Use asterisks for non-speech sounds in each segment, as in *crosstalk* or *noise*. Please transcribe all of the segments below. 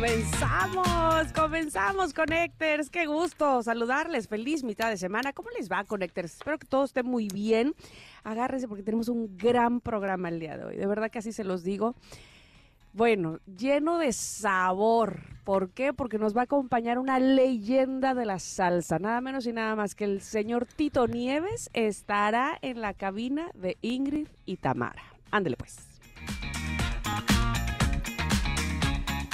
Comenzamos, comenzamos, Connectors. Qué gusto saludarles. Feliz mitad de semana. ¿Cómo les va, Connectors? Espero que todo esté muy bien. Agárrense porque tenemos un gran programa el día de hoy. De verdad que así se los digo. Bueno, lleno de sabor. ¿Por qué? Porque nos va a acompañar una leyenda de la salsa, nada menos y nada más que el señor Tito Nieves estará en la cabina de Ingrid y Tamara. Ándele pues.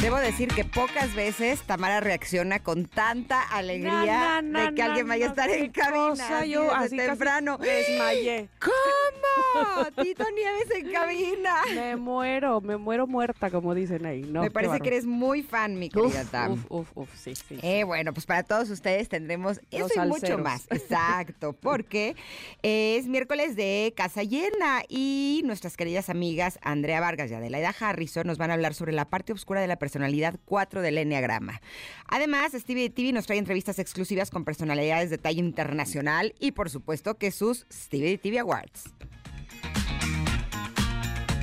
Debo decir que pocas veces Tamara reacciona con tanta alegría de que alguien vaya a estar en cabina. cosa, así yo así temprano. desmayé. ¿Cómo? *laughs* Tito Nieves en cabina. Me muero, me muero muerta, como dicen ahí. No, Me parece que eres muy fan, mi querida Uf, Tam. uf, uf, uf, sí, sí. Eh, bueno, pues para todos ustedes tendremos eso Los y mucho más. *laughs* Exacto, porque es miércoles de Casa Llena y nuestras queridas amigas Andrea Vargas y Adelaida Harrison nos van a hablar sobre la parte oscura de la personalidad 4 del Enneagrama. Además, Stevie TV nos trae entrevistas exclusivas con personalidades de talla internacional y por supuesto que sus Stevie TV Awards.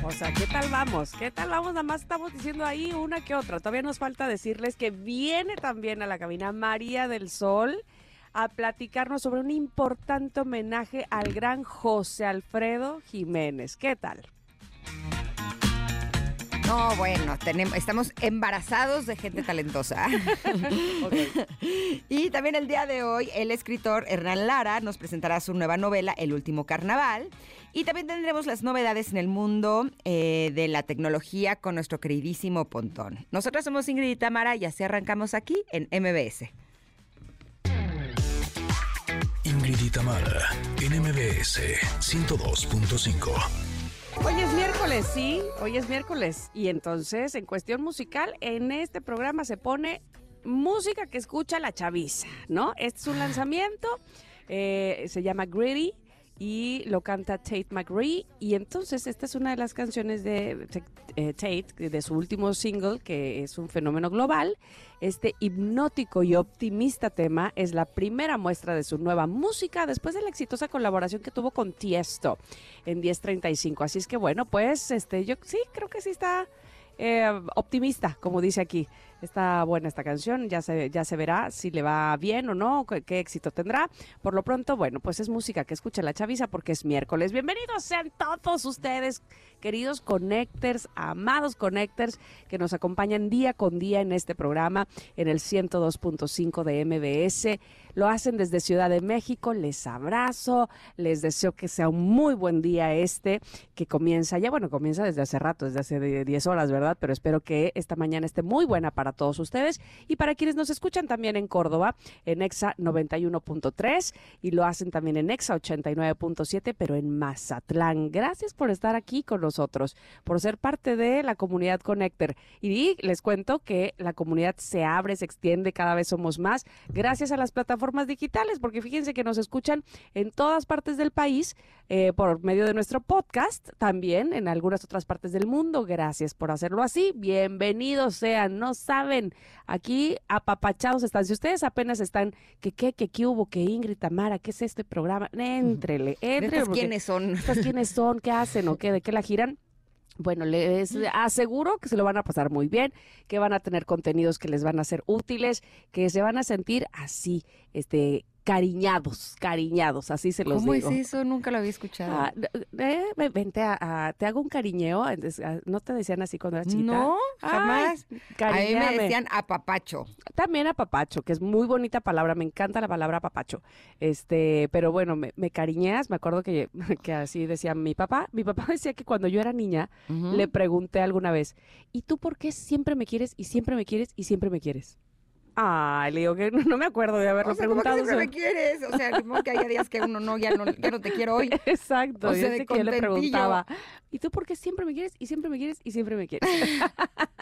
O sea, ¿qué tal vamos? ¿Qué tal vamos? Nada más estamos diciendo ahí una que otra. Todavía nos falta decirles que viene también a la cabina María del Sol a platicarnos sobre un importante homenaje al gran José Alfredo Jiménez. ¿Qué tal? No, bueno, tenemos, estamos embarazados de gente talentosa. *laughs* Y también el día de hoy, el escritor Hernán Lara nos presentará su nueva novela, El último carnaval. Y también tendremos las novedades en el mundo eh, de la tecnología con nuestro queridísimo Pontón. Nosotros somos Ingrid y Tamara y así arrancamos aquí en MBS. Ingrid y Tamara en MBS 102.5. Hoy es miércoles, sí, hoy es miércoles. Y entonces, en cuestión musical, en este programa se pone música que escucha la chaviza, ¿no? Este es un lanzamiento, eh, se llama Gritty y lo canta Tate McRae. Y entonces, esta es una de las canciones de eh, Tate, de su último single, que es un fenómeno global. Este hipnótico y optimista tema es la primera muestra de su nueva música después de la exitosa colaboración que tuvo con Tiesto en 1035. Así es que bueno, pues este yo sí creo que sí está eh, optimista, como dice aquí. Está buena esta canción, ya se, ya se verá si le va bien o no, qué, éxito tendrá. Por lo pronto, bueno, pues es música que escucha la chaviza porque es miércoles. Bienvenidos sean todos ustedes, queridos connectors, amados connectors, que nos acompañan día con día en este programa, en el 102.5 de MBS. Lo hacen desde Ciudad de México, les abrazo, les deseo que sea un muy buen día este, que comienza ya, bueno, comienza desde hace rato, desde hace de- 10 horas, ¿verdad? Pero espero que esta mañana esté muy buena para todos ustedes y para quienes nos escuchan también en Córdoba, en EXA 91.3 y lo hacen también en EXA 89.7, pero en Mazatlán. Gracias por estar aquí con nosotros, por ser parte de la comunidad Connector. Y les cuento que la comunidad se abre, se extiende, cada vez somos más, gracias a las plataformas digitales, porque fíjense que nos escuchan en todas partes del país eh, por medio de nuestro podcast, también en algunas otras partes del mundo. Gracias por hacerlo así. Bienvenidos sean, no saben, aquí apapachados están. Si ustedes apenas están, que qué, que qué hubo, que Ingrid, Tamara, ¿qué es este programa? Éntrele, *laughs* éntrele. ¿Estas porque- quiénes son? ¿Estas quiénes son? ¿Qué hacen o qué? ¿De qué la giran? Bueno, les aseguro que se lo van a pasar muy bien, que van a tener contenidos que les van a ser útiles, que se van a sentir así, este, cariñados, cariñados, así se los ¿Cómo digo. es eso? Nunca lo había escuchado. Ah, eh, ven- vente a, a- te hago un cariñeo, ¿no te decían así cuando eras chiquita? no, Ay, jamás. A mí me decían apapacho. También a papacho, que es muy bonita palabra, me encanta la palabra papacho. Este, pero bueno, me, me cariñeas, me acuerdo que, *laughs* que así decía mi papá. Mi papá *laughs* decía que cuando yo era niña, le pregunté alguna vez, ¿y tú por qué siempre me quieres y siempre me quieres y siempre me quieres? Ay, le digo que no, no me acuerdo de haberlo O sea, ¿cómo que preguntado. siempre me quieres? O sea, como que hay días que uno no, ya no, ya no te quiero hoy. Exacto, O yo sea, sé que yo le contentillo. preguntaba, ¿y tú por qué siempre me quieres y siempre me quieres y siempre me quieres? *laughs*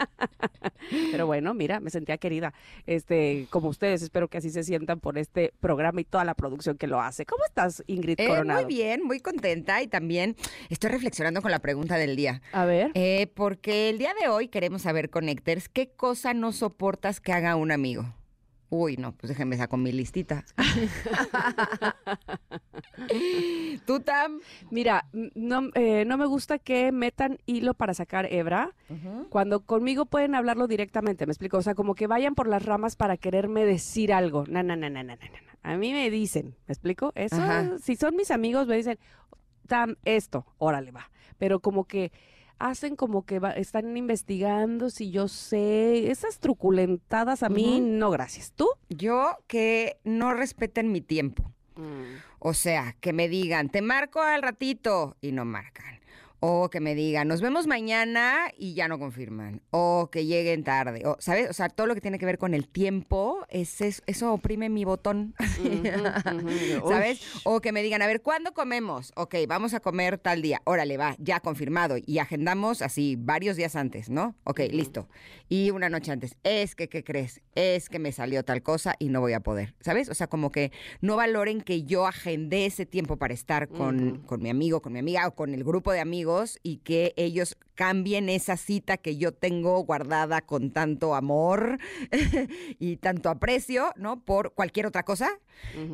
Pero bueno, mira, me sentía querida. Este, como ustedes, espero que así se sientan por este programa y toda la producción que lo hace. ¿Cómo estás, Ingrid Eh, Coronado? muy bien, muy contenta y también estoy reflexionando con la pregunta del día. A ver. Eh, porque el día de hoy queremos saber, Connectors, ¿qué cosa no soportas que haga un amigo? Uy, no, pues déjenme sacar mi listita. *laughs* ¿Tú, Tam? Mira, no, eh, no me gusta que metan hilo para sacar hebra. Cuando conmigo pueden hablarlo directamente, me explico. O sea, como que vayan por las ramas para quererme decir algo. No, no, no, no, no, no. A mí me dicen, ¿me explico? Eso, Ajá. si son mis amigos, me dicen, Tam, esto, órale, va. Pero como que hacen como que va- están investigando si yo sé. Esas truculentadas a mí, no, gracias. ¿Tú? Yo que no respeten mi tiempo. O sea, que me digan, te marco al ratito y no marcan. O que me digan, nos vemos mañana y ya no confirman. O que lleguen tarde. O, ¿Sabes? O sea, todo lo que tiene que ver con el tiempo, es, es- eso oprime mi botón. *laughs* ¿Sabes? O que me digan, a ver, ¿cuándo comemos? Ok, vamos a comer tal día. Órale, va, ya confirmado. Y agendamos así varios días antes, ¿no? Ok, listo. Y una noche antes, es que, ¿qué crees? Es que me salió tal cosa y no voy a poder. ¿Sabes? O sea, como que no valoren que yo agendé ese tiempo para estar con, con mi amigo, con mi amiga o con el grupo de amigos y que ellos cambien esa cita que yo tengo guardada con tanto amor *laughs* y tanto aprecio, ¿no? Por cualquier otra cosa.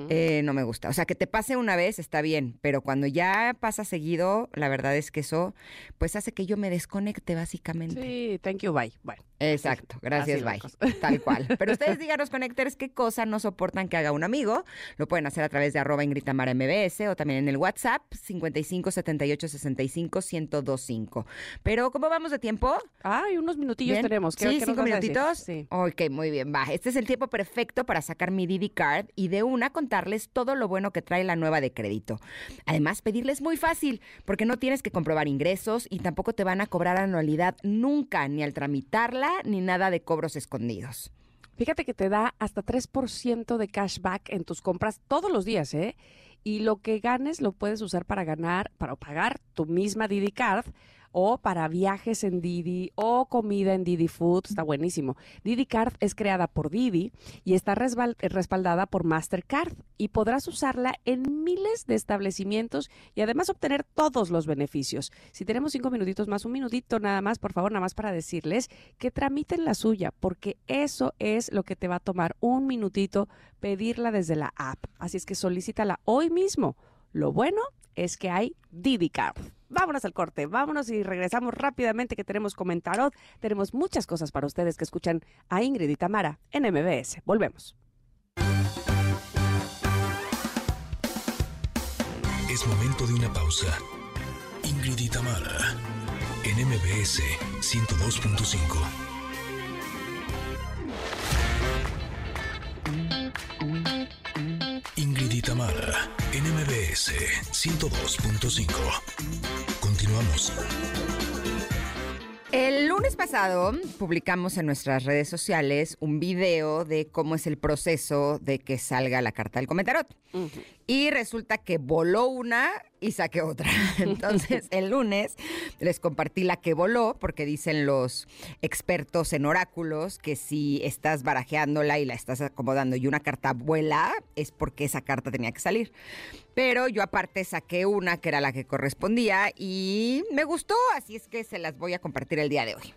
Eh, no me gusta. O sea, que te pase una vez está bien, pero cuando ya pasa seguido, la verdad es que eso, pues hace que yo me desconecte básicamente. Sí, thank you, bye. Bueno. Exacto, gracias, bye. Tal cual. *laughs* Pero ustedes díganos, Connectors, qué cosa no soportan que haga un amigo. Lo pueden hacer a través de arroba MBS o también en el WhatsApp 55 78 65 1025. Pero, ¿cómo vamos de tiempo? Ay, unos minutillos Bien. tenemos. ¿Qué- sí, qué cinco minutitos. Sí. Ok, muy bien, va. Este es el tiempo perfecto para sacar mi Didi Card y de una contarles todo lo bueno que trae la nueva de crédito. Además, pedirles muy fácil, porque no tienes que comprobar ingresos y tampoco te van a cobrar anualidad nunca, ni al tramitarla, ni nada de cobros escondidos. Fíjate que te da hasta 3% de cashback en tus compras todos los días, ¿eh? Y lo que ganes lo puedes usar para ganar, para pagar tu misma Didi Card o para viajes en Didi o comida en Didi Food. Está buenísimo. Didi Card es creada por Didi y está respaldada por Mastercard y podrás usarla en miles de establecimientos y además obtener todos los beneficios. Si tenemos cinco minutitos más, un minutito nada más, por favor, nada más para decirles que tramiten la suya, porque eso es lo que te va a tomar un minutito pedirla desde la app. Así es que solicítala hoy mismo. Lo bueno es que hay Didi Card. Vámonos al corte, vámonos y regresamos rápidamente que tenemos comentarios. Tenemos muchas cosas para ustedes que escuchan a Ingrid y Tamara en MBS. Volvemos. Es momento de una pausa. Ingrid y Tamara, en MBS 102.5. MBS 102.5. Continuamos. El lunes pasado publicamos en nuestras redes sociales un video de cómo es el proceso de que salga la carta del comentarot. Y resulta que voló una y saqué otra. *laughs* Entonces, el lunes les compartí la que voló, porque dicen los expertos en oráculos que si estás barajeándola y la estás acomodando y una carta vuela, es porque esa carta tenía que salir. Pero yo aparte saqué una que era la que correspondía y me gustó, así es que se las voy a compartir el día de hoy.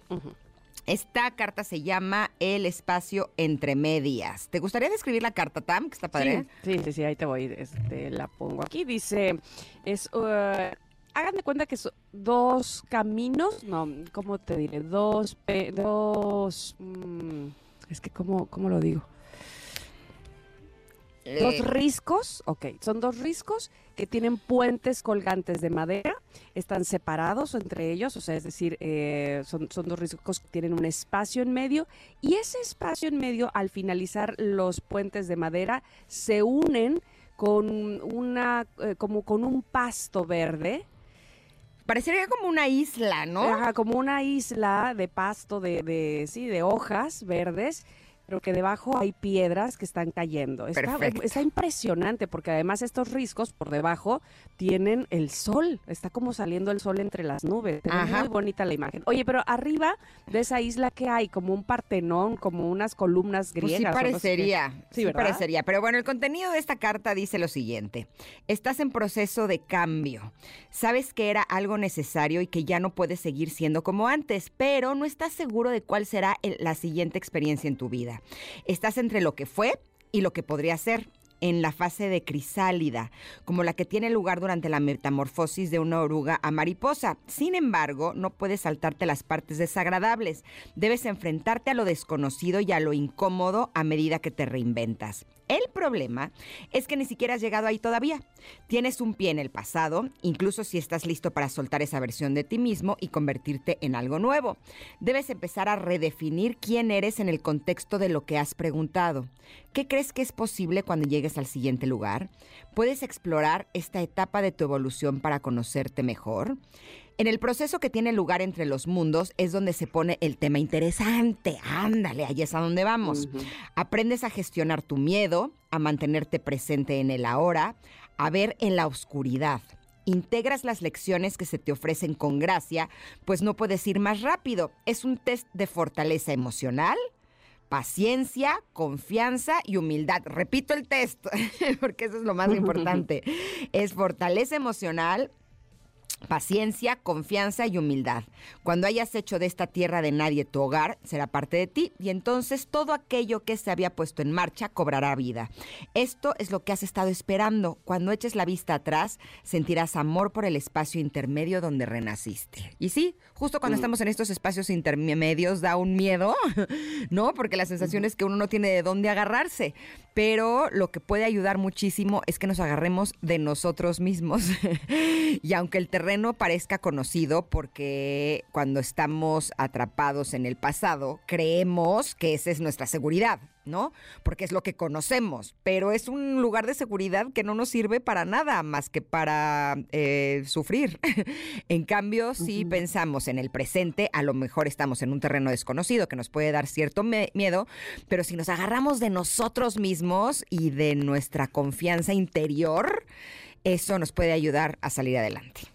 Esta carta se llama El espacio entre medias. ¿Te gustaría describir la carta, Tam? Que está padre. Sí, sí, sí, ahí te voy. Este, la pongo aquí. Dice, es, uh, hagan de cuenta que son dos caminos, no, ¿cómo te diré? Dos, dos, mm, es que, ¿cómo, cómo lo digo? Dos Eh, riscos, ok, son dos riscos que tienen puentes colgantes de madera, están separados entre ellos, o sea, es decir, eh, son, son dos riscos que tienen un espacio en medio y ese espacio en medio, al finalizar los puentes de madera, se unen con una, eh, como con un pasto verde, parecería como una isla, ¿no? Ajá, como una isla de pasto, de, de, sí, de hojas verdes, pero que debajo hay piedras que están cayendo. Está, está, impresionante porque además estos riscos por debajo tienen el sol, está como saliendo el sol entre las nubes. Es muy bonita la imagen. Oye, pero arriba de esa isla que hay, como un partenón, como unas columnas griegas. Pues sí parecería, sí, parecería. Pero bueno, el contenido de esta carta dice lo siguiente. Estás en proceso de cambio. Sabes que era algo necesario y que ya no puedes seguir siendo como antes, pero no estás seguro de cuál será la siguiente experiencia en tu vida. Estás entre lo que fue y lo que podría ser en la fase de crisálida, como la que tiene lugar durante la metamorfosis de una oruga a mariposa. Sin embargo, no puedes saltarte las partes desagradables. Debes enfrentarte a lo desconocido y a lo incómodo a medida que te reinventas. El problema es que ni siquiera has llegado ahí todavía. Tienes un pie en el pasado, incluso si estás listo para soltar esa versión de ti mismo y convertirte en algo nuevo. Debes empezar a redefinir quién eres en el contexto de lo que has preguntado. ¿Qué crees que es posible cuando llegues al siguiente lugar? ¿Puedes explorar esta etapa de tu evolución para conocerte mejor? En el proceso que tiene lugar entre los mundos es donde se pone el tema interesante. Ándale, ahí es a donde vamos. Aprendes a gestionar tu miedo, a mantenerte presente en el ahora, a ver en la oscuridad. Integras las lecciones que se te ofrecen con gracia, pues no puedes ir más rápido. Es un test de fortaleza emocional, paciencia, confianza y humildad. Repito el test, *laughs* porque eso es lo más *laughs* importante. Es fortaleza emocional, paciencia, confianza y humildad. Cuando hayas hecho de esta tierra de nadie tu hogar, será parte de ti y entonces todo aquello que se había puesto en marcha cobrará vida. Esto es lo que has estado esperando. Cuando eches la vista atrás, sentirás amor por el espacio intermedio donde renaciste. Y sí, justo cuando mm. estamos en estos espacios intermedios da un miedo, *laughs* ¿no? Porque la sensación es que uno no tiene de dónde agarrarse. Pero lo que puede ayudar muchísimo es que nos agarremos de nosotros mismos. *laughs* y aunque el terreno no parezca conocido porque cuando estamos atrapados en el pasado creemos que esa es nuestra seguridad, ¿no? Porque es lo que conocemos, pero es un lugar de seguridad que no nos sirve para nada más que para eh, sufrir. *laughs* en cambio, si pensamos en el presente, a lo mejor estamos en un terreno desconocido que nos puede dar cierto miedo, pero si nos agarramos de nosotros mismos y de nuestra confianza interior, eso nos puede ayudar a salir adelante.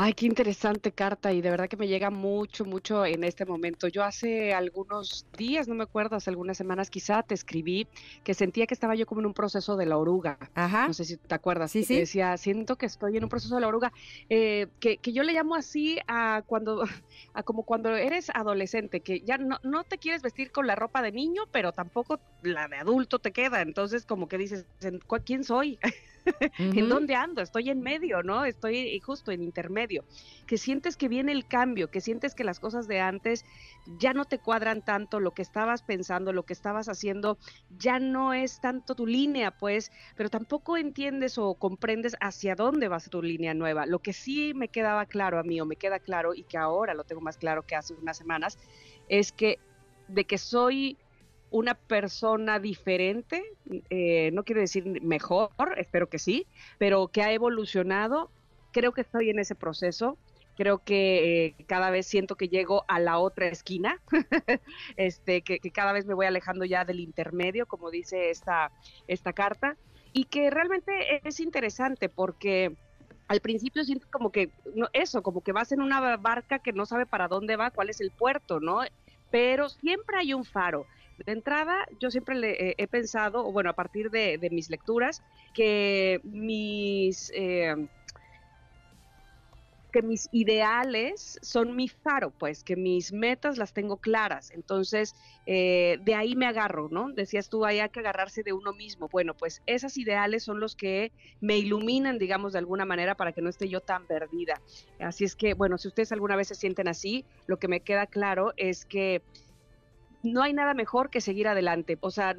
Ay, qué interesante carta y de verdad que me llega mucho, mucho en este momento. Yo hace algunos días, no me acuerdo, hace algunas semanas quizá te escribí que sentía que estaba yo como en un proceso de la oruga. Ajá. No sé si te acuerdas. Sí, sí. decía, siento que estoy en un proceso de la oruga, eh, que, que, yo le llamo así a cuando, *laughs* a como cuando eres adolescente, que ya no, no te quieres vestir con la ropa de niño, pero tampoco la de adulto te queda. Entonces como que dices, ¿quién soy? *laughs* ¿En dónde ando? Estoy en medio, ¿no? Estoy justo en intermedio. Que sientes que viene el cambio, que sientes que las cosas de antes ya no te cuadran tanto, lo que estabas pensando, lo que estabas haciendo, ya no es tanto tu línea, pues, pero tampoco entiendes o comprendes hacia dónde va tu línea nueva. Lo que sí me quedaba claro a mí, o me queda claro, y que ahora lo tengo más claro que hace unas semanas, es que de que soy una persona diferente, eh, no quiero decir mejor, espero que sí, pero que ha evolucionado. Creo que estoy en ese proceso. Creo que eh, cada vez siento que llego a la otra esquina, *laughs* este, que, cada vez me voy alejando ya del intermedio, como dice esta, esta carta, y que realmente es interesante porque al principio siento como que eso, como que vas en una barca que no sabe para dónde va, cuál es el puerto, ¿no? Pero siempre hay un faro. De entrada, yo siempre le, he pensado, bueno, a partir de, mis lecturas, que mis, eh, mis ideales son mi faro, pues, que mis metas las tengo claras. Entonces, eh, de ahí me agarro, ¿no? Decías tú, hay que agarrarse de uno mismo. Bueno, pues esos ideales son los que me iluminan, digamos, de alguna manera para que no esté yo tan perdida. Así es que, bueno, si ustedes alguna vez se sienten así, lo que me queda claro es que no hay nada mejor que seguir adelante, o sea,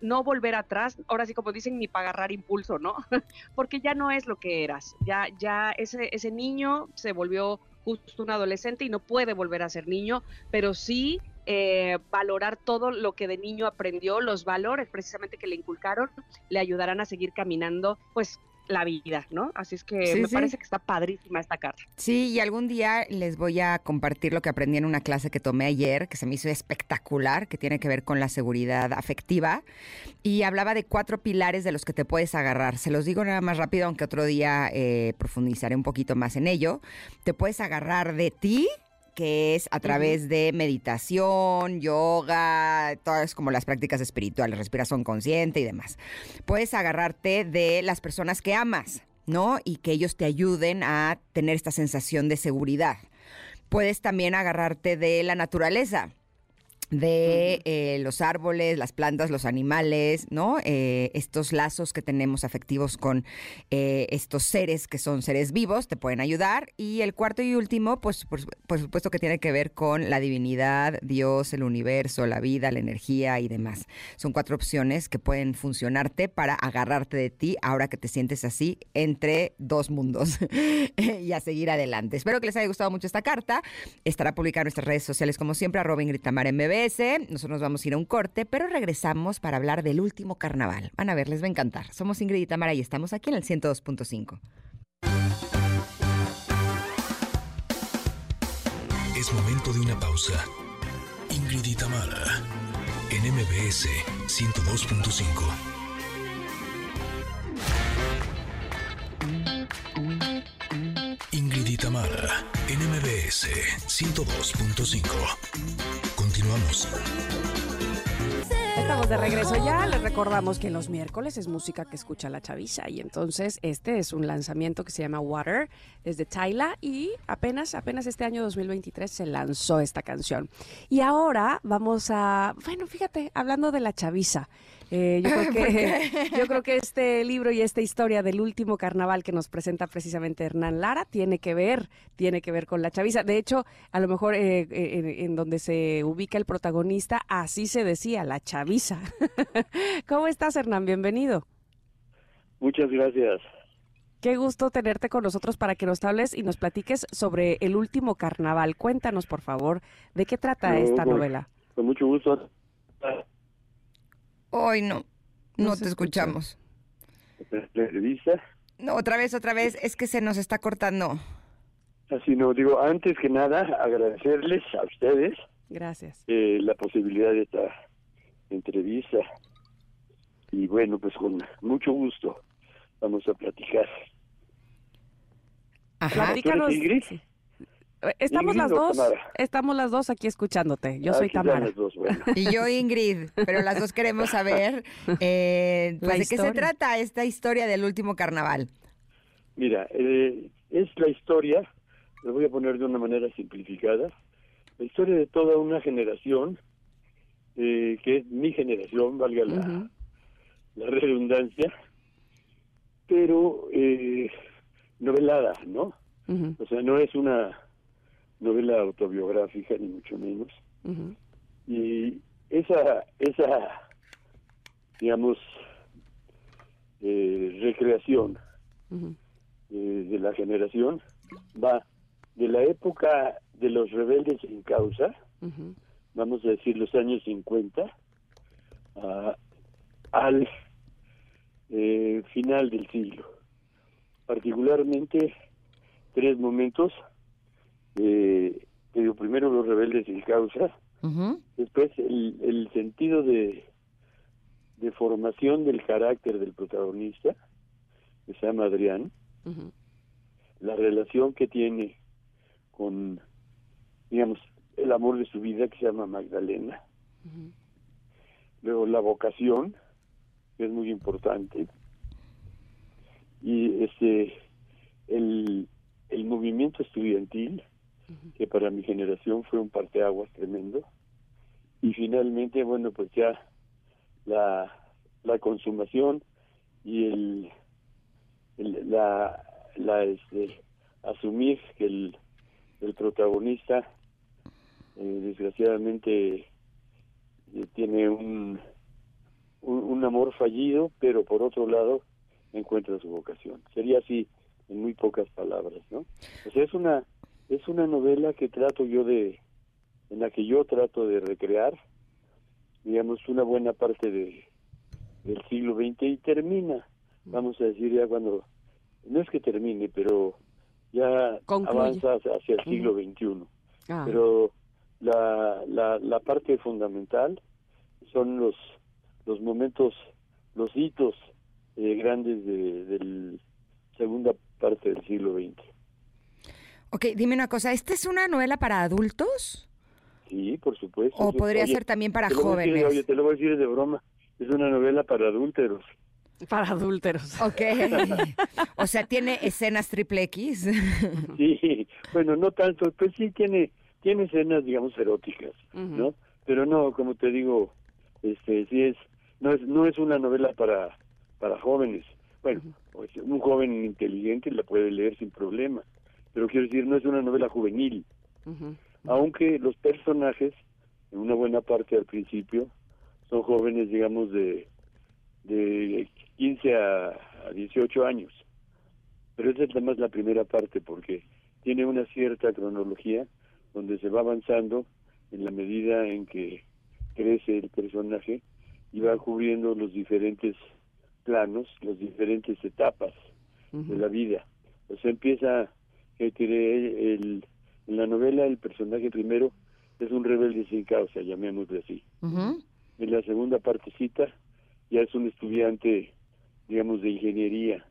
no volver atrás, ahora sí como dicen, ni para agarrar impulso, ¿no? *laughs* Porque ya no es lo que eras, ya, ya ese, ese niño se volvió justo un adolescente y no puede volver a ser niño, pero sí eh, valorar todo lo que de niño aprendió, los valores precisamente que le inculcaron, le ayudarán a seguir caminando, pues la vida, ¿no? Así es que me parece que está padrísima esta carta. Sí, y algún día les voy a compartir lo que aprendí en una clase que tomé ayer, que se me hizo espectacular, que tiene que ver con la seguridad afectiva, y hablaba de cuatro pilares de los que te puedes agarrar. Se los digo nada más rápido, aunque otro día eh, profundizaré un poquito más en ello. Te puedes agarrar de ti, que es a través de meditación, yoga, todas como las prácticas espirituales, respiración consciente y demás. Puedes agarrarte de las personas que amas, ¿no? Y que ellos te ayuden a tener esta sensación de seguridad. Puedes también agarrarte de la naturaleza de eh, los árboles, las plantas, los animales, ¿no? Eh, estos lazos que tenemos afectivos con eh, estos seres que son seres vivos te pueden ayudar. Y el cuarto y último, pues por, supuesto que tiene que ver con la divinidad, Dios, el universo, la vida, la energía y demás. Son cuatro opciones que pueden funcionarte para agarrarte de ti ahora que te sientes así entre dos mundos *laughs* y a seguir adelante. Espero que les haya gustado mucho esta carta. Estará publicada en nuestras redes sociales como siempre, a Robin Gritamar MB nosotros nos vamos a ir a un corte, pero regresamos para hablar del último carnaval. Van a ver, les va a encantar. Somos Ingrid y Tamara y estamos aquí en el 102.5. Es momento de una pausa. Ingrid y Tamara en MBS 102.5. Ingrid y Tamara, NMBS 102.5. Estamos de regreso ya. Les recordamos que los miércoles es música que escucha la chaviza. Y entonces este es un lanzamiento que se llama Water desde Tyla. Y apenas, apenas este año 2023 se lanzó esta canción. Y ahora vamos a. Bueno, fíjate, hablando de la chaviza. Eh, yo, creo *laughs* que, *laughs* yo creo que este libro y esta historia del último carnaval que nos presenta precisamente Hernán Lara tiene que ver, tiene que ver con la chaviza. De hecho, a lo mejor eh, eh, en, donde se ubica el protagonista, así se decía, la chaviza. *laughs* ¿Cómo estás, Hernán? Bienvenido. Muchas gracias. Qué gusto tenerte con nosotros para que nos hables y nos platiques sobre el último carnaval. Cuéntanos, por favor, de qué trata esta novela. Con mucho gusto. Hoy no, no, te escuchamos. ¿Revisa? No, otra vez, otra vez, es que se nos está cortando. Así no, digo, antes que nada, agradecerles a ustedes. Gracias. Eh, la posibilidad de esta entrevista. Y bueno, pues con mucho gusto vamos a platicar. Ajá. Platícanos. Estamos las dos, estamos las dos aquí escuchándote. Yo soy Tamara. Y yo Ingrid, pero las dos queremos saber *laughs* eh, pues, de qué se trata esta historia del último carnaval. Mira, eh, es la historia, lo voy a poner de una manera simplificada, la historia de toda una generación, eh, que es mi generación, valga la, la redundancia, pero novelada, ¿no? O sea, no es una novela autobiográfica, ni mucho menos. Y esa, esa digamos, eh, recreación eh, de la generación va de la época de los rebeldes sin causa, vamos a decir los años 50, al eh, final del siglo. Particularmente tres momentos eh, digo, primero los rebeldes sin causa, después el, el sentido de, de formación del carácter del protagonista, que se llama Adrián, la relación que tiene con, digamos, el amor de su vida, que se llama Magdalena, luego la vocación, que es muy importante, y este el, el movimiento estudiantil, que para mi generación fue un parteaguas tremendo. Y finalmente, bueno, pues ya la, la consumación y el, la, la este, asumir que el, el protagonista eh, desgraciadamente eh, tiene un, un, un, amor fallido, pero por otro lado encuentra su vocación. Sería así en muy pocas palabras, ¿no? O sea, es una es una novela que trato yo de, en la que yo trato de recrear, digamos, una buena parte de, del siglo XX y termina, vamos a decir, ya cuando no es que termine, pero ya Concluye. avanza hacia el siglo XXI. Ah, Pero la, la, la parte fundamental son los, los momentos, los hitos eh, grandes de, la segunda parte del siglo XX. Ok, dime una cosa, ¿esta es una novela para adultos? Sí, por supuesto. ¿O podría oye, ser también para decir- jóvenes? oye, te lo voy a decir de broma. Es una novela para adúlteros. para adúlteros. Ok. o sea, ¿tiene escenas triple X? *laughs* Sí, bueno, no tanto, pues sí tiene tiene escenas, digamos, eróticas. ¿no? Pero no, como te digo, este sí es no es no es una novela para para jóvenes. Bueno, un joven inteligente la puede leer sin problema, pero quiero decir, no es una novela juvenil, aunque los personajes, en una buena parte al principio, son jóvenes, digamos, de, de 15 a, a 18 años. Pero esa es además la primera parte, porque tiene una cierta cronología donde se va avanzando en la medida en que crece el personaje y va cubriendo los diferentes planos, las diferentes etapas de la vida. O sea, empieza, que diré, el, en la novela el personaje primero es un rebelde sin causa, llamémosle así. En la segunda partecita ya es un estudiante, digamos, de ingeniería.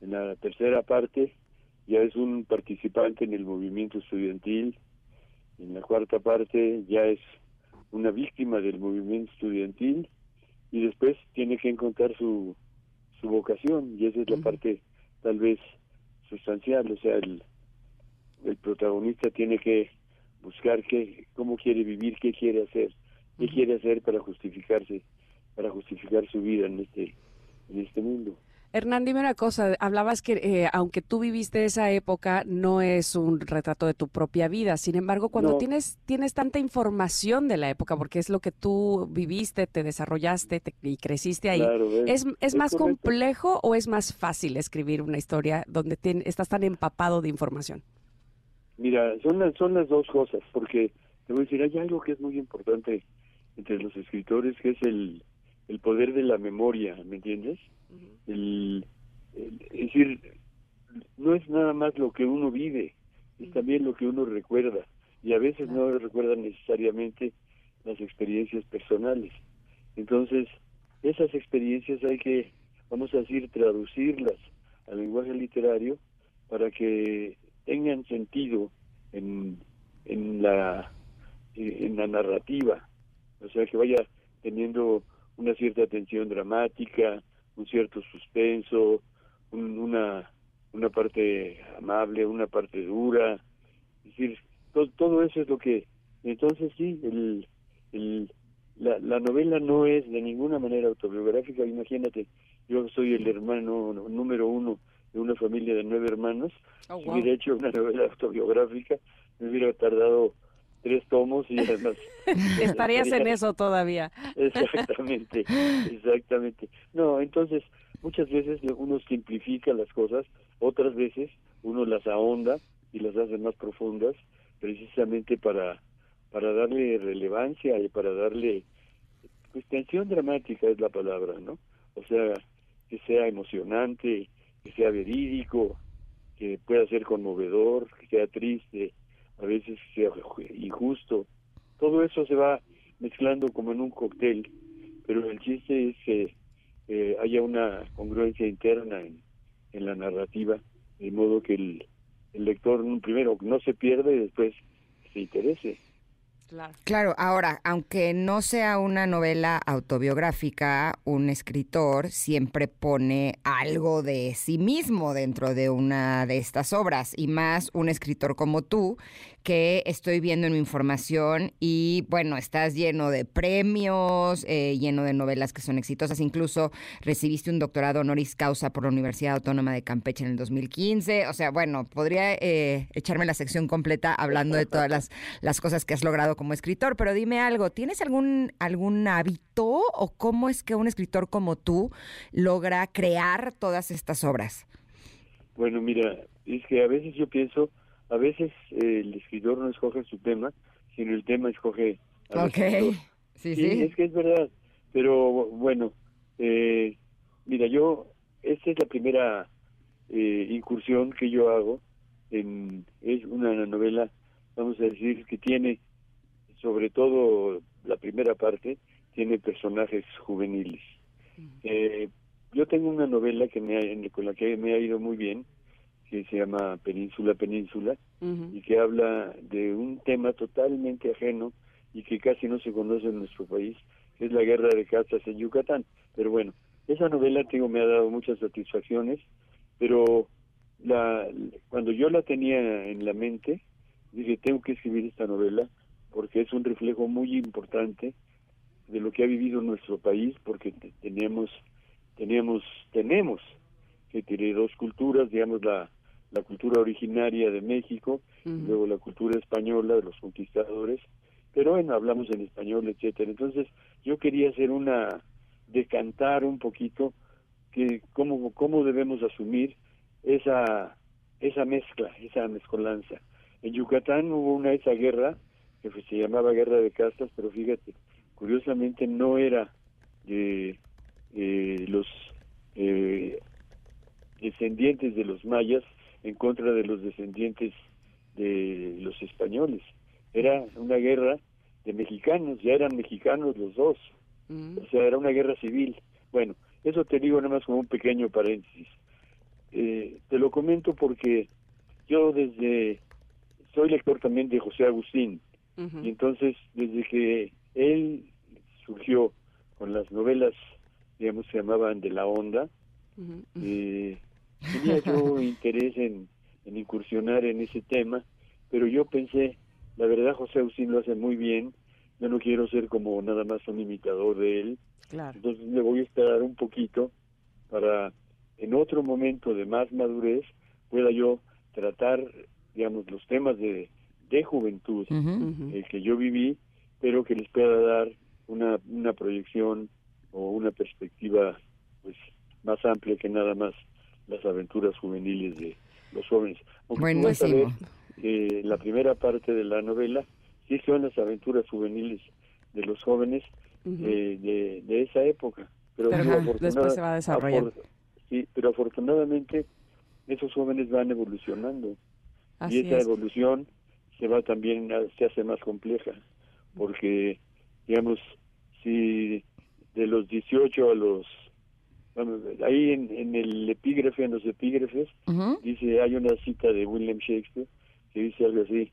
En la tercera parte ya es un participante en el movimiento estudiantil. En la cuarta parte ya es una víctima del movimiento estudiantil y después tiene que encontrar su, su vocación y esa es la parte tal vez sustancial, o sea, el, el protagonista tiene que buscar qué, cómo quiere vivir, qué quiere hacer, qué quiere hacer para justificarse, para justificar su vida en este, en este mundo. Hernán, dime una cosa, hablabas que eh, aunque tú viviste esa época, no es un retrato de tu propia vida. Sin embargo, cuando No. tienes, tienes tanta información de la época, porque es lo que tú viviste, te desarrollaste te- y creciste ahí, Claro. ¿es, es más correcto. complejo o es más fácil escribir una historia donde tien- estás tan empapado de información? Mira, son las, son las dos cosas, porque te voy a decir, hay algo que es muy importante entre los escritores, que es el, el poder de la memoria, ¿me entiendes? el, el- es decir, no es nada más lo que uno vive, es también lo que uno recuerda, y a veces no recuerda necesariamente las experiencias personales. Entonces, esas experiencias hay que, vamos a decir, traducirlas al lenguaje literario para que tengan sentido en, en la en la narrativa, o sea que vaya teniendo una cierta tensión dramática, un cierto suspenso, un- una una parte amable, una parte dura, es decir, to- todo eso es lo que entonces sí, el, el la, la novela no es de ninguna manera autobiográfica, imagínate, yo soy el hermano número uno de una familia de nueve hermanos, Oh, si hubiera hecho una novela autobiográfica, me hubiera tardado tres tomos y además... *laughs* Estarías en eso todavía. *laughs* Exactamente, exactamente. No, entonces muchas veces uno simplifica las cosas, otras veces uno las ahonda y las hace más profundas, precisamente para para darle relevancia y para darle pues tensión dramática es la palabra, ¿no? O sea, que sea emocionante, que sea verídico, que pueda ser conmovedor, que sea triste, a veces que sea ju- injusto. Todo eso se va mezclando como en un cóctel, pero el chiste es que eh, haya una congruencia interna en, la narrativa, de modo que el, el lector primero no se pierda y después se interese. Claro. Ahora, aunque no sea una novela autobiográfica, un escritor siempre pone algo de sí mismo dentro de una de estas obras, y más un escritor como tú, que estoy viendo en mi información y bueno, estás lleno de premios, eh, lleno de novelas que son exitosas, incluso recibiste un doctorado honoris causa por la Universidad Autónoma de Campeche en el 2015, o sea, bueno, podría eh, echarme la sección completa hablando de todas las, las cosas que has logrado como escritor, pero dime algo, ¿tienes algún, algún hábito o cómo es que un escritor como tú logra crear todas estas obras? Bueno, mira, es que a veces yo pienso, a veces eh, el escritor no escoge su tema, sino el tema escoge al escritor. sí, Sí, es que es verdad, pero bueno, eh, mira, yo, esta es la primera eh, incursión que yo hago en es una novela, vamos a decir, que tiene sobre todo la primera parte tiene personajes juveniles. Eh, yo tengo una novela que me con la que me ha ido muy bien, que se llama Península Península, y que habla de un tema totalmente ajeno y que casi no se conoce en nuestro país, que es la guerra de castas en Yucatán. Pero bueno, esa novela tengo me ha dado muchas satisfacciones, pero la, cuando yo la tenía en la mente, dije, tengo que escribir esta novela porque es un reflejo muy importante de lo que ha vivido nuestro país, porque tenemos, teníamos, tenemos que tener dos culturas, digamos la, la cultura originaria de México, luego la cultura española de los conquistadores, pero bueno, hablamos en español, etcétera. Entonces, yo quería hacer una, decantar un poquito que cómo, cómo debemos asumir esa, esa mezcla, esa mezcolanza. En Yucatán hubo una esa guerra que se llamaba guerra de castas, pero fíjate, curiosamente no era de los eh, descendientes de los mayas en contra de los descendientes de los españoles. Era una guerra de mexicanos, ya eran mexicanos los dos. Mm. O sea, era una guerra civil. Bueno, eso te digo nada más como un pequeño paréntesis. Eh, te lo comento porque yo desde, soy lector también de José Agustín, y entonces desde que él surgió con las novelas, digamos, se llamaban de la onda, eh, tenía yo *laughs* interés en, en incursionar en ese tema, pero yo pensé, la verdad José Agustín lo hace muy bien, yo no quiero ser como nada más un imitador de él, entonces me voy a esperar un poquito para en otro momento de más madurez pueda yo tratar, digamos, los temas de, de juventud eh, que yo viví, pero que les pueda dar una, una proyección o una perspectiva pues más amplia que nada más las aventuras juveniles de los jóvenes. Buenísimo. Eh, la primera parte de la novela sí son las aventuras juveniles de los jóvenes eh, de, esa época. Pero, después se va a desarrollar. sí, pero afortunadamente esos jóvenes van evolucionando. y esa evolución se va también, se hace más compleja, porque, digamos, si de los 18 a los ahí en, el epígrafe, en los epígrafes, dice, hay una cita de William Shakespeare que dice algo así,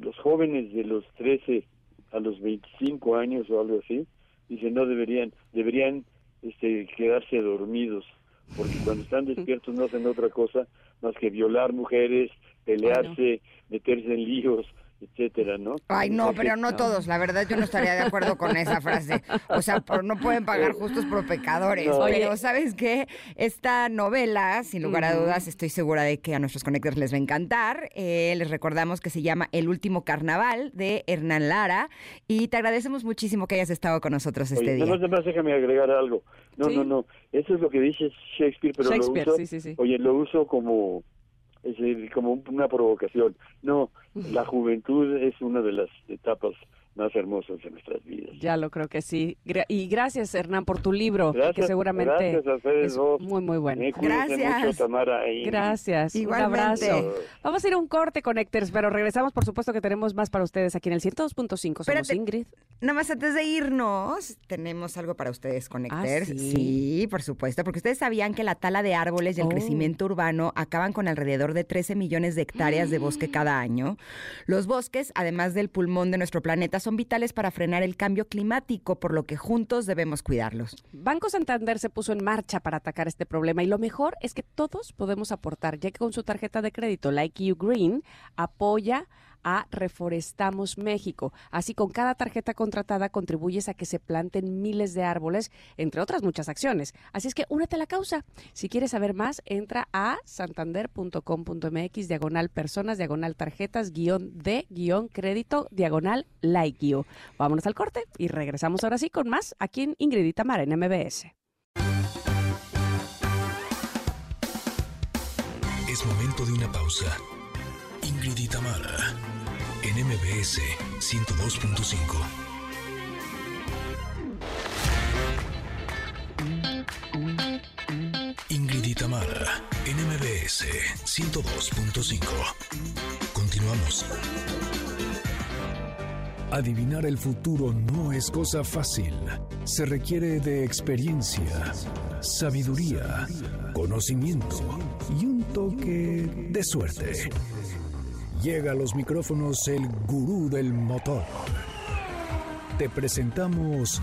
los jóvenes de los 13 a los 25 años o algo así, dice, no deberían, deberían este, quedarse dormidos, porque cuando están despiertos no hacen otra cosa más que violar mujeres, pelearse, meterse en líos, etcétera, ¿no? Ay, no, pero no todos, la verdad yo no estaría de acuerdo con esa frase. O sea, no pueden pagar justos por pecadores. Pero, ¿sabes qué? Esta novela, sin lugar a dudas, estoy segura de que a nuestros conectores les va a encantar. Eh, les recordamos que se llama El último carnaval de Hernán Lara y te agradecemos muchísimo que hayas estado con nosotros este día. No, más déjame agregar algo. No, no, no. Eso es lo que dice Shakespeare, pero lo uso, oye, lo uso como es como una provocación. No, la juventud es una de las etapas más hermosas de nuestras vidas. Ya lo creo que sí. y gracias, Hernán, por tu libro, que seguramente es muy, muy bueno. gracias. Mucho, Tamara. Gracias. Un abrazo. Vamos a ir a un corte, Connectors, pero regresamos, por supuesto, que tenemos más para ustedes aquí en el 102.5. Somos Ingrid. Nada más antes de irnos, tenemos algo para ustedes, Connectors. ¿Ah, sí? por supuesto, porque ustedes sabían que la tala de árboles y el oh. crecimiento urbano acaban con alrededor de 13 millones de hectáreas de bosque cada año. Los bosques, además del pulmón de nuestro planeta, son vitales para frenar el cambio climático, por lo que juntos debemos cuidarlos. Banco Santander se puso en marcha para atacar este problema y lo mejor es que todos podemos aportar, ya que con su tarjeta de crédito Like You Green apoya a Reforestamos México. Así, con cada tarjeta contratada contribuyes a que se planten miles de árboles, entre otras muchas acciones. Así es que únete a la causa. Si quieres saber más, entra a santander.com.mx, diagonal personas, diagonal tarjetas, guion de, guion crédito, diagonal like you. Vámonos al corte y regresamos ahora sí con más aquí en Ingrid en MBS. Es momento de una pausa. Ingrid y en MBS 102.5. Ingrid en MBS 102.5. Continuamos. Adivinar el futuro no es cosa fácil. Se requiere de experiencia, sabiduría, conocimiento y un toque de suerte. Llega a los micrófonos el gurú del motor. Te presentamos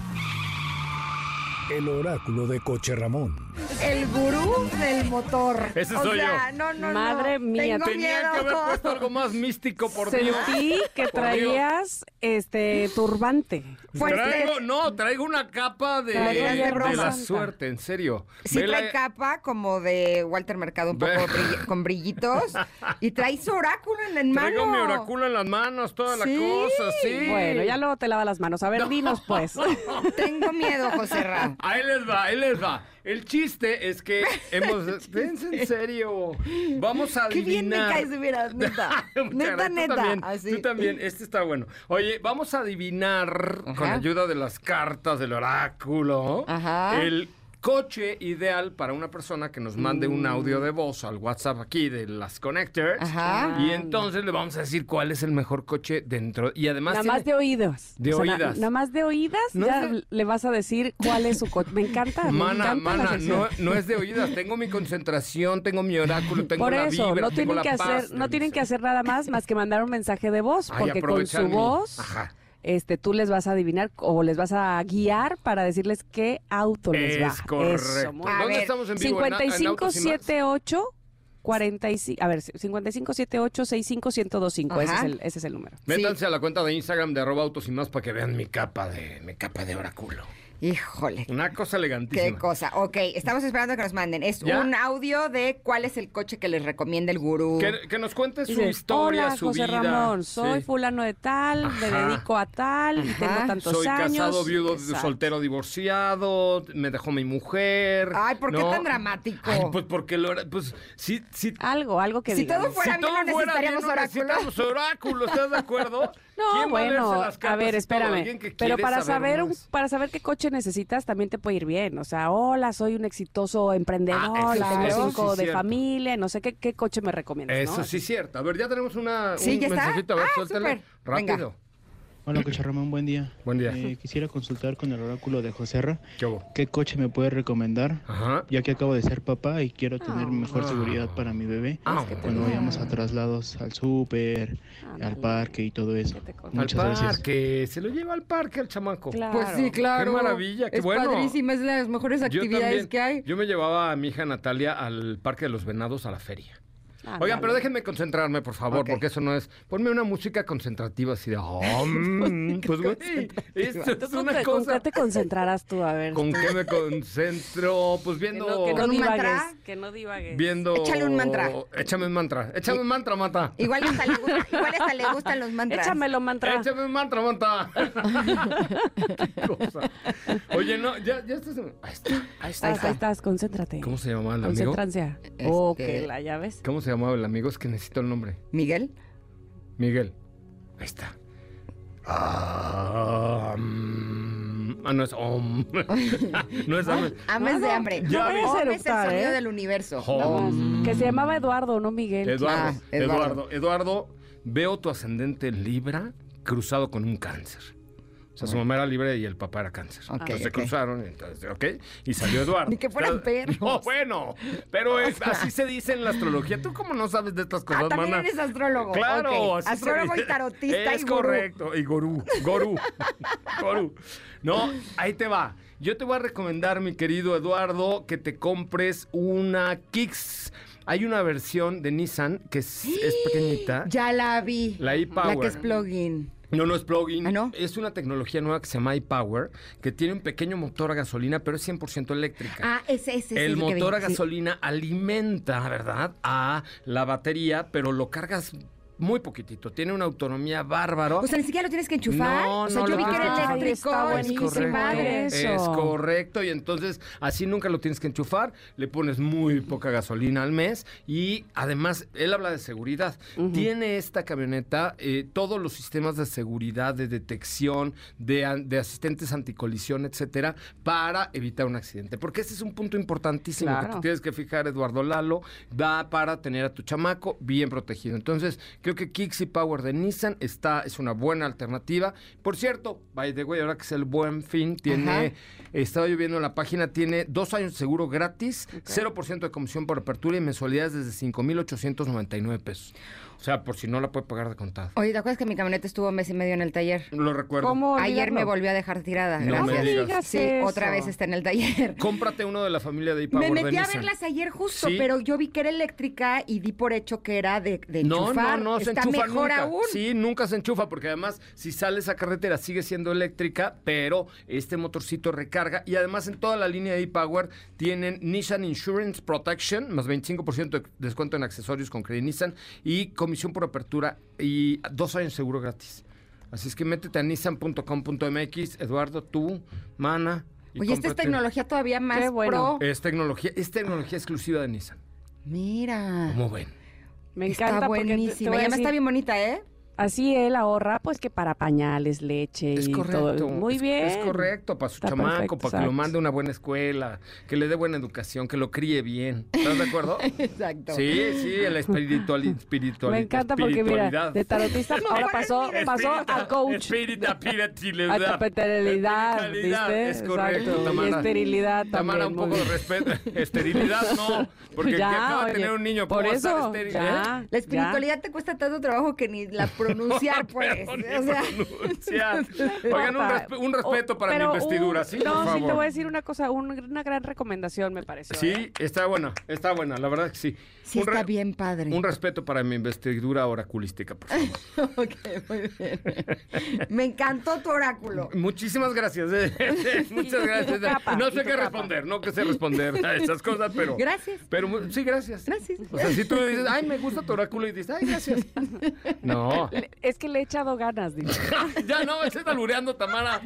el oráculo de Coche Ramón. El gurú del motor. Ese O soy sea, yo. No, no, Madre no. mía, Tengo Tenía miedo. que haber *laughs* puesto algo más místico, por Dios. Sentí que traías este turbante. Pues, Traigo, no, traigo una capa de, de la suerte, en serio. Sí Ve trae la- capa como de Walter Mercado, un poco Ve. brill- con brillitos. Y trae su oráculo en la mano. Traigo mi oráculo en las manos, toda la Sí. cosa, sí. Bueno, ya luego te lava las manos. A ver, dinos pues. *laughs* Tengo miedo, José Ra. Ahí les va, ahí les va. El chiste es que *laughs* hemos... Pense en serio. Vamos a Qué bien me adivinar. caes veras, neta. *laughs* Neta, neta. Tú también, Así. tú también. Este está bueno. Oye, vamos a adivinar con ayuda de las cartas del oráculo Ajá. el coche ideal para una persona que nos mande un audio de voz al WhatsApp aquí de las Connectors. Ajá. Y entonces le vamos a decir cuál es el mejor coche dentro. Y además. Nada tiene- más de oídos. De O sea, na- oídas. nada más de oídas, No ya de- le vas a decir cuál es su coche. Me encanta, me Mana, encanta la mana, no, no es de oídas. Tengo mi concentración, tengo mi oráculo, tengo Por la eso, vibra, no tengo tienen la que paz, hacer, no tienen que hacer nada más más que mandar un mensaje de voz, Ay, porque con su mi- voz, Ajá. Este, tú les vas a adivinar o les vas a guiar para decirles qué auto les va. Es correcto. Muy ¿Dónde ver, estamos en vivo? ¿En- en Autos y Más? 5578 45, a ver, 5578 65125, ese es el ese es el número. Métanse a la cuenta de Instagram de arroba autos y más para que vean mi capa de mi capa de oráculo. Híjole. Una cosa elegantísima. Qué cosa. Ok, estamos esperando que nos manden. Es ¿Ya? un audio de cuál es el coche que les recomienda el gurú. Que, que nos cuente su Dice, historia, Hola, su José vida. Ramón, soy Sí. fulano de tal, me dedico a tal y tengo tantos Soy años. casado, viudo, Exacto. soltero, divorciado, me dejó mi mujer. Ay, ¿por qué ¿no? tan dramático? Ay, pues porque lo pues sí, sí. Algo, algo que Si digamos. todo fuera si bien, todo no fuera bien, necesitaríamos no oráculo. necesitamos oráculo, ¿estás de acuerdo? *laughs* No, ¿Quién va a leerse bueno, a cartas ver, y todo? espérame. Pero para saber saber un- para saber qué coche necesitas también te puede ir bien. O sea, hola, soy un exitoso emprendedor, Ah, eso tengo sí, eso cinco sí, de cierto. familia, no sé qué, qué coche me recomiendas. Eso ¿no? sí es cierto. A ver, ya tenemos una, Sí, un ¿ya está? mensajito. A ver, Ah, súper. Venga. Hola, Coche Ramón, buen día. Buen día. Eh, quisiera consultar con el oráculo de Joserra. ¿Qué hubo? ¿Qué coche me puede recomendar? Ajá. Ya que acabo de ser papá y quiero tener mejor Ah. seguridad para mi bebé. Ah, Cuando vayamos a traslados al súper, al parque y todo eso. Muchas gracias. parque. Se lo lleva al parque al chamaco. Claro. Pues sí, claro. Qué maravilla, qué es bueno. padrísima, es de las mejores actividades también. que hay. Yo me llevaba a mi hija Natalia al Parque de los Venados a la feria. Ándale. Oigan, pero déjenme concentrarme, por favor, porque eso no es. Ponme una música concentrativa así de. "Oh, *laughs* mm", pues, güey, esto ¿Tú es con una qué- ¿Con cosa. qué te concentrarás tú? A ver. ¿Con qué me concentro? Pues Que viendo. no, que no ¿Con un divagues. mantra? Que no divagues. Viendo. Échale un mantra. Échame un mantra. Échame un mantra, mata. Igual hasta, le, gu- igual hasta le gustan los mantras. Échamelo, mantra. Échame un mantra, mata. *laughs* Qué cosa. Oye, no, ya, ya estás. Ahí está. Ahí estás, ahí estás, concéntrate. ¿Cómo se llamaba el amigo? Concéntranse. Este- Oh, que la ya ves. ¿Cómo se llamaba el amigo? Es que necesito el nombre. Miguel. Miguel. Ahí está. Ah, mm, ah, no es om. *laughs* no es am. Ames de hambre. Ya Om vi. es el sonido ¿eh? del universo. Om. Que se llamaba Eduardo, no Miguel. Eduardo, Ah, Eduardo. Eduardo, Eduardo, veo tu ascendente en Libra cruzado con un cáncer. O sea, su mamá era Libra y el papá era cáncer. Ok, entonces se cruzaron, entonces, ¿ok? Y salió Eduardo. Ni que fueran perros. *laughs* No, bueno, pero es- así se dice en la astrología. ¿Tú cómo no sabes de estas cosas, Ah, también mana? eres astrólogo. Claro, Ok. así se Astrólogo y tarotista Es y gurú. correcto, y gurú, gurú, *laughs* gurú. No, ahí te va. Yo te voy a recomendar, mi querido Eduardo, que te compres una Kicks. Hay una versión de Nissan que es, es pequeñita. Ya la vi. La e-Power. La que es plugin. No, no es plugin. ¿Ah, no? Es una tecnología nueva que se llama iPower, que tiene un pequeño motor a gasolina, pero es 100% eléctrica. Ah, ese, ese. el es que vi. motor a Sí. gasolina alimenta, ¿verdad? A la batería, pero lo cargas muy poquitito. Tiene una autonomía bárbaro. O sea, ni siquiera lo tienes que enchufar. No, o sea, no yo lo vi que era eléctrico. Buenísimo. dije, padre. Eso. Es correcto, y entonces así nunca lo tienes que enchufar, le pones muy poca gasolina al mes y además él habla de seguridad. Tiene esta camioneta eh, todos los sistemas de seguridad, de detección, de, asistentes anticolisión, etcétera, para evitar un accidente. Porque ese es un punto importantísimo que te tienes que fijar, Eduardo Lalo, va para tener a tu chamaco bien protegido. Entonces, creo que Kixi Power de Nissan está, es una buena alternativa. Por cierto, by the way, ahora que es el buen fin, tiene, Ajá. estaba yo viendo en la página, tiene dos años de seguro gratis, 0% de comisión por apertura y mensualidades desde 5,899 pesos. O sea, por si no la puede pagar de contado. Oye, ¿te acuerdas que mi camioneta estuvo mes y medio en el taller? Lo recuerdo. ¿Cómo Ayer olvidarlo? me volvió a dejar tirada. No me Gracias. digas. Sí, eso. otra vez está en el taller. Cómprate uno de la familia de iPower Me de metí a Nissan. verlas ayer justo, Sí. pero yo vi que era eléctrica y di por hecho que era de, de No, enchufar. no, no se Está enchufa mejor nunca. aún. Sí, nunca se enchufa porque además si sales a carretera sigue siendo eléctrica, pero este motorcito recarga y además en toda la línea de e-Power tienen Nissan Insurance Protection, más 25% de descuento en accesorios con Credit Nissan y comisión por apertura y dos años seguro gratis. Así es que métete a nissan.com.mx, Eduardo, tú, Mana. y Oye, esta es tecnología todavía más Qué bueno. pro. Es tecnología, es tecnología exclusiva de Nissan. Mira. ¿Cómo ven? Me encanta está porque te- te buenísima. voy a Y además decir, está bien bonita, ¿eh? Así él ahorra, pues que para pañales, leche Es y correcto. todo. Muy es- bien. Es correcto, para su Está chamaco, perfecto, para que lo mande a una buena escuela, que le dé buena educación, que lo críe bien. ¿Estás de acuerdo? *laughs* Exacto. Sí, sí, la espiritual, espiritual, Me encanta porque mira, de tarotista *laughs* ahora pasó, pasó a coach. Espírita, A espiritualidad. tapeterilidad, ¿viste? Es correcto, Exacto. Tamara. Y esterilidad Tamara, también. un poco de respeto. Esterilidad no, *laughs* porque Ya, acaba de tener un niño. ¿cómo Por a estar eso, estéril, ya, eh? La espiritualidad te cuesta tanto trabajo que ni la pronunciar, *laughs* pues. O sea, pronunciar. *laughs* Oigan, un, respe- un respeto O- para mi investidura, un- ¿sí? No, Por sí te voy a decir una cosa, un- una gran recomendación me pareció. ¿eh? Sí, está buena, está buena, la verdad que sí. Sí Un está bien padre. Un respeto para mi investidura oraculística, por favor. *laughs* ok, muy bien. Me encantó tu oráculo. Muchísimas gracias. eh. *laughs* Muchas gracias. capa, no sé qué capa. responder, no que sé responder a esas cosas, pero. Gracias. Pero sí, gracias. Gracias. O sea, si tú dices, ay, me gusta tu oráculo y dices, ay, gracias. *laughs* No. Es que le he echado ganas, dice. ya no, me está albureando Tamara.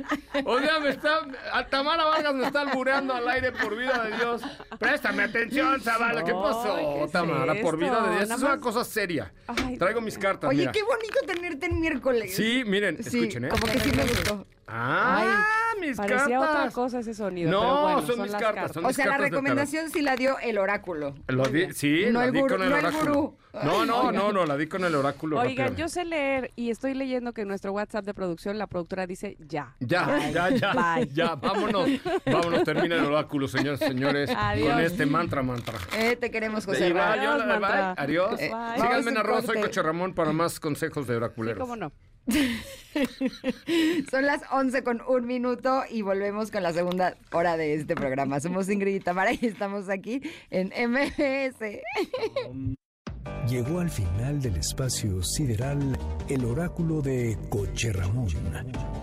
O sea, me está. a Tamara Vargas me está albureando al aire por vida de Dios. Préstame atención, Zavala. ¿Qué pasó, ¿qué es Tamara? Por vida de Dios. esto? Es una cosa seria. Ay. Traigo mis cartas. Oye, mira. qué bonito tenerte en miércoles. Sí, miren, Sí, escuchen, ¿eh? como que sí me gustó. Ah, mis Parecía cartas. otra cosa ese sonido. No, pero bueno, son mis las cartas, son O mis sea, la cartas recomendación sí la dio el oráculo. Lo di- sí, No la el di gurú- con el no el oráculo. gurú. No, no, no, no, la di con el oráculo. Oigan, yo sé leer y estoy leyendo que en nuestro WhatsApp de producción la productora dice ya. Ya, Bye. ya, ya, Bye. ya, vámonos, vámonos, termina el oráculo, señores, señores, Adiós. con este mantra, mantra. Eh, te queremos, José Adiós, adiós. Síganme en Vamos a un arroba, soy. Coche Ramón para más consejos de Sí, oraculeros. cómo no. *laughs* Son las 11 con un minuto y volvemos con la segunda hora de este programa. Somos Ingrid y y estamos aquí en MBS. Llegó al final del espacio sideral el oráculo de Coche Ramón.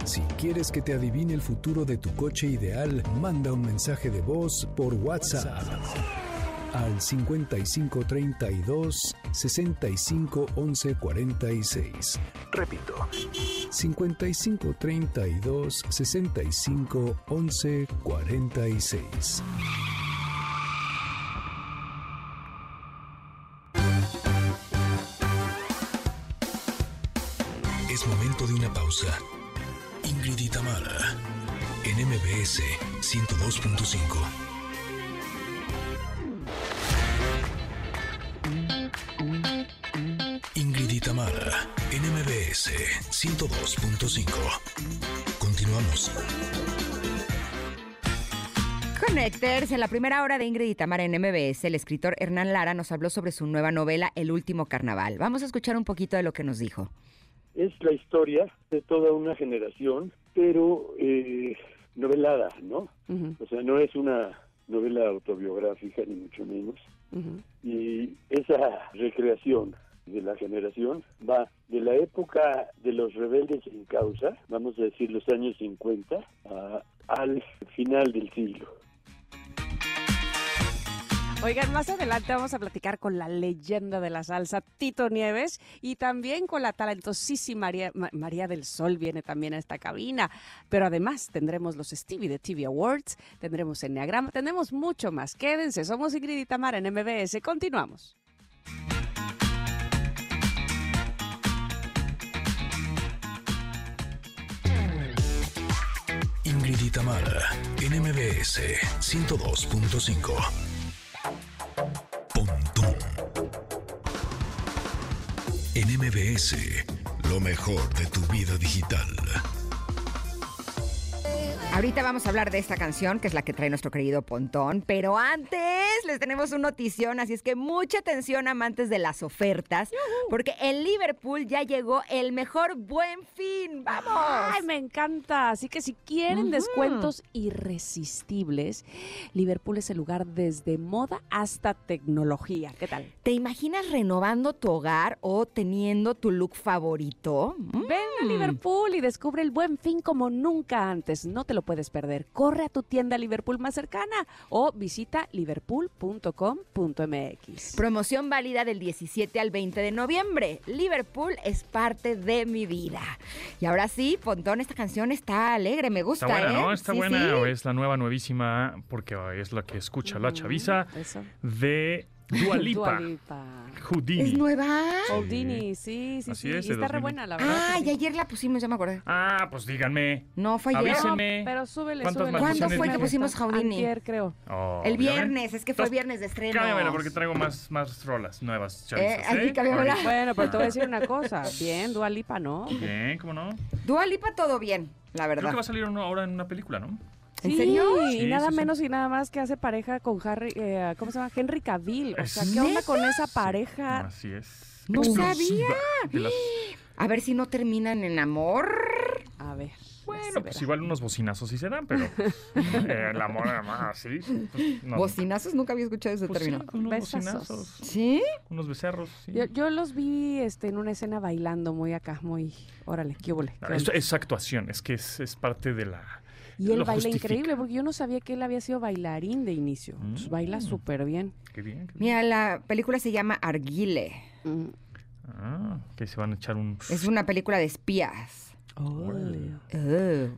Si quieres que te adivine el futuro de tu coche ideal, manda un mensaje de voz por WhatsApp al 5532 65 11 46. Repito, 5532 65 11 46. Es momento de una pausa. Ingrid y en MBS 102.5. MBS 102.5. Continuamos. Connectors, en la primera hora de Ingrid y Tamara en MBS, el escritor Hernán Lara nos habló sobre su nueva novela El último carnaval. Vamos a escuchar un poquito de lo que nos dijo. Es la historia de toda una generación, pero eh, novelada, ¿no? Ujú, O sea, no es una novela autobiográfica, ni mucho menos. ujú. Y esa recreación de la generación va de la época de los rebeldes sin causa, vamos a decir los años 50, a- al final del siglo. Oigan, más adelante vamos a platicar con la leyenda de la salsa, Tito Nieves, y también con la talentosísima María, Ma- María del Sol viene también a esta cabina. Pero además tendremos los Stevie de TV Awards, tendremos Enneagrama, tendremos mucho más. Quédense, somos Ingrid y Tamara en MBS. Continuamos. Y Tamara, en MBS 102.5. Pontón. En lo mejor de tu vida digital. Ahorita vamos a hablar de esta canción, que es la que trae nuestro querido Pontón, pero antes les tenemos una notición, así es que mucha atención amantes de las ofertas, porque en Liverpool ya llegó el mejor buen fin. ¡Vamos! Ay, me encanta. Así que si quieren descuentos irresistibles, Liverpool es el lugar desde moda hasta tecnología. ¿Qué tal? ¿Te imaginas renovando tu hogar o teniendo tu look favorito? Mm. Ven a Liverpool y descubre el buen fin como nunca antes. No te lo puedes perder. Corre a tu tienda Liverpool más cercana o visita liverpool.com.mx. Promoción válida del 17 al 20 de noviembre. Liverpool es parte de mi vida. Y ahora sí, Pontón, esta canción está alegre, me gusta, Está buena, ¿eh? ¿no? Está Sí, buena. sí. o Es la nueva, nuevísima, porque es la que escucha la chaviza Eso. de Dua Lipa. Dua Lipa. Houdini. ¿Es nueva? Houdini, sí, sí, Así sí. es, y está re 2000. buena, la verdad. Ah, y sí. ayer la pusimos, ya me acordé. Ah, pues díganme. No, fue ayer. Avísenme. Pero súbele, ¿Cuántas súbele. ¿Cuándo fue que pusimos Houdini? Antier, creo. Oh, El viernes, es que fue Entonces, viernes de estreno. Cámbiamela porque traigo más, más rolas nuevas, chavizas. Eh, aquí cámbiamela. Ahorita. Bueno, pero te voy a decir una cosa. Bien, Dua Lipa, ¿no? Bien, ¿cómo no? Dua Lipa todo bien, la Creo verdad. que va a salir uno ahora en una película, ¿no? ¿En Sí, serio? Y nada sí, sí. menos y nada más que hace pareja con Harry, eh, ¿cómo se llama? Henry Cavill. O sea, ¿qué onda con esa pareja? Así es. No las- A ver si no terminan en amor. A ver. Bueno, pues igual unos bocinazos sí se dan, pero eh, el amor además, sí. pues, no. Bocinazos, nunca había escuchado ese Pues sí, término. unos Besazos. bocinazos, ¿Sí? unos becerros, sí. Yo, yo los vi este, en una escena bailando muy acá, muy... Órale, qué No, qué es, onda. es actuación, es que es, es parte de la... Y él baila justifica. increíble, porque yo no sabía que él había sido bailarín de inicio. Entonces, baila Mm. súper bien. Qué bien. qué bien. Mira, la película se llama Arguile. Mm. Ah, que se van a echar un... Es una película de espías. Oh,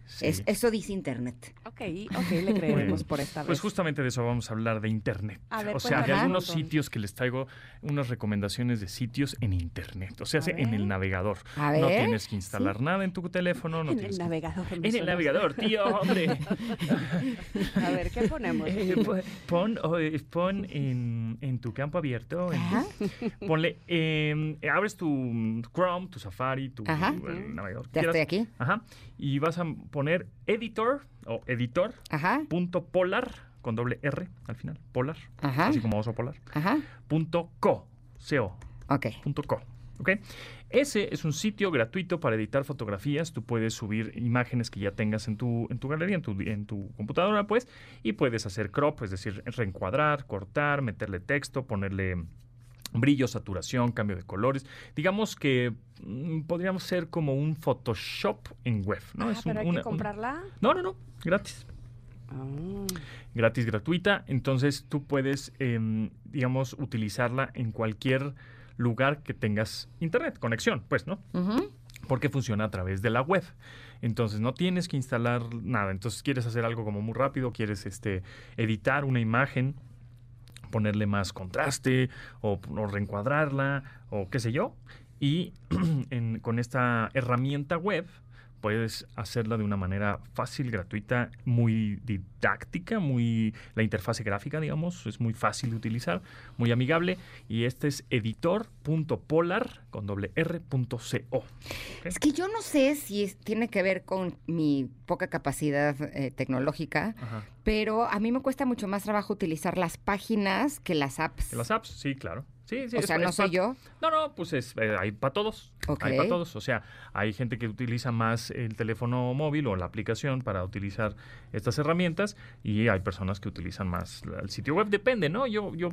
Sí. es- eso dice internet. Ok, ok, le creeremos Bueno, por esta Pues vez. justamente de eso vamos a hablar de internet. A ver, o sea, de algunos montón. sitios que les traigo unas recomendaciones de sitios en internet. O sea, en ver. el navegador. A No ver, tienes que instalar nada en tu teléfono. No en tienes el que- navegador. En el navegador, tío, hombre. A ver, ¿qué ponemos? Eh, po- pon o, eh, pon en, en tu campo abierto, en- Ajá. ponle, eh, abres tu Chrome, tu Safari, tu Ajá. el navegador. que quieras. Aquí. Ajá. Y vas a poner editor o editor Ajá, punto polar con doble R al final, polar, ajá, así como oso polar, ajá. punto co, co, Ok. punto co. ¿ok? Ese es un sitio gratuito para editar fotografías. Tú puedes subir imágenes que ya tengas en tu, en tu galería, en tu, en tu computadora, pues, y puedes hacer crop, es decir, reencuadrar, cortar, meterle texto, ponerle brillo, saturación, cambio de colores. Digamos que mm, podríamos ser como un Photoshop en web, ¿no? Ah, Es un- pero hay una- que comprarla. No, no, no, gratis Ah. gratis, gratuita. Entonces tú puedes, em, digamos, utilizarla en cualquier lugar que tengas internet, conexión, pues, ¿no? Porque funciona a través de la web. Entonces no tienes que instalar nada. Entonces quieres hacer algo como muy rápido, quieres este, editar una imagen, ponerle más contraste o, reencuadrarla o qué sé yo. Y *clears throat* en- con esta herramienta web puedes hacerla de una manera fácil, gratuita, muy didáctica, muy la interfase gráfica, digamos, es muy fácil de utilizar, muy amigable y este es editor.polar con doble r punto co. Es que yo no sé si es- tiene que ver con mi poca capacidad eh, tecnológica, Ajá. pero a mí me cuesta mucho más trabajo utilizar las páginas que las apps. ¿De las apps? Sí, claro. Sí, sí, o es- sea, no soy yo. No, no, pues es, eh, hay para todos. Ok. Hay para todos. O sea, hay gente que utiliza más el teléfono móvil o la aplicación para utilizar estas herramientas y hay personas que utilizan más el sitio web. Depende, ¿no? Yo, yo,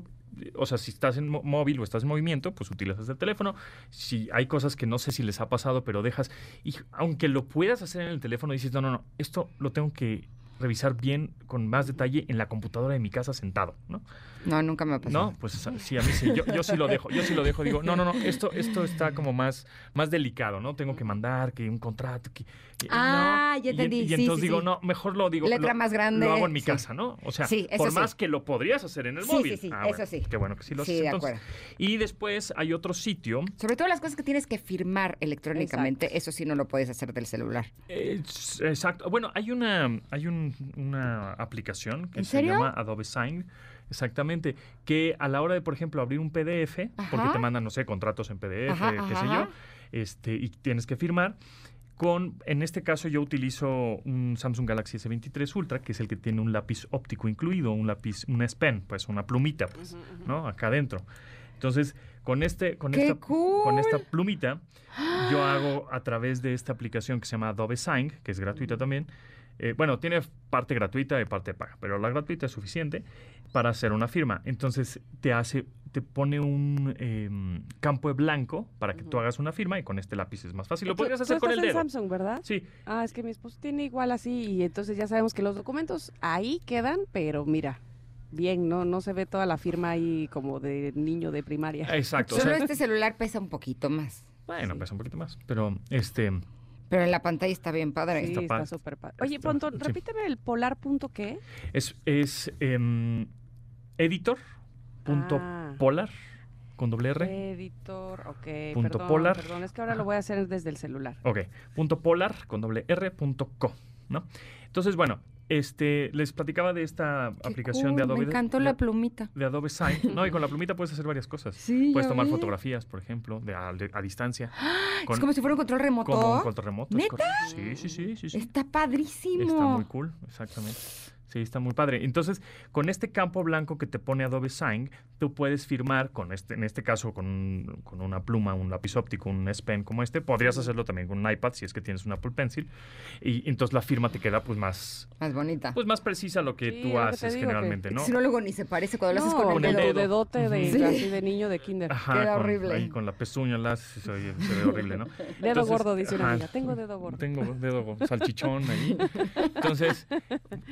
o sea, si estás en móvil o estás en movimiento, pues utilizas el teléfono. Si hay cosas que no sé si les ha pasado, pero dejas, y aunque lo puedas hacer en el teléfono, dices, no, no, no, esto lo tengo que revisar bien, con más detalle, en la computadora de mi casa sentado, ¿no? No, nunca me ha pasado. No, pues sí, a mí sí. Yo, yo sí lo dejo. Yo sí lo dejo. Digo, no, no, no. Esto, esto está como más, más delicado, ¿no? Tengo que mandar que un contrato. Que, que- Ah, no. ya Y- entendí. Y, Sí, entonces sí, digo, sí. no, mejor lo digo. Letra lo- más grande, Lo hago en mi sí. casa, ¿no? O sea, Sí, por sí. más que lo podrías hacer en el Sí, móvil. sí, sí, Ah, eso sí. Qué bueno que sí lo Sí, haces de entonces. acuerdo. Y después hay otro sitio. Sobre todo las cosas que tienes que firmar electrónicamente, eso sí no lo puedes hacer del celular. eh, exacto. Bueno, hay una, hay un- una aplicación que ¿En se llama Adobe Sign. Exactamente, que a la hora de, por ejemplo, abrir un PDF, porque te mandan, no sé, contratos en PDF, Ajá, qué ajá, sé yo, este, y tienes que firmar. Con, en este caso yo utilizo un Samsung Galaxy S23 Ultra, que es el que tiene un lápiz óptico incluido, un lápiz, un S Pen, pues una plumita, pues, ¿no? Acá adentro. Entonces, con este, con ¡Qué esta, con esta plumita, yo hago a través de esta aplicación que se llama Adobe Sign, que es gratuita también. Eh, bueno, tiene parte gratuita y parte paga, pero la gratuita es suficiente para hacer una firma. Entonces te hace, te pone un em, campo de blanco para que tú hagas una firma y con este lápiz es más fácil. Lo podrías tú hacer con estás el en. Samsung, ¿verdad? Sí, Ah, es que mi esposo tiene igual así y entonces ya sabemos que los documentos ahí quedan, pero mira, bien, no no se ve toda la firma ahí como de niño de primaria. exacto. o Solo sea, este celular pesa un poquito más. bueno, sí. pesa un poquito más, pero este Pero en la pantalla está bien padre. Sí, está súper padre. Oye, Está- sí. repíteme el polar punto qué. es es em, editor punto Ah. polar con doble R. Editor, ok. Punto perdón, polar. Perdón, es que ahora lo voy a hacer desde el celular. Ok, punto polar con doble R punto co, ¿no? Entonces, bueno, este, les platicaba de esta Qué aplicación de Adobe. Me encantó de, la plumita. de Adobe Sign. *laughs* No, y con la plumita puedes hacer varias cosas. Sí, Puedes tomar vi. fotografías, por ejemplo, de, a, de- a distancia. *gasps* Es como si fuera un control remoto. como un control remoto. ¿Neta? sí, sí, sí, sí. Está padrísimo. Está muy cool, exactamente. Sí, está muy padre. Entonces, con este campo blanco que te pone Adobe Sign, tú puedes firmar con este, en este caso con, un- con una pluma, un lápiz óptico, un S Pen como este. Podrías hacerlo también con un iPad si es que tienes un Apple Pencil. Y entonces la firma te queda pues más, Más bonita. pues más precisa lo que Sí, tú lo que haces que- generalmente, ¿no? Si no, luego ni se parece cuando lo haces No, con el el dedo. dedote de, Sí. así de niño de kinder. Ajá, Queda con- horrible. Ahí con la pezuña la haces, se, oye, se ve horrible, ¿no? *laughs* Dedo Entonces, gordo, dice una ajá, amiga. Tengo dedo gordo. Tengo dedo salchichón ahí. Entonces,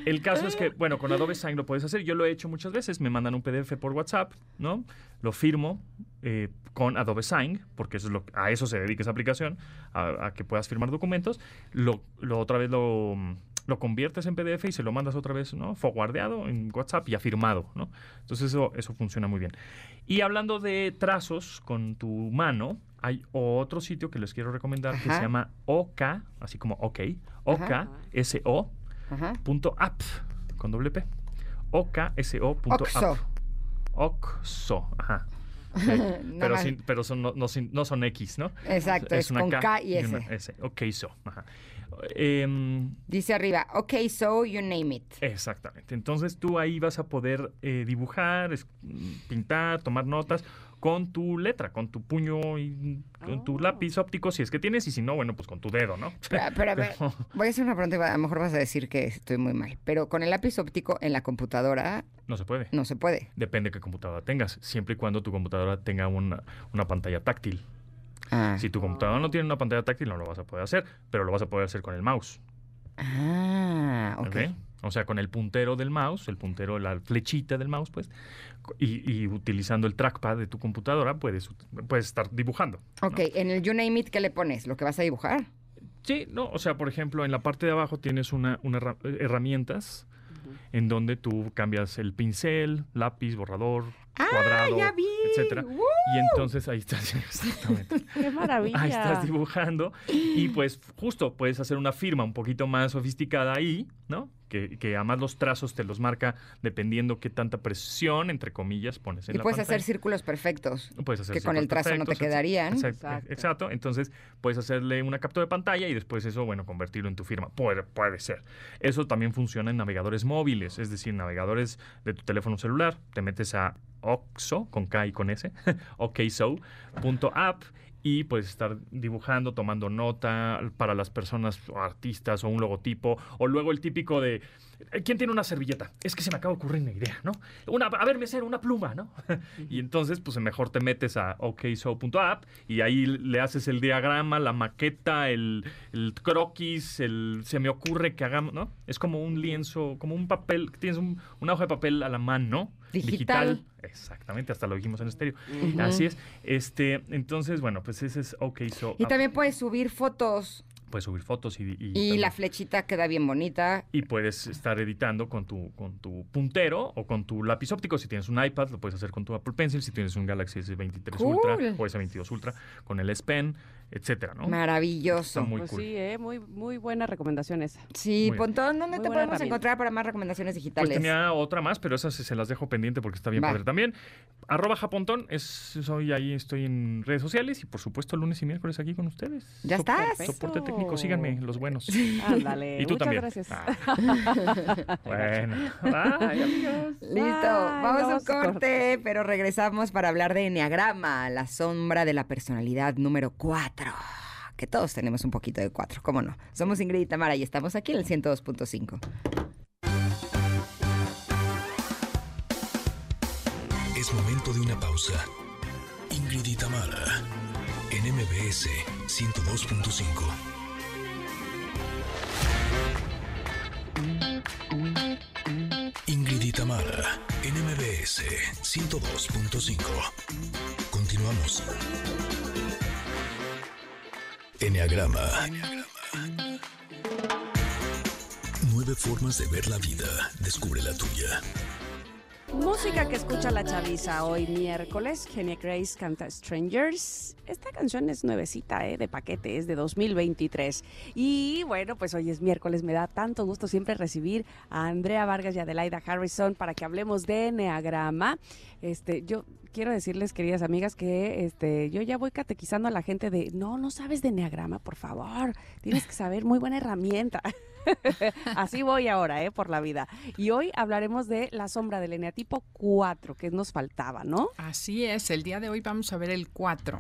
el caso es que, bueno, con Adobe Sign lo puedes hacer. Yo lo he hecho muchas veces. Me mandan un PDF por WhatsApp, ¿no? Lo firmo eh, con Adobe Sign, porque eso es lo, a eso se dedica esa aplicación, a, a que puedas firmar documentos. Lo, lo otra vez lo, lo conviertes en PDF y se lo mandas otra vez, ¿no? Forwardeado en WhatsApp y ya firmado, ¿no? Entonces eso, eso funciona muy bien. Y hablando de trazos con tu mano, hay otro sitio que les quiero recomendar que se llama OK, así como OK, OK-SO Ajá. punto app con doble P. OKSO punto Oxo. ajá. *laughs* Sí, Nada pero sin- pero son, no, no sin- no son X, ¿no? Exacto, es, con K y una S. S. OKSO, ajá. Em, Dice arriba, ok, so you name it. Exactamente. Entonces tú ahí vas a poder eh, dibujar, pintar, tomar notas con tu letra, con tu puño y con tu Oh. lápiz óptico, si es que tienes, y si no, bueno, pues con tu dedo, ¿no? Pero, pero, a ver, Pero- *laughs* voy a hacer una pregunta a lo mejor vas a decir que estoy muy mal. Pero con el lápiz óptico en la computadora no se puede. no se puede. Depende de qué computadora tengas, siempre y cuando tu computadora tenga una, una pantalla táctil. Ah, Si tu computadora no tiene una pantalla táctil, no lo vas a poder hacer, pero lo vas a poder hacer con el mouse. ah ok. ¿ok? O sea, con el puntero del mouse, el puntero, la flechita del mouse, pues, y, y utilizando el trackpad de tu computadora, puedes, puedes estar dibujando. ¿no? Ok, en el you name it, ¿qué le pones? ¿Lo que vas a dibujar? Sí, no, o sea, por ejemplo, en la parte de abajo tienes una, una herra- herramientas en donde tú cambias el pincel, lápiz, borrador, cuadrado, Ah, ya vi. etcétera. ¡Woo! Y entonces ahí estás, *laughs* exactamente. ¡Qué maravilla! Ahí estás dibujando y pues justo puedes hacer una firma un poquito más sofisticada ahí, ¿no? Que, que además los trazos te los marca dependiendo qué tanta presión, entre comillas, pones en Y la puedes hacer círculos perfectos. Puedes hacer que con el trazo no te quedarían. Exacto, Exacto. exacto. Entonces puedes hacerle una captura de pantalla y después eso, bueno, convertirlo en tu firma. Puede, puede ser. Eso también funciona en navegadores móviles, es decir, navegadores de tu teléfono celular. Te metes a Oxo, con K y con S, *laughs* okso.app y puedes estar dibujando, tomando nota para las personas o artistas o un logotipo o luego el típico de Eh, ¿Quién tiene una servilleta? Es que se me acaba de ocurrir una idea, ¿no? Una, a ver, mesero, una pluma, ¿no? *laughs* y entonces, pues mejor te metes a okso.app y ahí le haces el diagrama, la maqueta, el, el croquis, el se me ocurre que hagamos, ¿no? Es como un lienzo, como un papel, tienes un, una hoja de papel a la mano, Digital. Exactamente, hasta lo dijimos en estéreo. Así es. Este, entonces, bueno, pues ese es OKSO. Y también puedes subir fotos puedes subir fotos y, y, la flechita queda bien bonita. y puedes estar editando con tu, con tu puntero o con tu lápiz óptico. Si tienes un iPad, lo puedes hacer con tu Apple Pencil. Si tienes un Galaxy S23 Cool. Ultra o S22 Ultra, con el S Pen, etcétera, ¿no? Maravilloso. Muy pues cool. sí, ¿eh? muy, muy buena recomendación esa. Sí. Pontón, ¿dónde Muy te podemos herramienta. encontrar para más recomendaciones Pues digitales? tenía otra más, pero esas se las dejo pendiente porque está bien Va. padre también. Arroba Japontón, es, soy ahí, estoy en redes sociales y por supuesto lunes y miércoles aquí con ustedes. Ya estás. Soporte técnico, síganme, los buenos. Ándale. *laughs* Y tú muchas también. gracias. Ah. *laughs* bueno, bye, amigos. Listo, vamos a un a corte, pero regresamos para hablar de Enneagrama, la sombra de la personalidad número 4. Que todos tenemos un poquito de 4, ¿cómo no? Somos Ingrid y Tamara y estamos aquí en el 102.5. Es momento de una pausa. Ingrid y Tamara, en MBS 102.5. Ingrid en MBS 102.5. Continuamos. Enneagrama. Nueve formas de ver la vida. Descubre la tuya. Música que escucha la chaviza hoy miércoles. Genia Grace canta Strangers. Esta canción es nuevecita, ¿eh? de paquete, es de 2023. Y bueno, pues hoy es miércoles. Me da tanto gusto siempre recibir a Andrea Vargas y Adelaida Harrison para que hablemos de Enneagrama. Este, yo quiero decirles, queridas amigas, que este, yo ya voy catequizando a la gente de no, no sabes de Enneagrama, por favor. Tienes que saber, muy buena herramienta. *laughs* Así voy ahora, ¿eh? Por la vida. Y hoy hablaremos de la sombra del eneatipo 4, que nos faltaba, ¿no? Así es, el día de hoy vamos a ver el 4.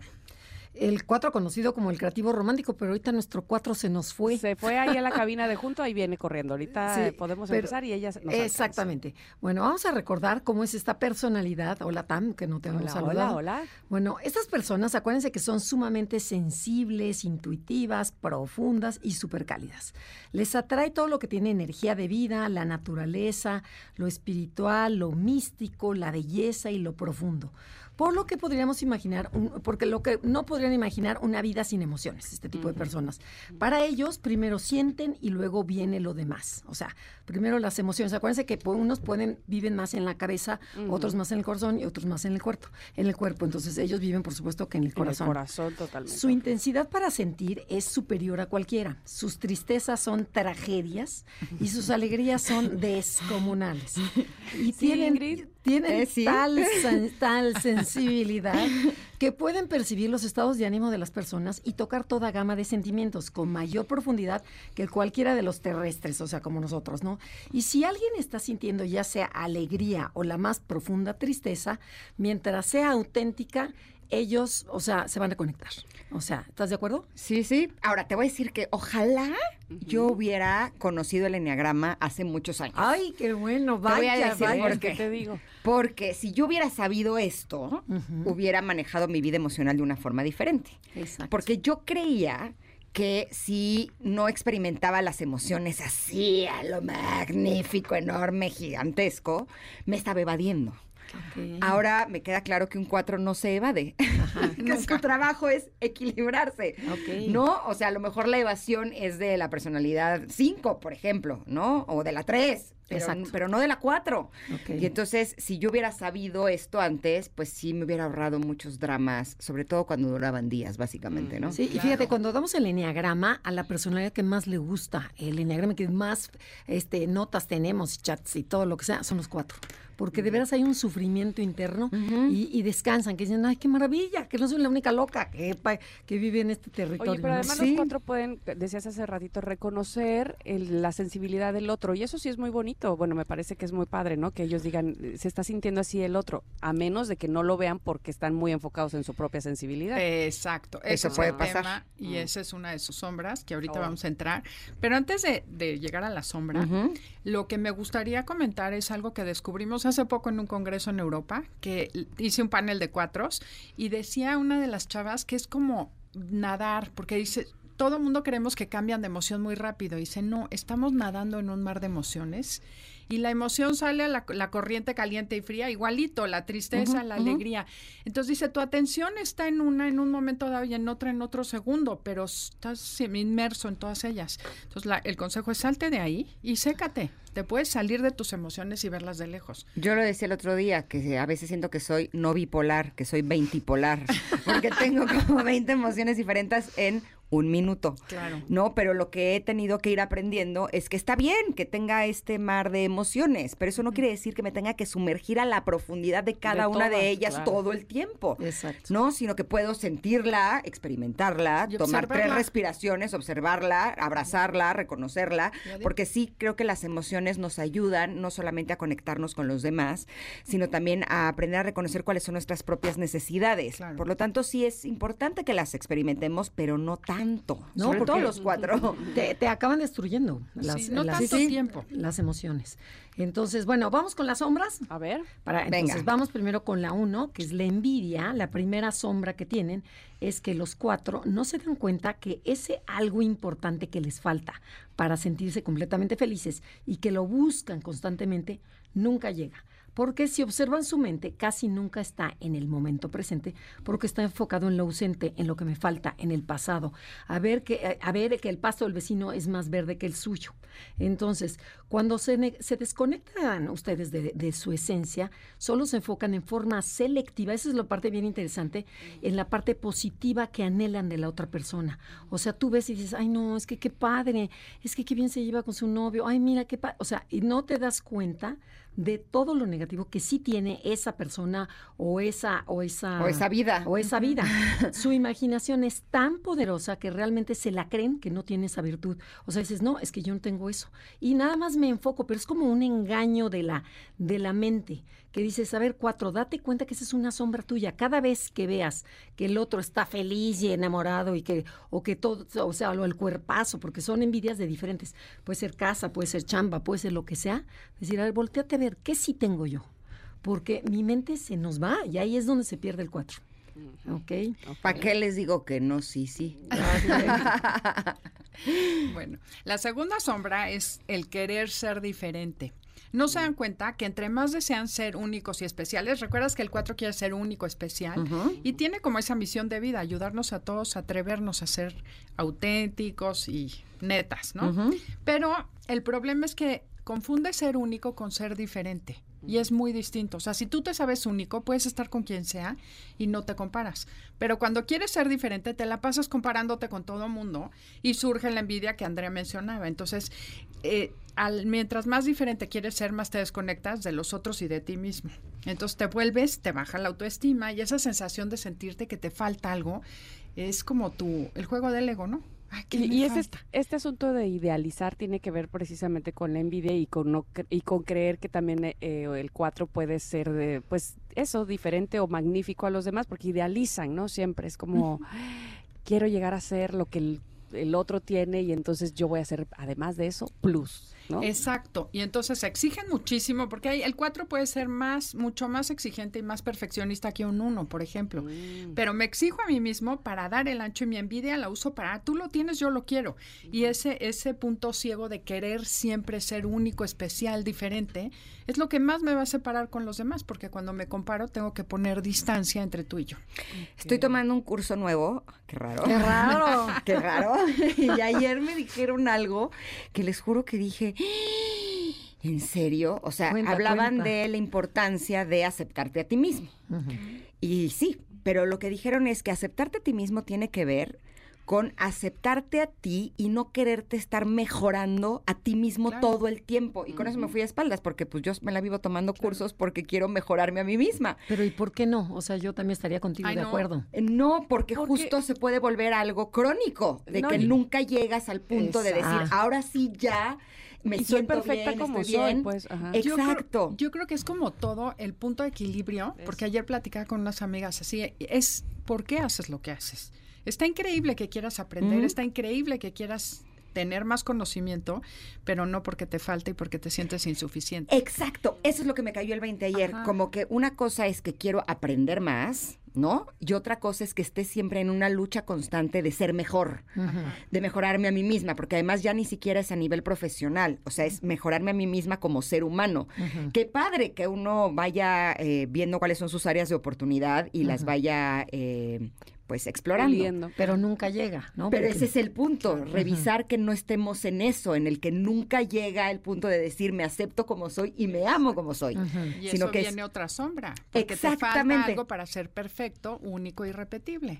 El 4 conocido como el creativo romántico, pero ahorita nuestro 4 se nos fue. Se fue ahí a la cabina de junto, ahí viene corriendo. Ahorita Sí, podemos pero- empezar y ella se- nos alcanza. Exactamente. Bueno, vamos a recordar cómo es esta personalidad. Hola, Tam, que no te hemos saludado. hola, hola. Bueno, estas personas, acuérdense que son sumamente sensibles, intuitivas, profundas y súper cálidas. Les atrae todo lo que tiene energía de vida, la naturaleza, lo espiritual, lo místico, la belleza y lo profundo. Por lo que podríamos imaginar, un- porque lo que no podrían imaginar una vida sin emociones, este tipo de personas. Para ellos, primero sienten y luego viene lo demás. O sea, primero las emociones. Acuérdense que unos pueden, viven más en la cabeza, otros más en el corazón y otros más en el cuerpo. En el cuerpo. Entonces ellos viven, por supuesto, que en el En el corazón. corazón totalmente. Su intensidad para sentir es superior a cualquiera. Sus tristezas son tragedias y sus alegrías son descomunales. *laughs* Y Sí, tienen, Ingrid. Tienen Eh, sí. tal, sen- *laughs* tal sensibilidad que pueden percibir los estados de ánimo de las personas y tocar toda gama de sentimientos con mayor profundidad que cualquiera de los terrestres, o sea, como nosotros, ¿no? Y si alguien está sintiendo ya sea alegría o la más profunda tristeza, mientras sea auténtica, ellos, o sea, se van a conectar. O sea, ¿estás de acuerdo? Sí, sí. Ahora, te voy a decir que ojalá yo hubiera conocido el enneagrama hace muchos años. Ay, qué bueno, voy a vaya, decir vaya. por ¿Qué te digo? Porque si yo hubiera sabido esto, hubiera manejado mi vida emocional de una forma diferente. Exacto. Porque yo creía que si no experimentaba las emociones así, a lo magnífico, enorme, gigantesco, me estaba evadiendo. Ahora me queda claro que un 4 no se evade, *laughs* que su trabajo es equilibrarse. Ok. ¿No? O sea, a lo mejor la evasión es de la personalidad 5, por ejemplo, ¿no? O de la 3, pero, Exacto. pero no de la 4. Ok. Y entonces, si yo hubiera sabido esto antes, pues sí me hubiera ahorrado muchos dramas, sobre todo cuando duraban días, básicamente, ¿no? Sí, y fíjate, cuando damos el enneagrama a la personalidad que más le gusta, el enneagrama que más este, notas tenemos, chats y todo lo que sea, son los cuatro. Porque de veras hay un sufrimiento interno y, y descansan, que dicen, ay, qué maravilla, que no soy la única loca que, que vive en este territorio. Oye, pero además Sí. los cuatro pueden, decías hace ratito, reconocer el- la sensibilidad del otro. Y eso sí es muy bonito. Bonito. Bueno, me parece que es muy padre, ¿no? Que ellos digan, se está sintiendo así el otro, a menos de que no lo vean porque están muy enfocados en su propia sensibilidad. Exacto. Eso ese es puede el pasar. tema, y Mm. esa es una de sus sombras que ahorita Oh. vamos a entrar. Pero antes de, de llegar a la sombra, lo que me gustaría comentar es algo que descubrimos hace poco en un congreso en Europa, que hice un panel de cuatros y decía una de las chavas que es como nadar, porque dice, todo el mundo creemos que cambian de emoción muy rápido. Y dice, no, estamos nadando en un mar de emociones y la emoción sale a la, la corriente caliente y fría, igualito, la tristeza, la alegría. Entonces dice, tu atención está en una en un momento dado y en otra en otro segundo, pero estás inmerso en todas ellas. Entonces la- el consejo es salte de ahí y sécate. Te puedes salir de tus emociones y verlas de lejos. Yo lo decía el otro día, que a veces siento que soy no bipolar, que soy veintipolar, *laughs* porque tengo como 20 emociones diferentes en un minuto. Claro. No, pero lo que he tenido que ir aprendiendo es que está bien que tenga este mar de emociones, pero eso no quiere decir que me tenga que sumergir a la profundidad de cada De una todas, de ellas claro. todo el tiempo. Exacto. No, sino que puedo sentirla, experimentarla, Y tomar tres respiraciones, observarla, abrazarla, reconocerla, porque sí creo que las emociones nos ayudan no solamente a conectarnos con los demás, sino también a aprender a reconocer cuáles son nuestras propias necesidades. Claro. Por lo tanto, sí es importante que las experimentemos, pero no tanto. No, sobre todo porque- los cuatro. *laughs* Te, te acaban destruyendo las, Sí, no las- tanto tiempo. las emociones. Entonces, bueno, vamos con las sombras. A ver. Para, Venga. entonces, vamos primero con la uno, que es la envidia. La primera sombra que tienen es que los cuatro no se dan cuenta que ese algo importante que les falta para sentirse completamente felices y que lo buscan constantemente, nunca llega. Porque si observan su mente, casi nunca está en el momento presente, porque está enfocado en lo ausente, en lo que me falta, en el pasado. A ver que, eh, a ver que el pasto del vecino es más verde que el suyo. Entonces, cuando se, ne- se desconectan ustedes de, de su esencia, solo se enfocan en forma selectiva, esa es la parte bien interesante, en la parte positiva que anhelan de la otra persona. O sea, tú ves y dices, ay no, es que qué padre, es que qué bien se lleva con su novio, ay mira qué padre, o sea, y no te das cuenta de todo lo negativo que sí tiene esa persona o esa o esa O esa vida. o esa vida. *laughs* Su imaginación es tan poderosa que realmente se la creen que no tiene esa virtud. O sea, dices, no, es que yo no tengo eso. Y nada más me enfoco, pero es como un engaño de la, de la mente, que dices, a ver, cuatro, date cuenta que esa es una sombra tuya. Cada vez que veas que el otro está feliz y enamorado y que, o que todo, o sea, lo el cuerpazo, porque son envidias de diferentes. Puede ser casa, puede ser chamba, puede ser lo que sea. Decir, a ver, volteate a ver, ¿qué sí tengo yo? Porque mi mente se nos va y ahí es donde se pierde el cuatro. ¿Ok? ¿Para qué les digo que no? Sí, sí. *laughs* Bueno, la segunda sombra es el querer ser diferente. No se dan cuenta que entre más desean ser únicos y especiales, recuerdas que el 4 quiere ser único, especial, y tiene como esa misión de vida, ayudarnos a todos a atrevernos a ser auténticos y netas, ¿no? Pero el problema es que confunde ser único con ser diferente. Y es muy distinto. O sea, si tú te sabes único, puedes estar con quien sea y no te comparas. Pero cuando quieres ser diferente, te la pasas comparándote con todo mundo y surge la envidia que Andrea mencionaba. Entonces, eh, al, mientras más diferente quieres ser, más te desconectas de los otros y de ti mismo. Entonces te vuelves, te baja la autoestima y esa sensación de sentirte que te falta algo es como tu, el juego del ego, ¿no? Ay, ¿qué Y, falta? este asunto de idealizar tiene que ver precisamente con la envidia y con no cre- y con creer que también eh, eh, el 4 puede ser de, pues eso diferente o magnífico a los demás porque idealizan, ¿no? Siempre es como quiero llegar a ser lo que el, el otro tiene y entonces yo voy a hacer además de eso plus, ¿no? Exacto. Y entonces se exigen muchísimo, porque hay- el 4 puede ser más, mucho más exigente y más perfeccionista que un 1, por ejemplo. Mm. Pero me exijo a mí mismo para dar el ancho y mi envidia la uso para, tú lo tienes, yo lo quiero. Y ese, ese punto ciego de querer siempre ser único, especial, diferente, es lo que más me va a separar con los demás, porque cuando me comparo tengo que poner distancia entre tú y yo. Estoy tomando un curso nuevo. Qué raro. ¡Qué raro! *laughs* Qué raro. Y ayer me dijeron algo que les juro que dije, ¿en serio? O sea, Cuenta, hablaban cuenta. de la importancia de aceptarte a ti mismo. Y sí, pero lo que dijeron es que aceptarte a ti mismo tiene que ver con aceptarte a ti y no quererte estar mejorando a ti mismo Claro. todo el tiempo. Y con eso me fui a espaldas, porque pues yo me la vivo tomando cursos porque quiero mejorarme a mí misma. Pero ¿y por qué no? O sea, yo también estaría contigo Ay, de no. acuerdo. Eh, No, porque, Porque- justo se puede volver algo crónico, de No, que y- nunca llegas al punto de decir, ahora sí ya me Y soy siento perfecta bien, como estoy soy, bien. pues, ajá. Yo creo- Exacto. Yo creo, que es como todo el punto de equilibrio, porque ayer platicaba con unas amigas así, es ¿por qué haces lo que haces? Está increíble que quieras aprender, está increíble que quieras tener más conocimiento, pero no porque te falta y porque te sientes insuficiente. Exacto, eso es lo que me cayó el 20 ayer. Ajá. Como que una cosa es que quiero aprender más, ¿no? Y otra cosa es que esté siempre en una lucha constante de ser mejor, de mejorarme a mí misma, porque además ya ni siquiera es a nivel profesional, o sea, es mejorarme a mí misma como ser humano. Qué padre que uno vaya eh, viendo cuáles son sus áreas de oportunidad y las vaya, eh, pues, explorando. Puliendo. Pero nunca llega, ¿no? Pero Porque- ese es el punto, revisar que no estemos en eso, en el que nunca llega el punto de decir me acepto como soy y me amo como soy. Y sino eso que es- viene otra sombra, porque te falta Exactamente. algo para ser perfecto, único y repetible.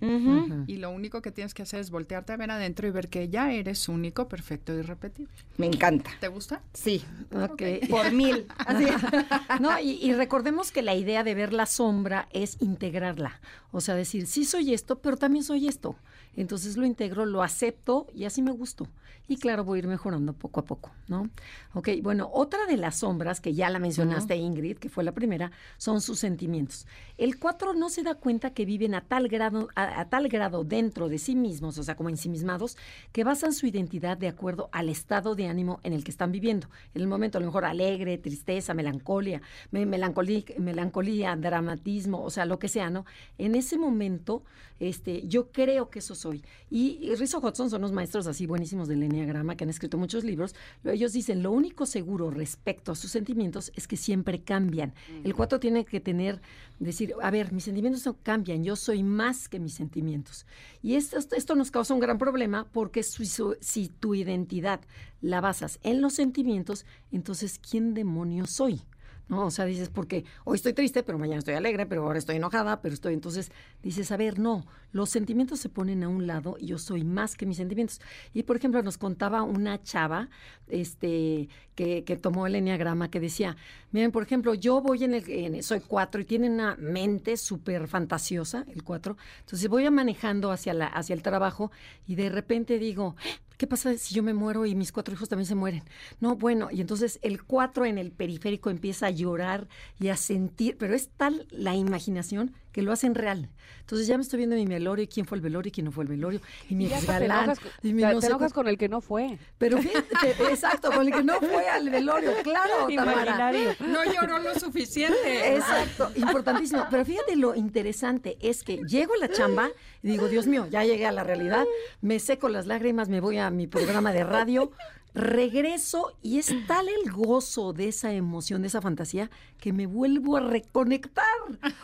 Y lo único que tienes que hacer es voltearte a ver adentro y ver que ya eres único, perfecto y repetible. Me encanta. ¿Te gusta? Sí, Ok. por mil. Así. *laughs* No, y, y recordemos que la idea de ver la sombra es integrarla. O sea, decir, sí soy esto, pero también soy esto. Entonces lo integro, lo acepto y así me gusto. Y claro, voy a ir mejorando poco a poco, ¿no? Ok, bueno, otra de las sombras que ya la mencionaste, Ingrid, que fue la primera, son sus sentimientos. El 4 no se da cuenta que viven a tal grado, a, a tal grado dentro de sí mismos, o sea, como ensimismados, que basan su identidad de acuerdo al estado de ánimo en el que están viviendo. En el momento, a lo mejor alegre, tristeza, melancolía, me- melancolía, melancolía, dramatismo, o sea, lo que sea, ¿no? En ese momento, este, yo creo que eso soy. Y, y Rizzo Hudson son unos maestros así buenísimos del Enneagrama que han escrito muchos libros. Lo- Ellos dicen, lo único seguro respecto a sus sentimientos es que siempre cambian. El 4 tiene que tener, decir, a ver, mis sentimientos no cambian, yo soy más que mis sentimientos. Y esto, esto- nos causa un gran problema porque su- su- si tu identidad la basas en los sentimientos, entonces, ¿quién demonios soy? ¿no? O sea, dices, porque hoy estoy triste, pero mañana estoy alegre, pero ahora estoy enojada, pero estoy. Entonces dices, a ver, no, los sentimientos se ponen a un lado y yo soy más que mis sentimientos. Y por ejemplo, nos contaba una chava este, que, que tomó el enneagrama que decía, miren, por ejemplo, yo voy en el, en- soy cuatro y tiene una mente súper fantasiosa, el cuatro. Entonces voy a manejando hacia, la, hacia el trabajo y de repente digo, ¿qué pasa si yo me muero y mis cuatro hijos también se mueren? No, bueno, y entonces el cuatro en el periférico empieza a llorar y a sentir, pero es tal la imaginación que lo hacen real. Entonces ya me estoy viendo mi velorio, y quién fue el velorio y quién no fue el velorio, y mi Y ya hasta te enojas, con- y mi te no sé enojas con el que no fue. Pero fíjate, exacto, con el que no fue al velorio, claro, *laughs* Tamara. No lloró lo suficiente. Exacto, importantísimo. Pero fíjate lo interesante es que llego a la chamba y digo, Dios mío, ya llegué a la realidad, me seco las lágrimas, me voy a mi programa de radio, regreso y es tal el gozo de esa emoción, de esa fantasía, que me vuelvo a reconectar,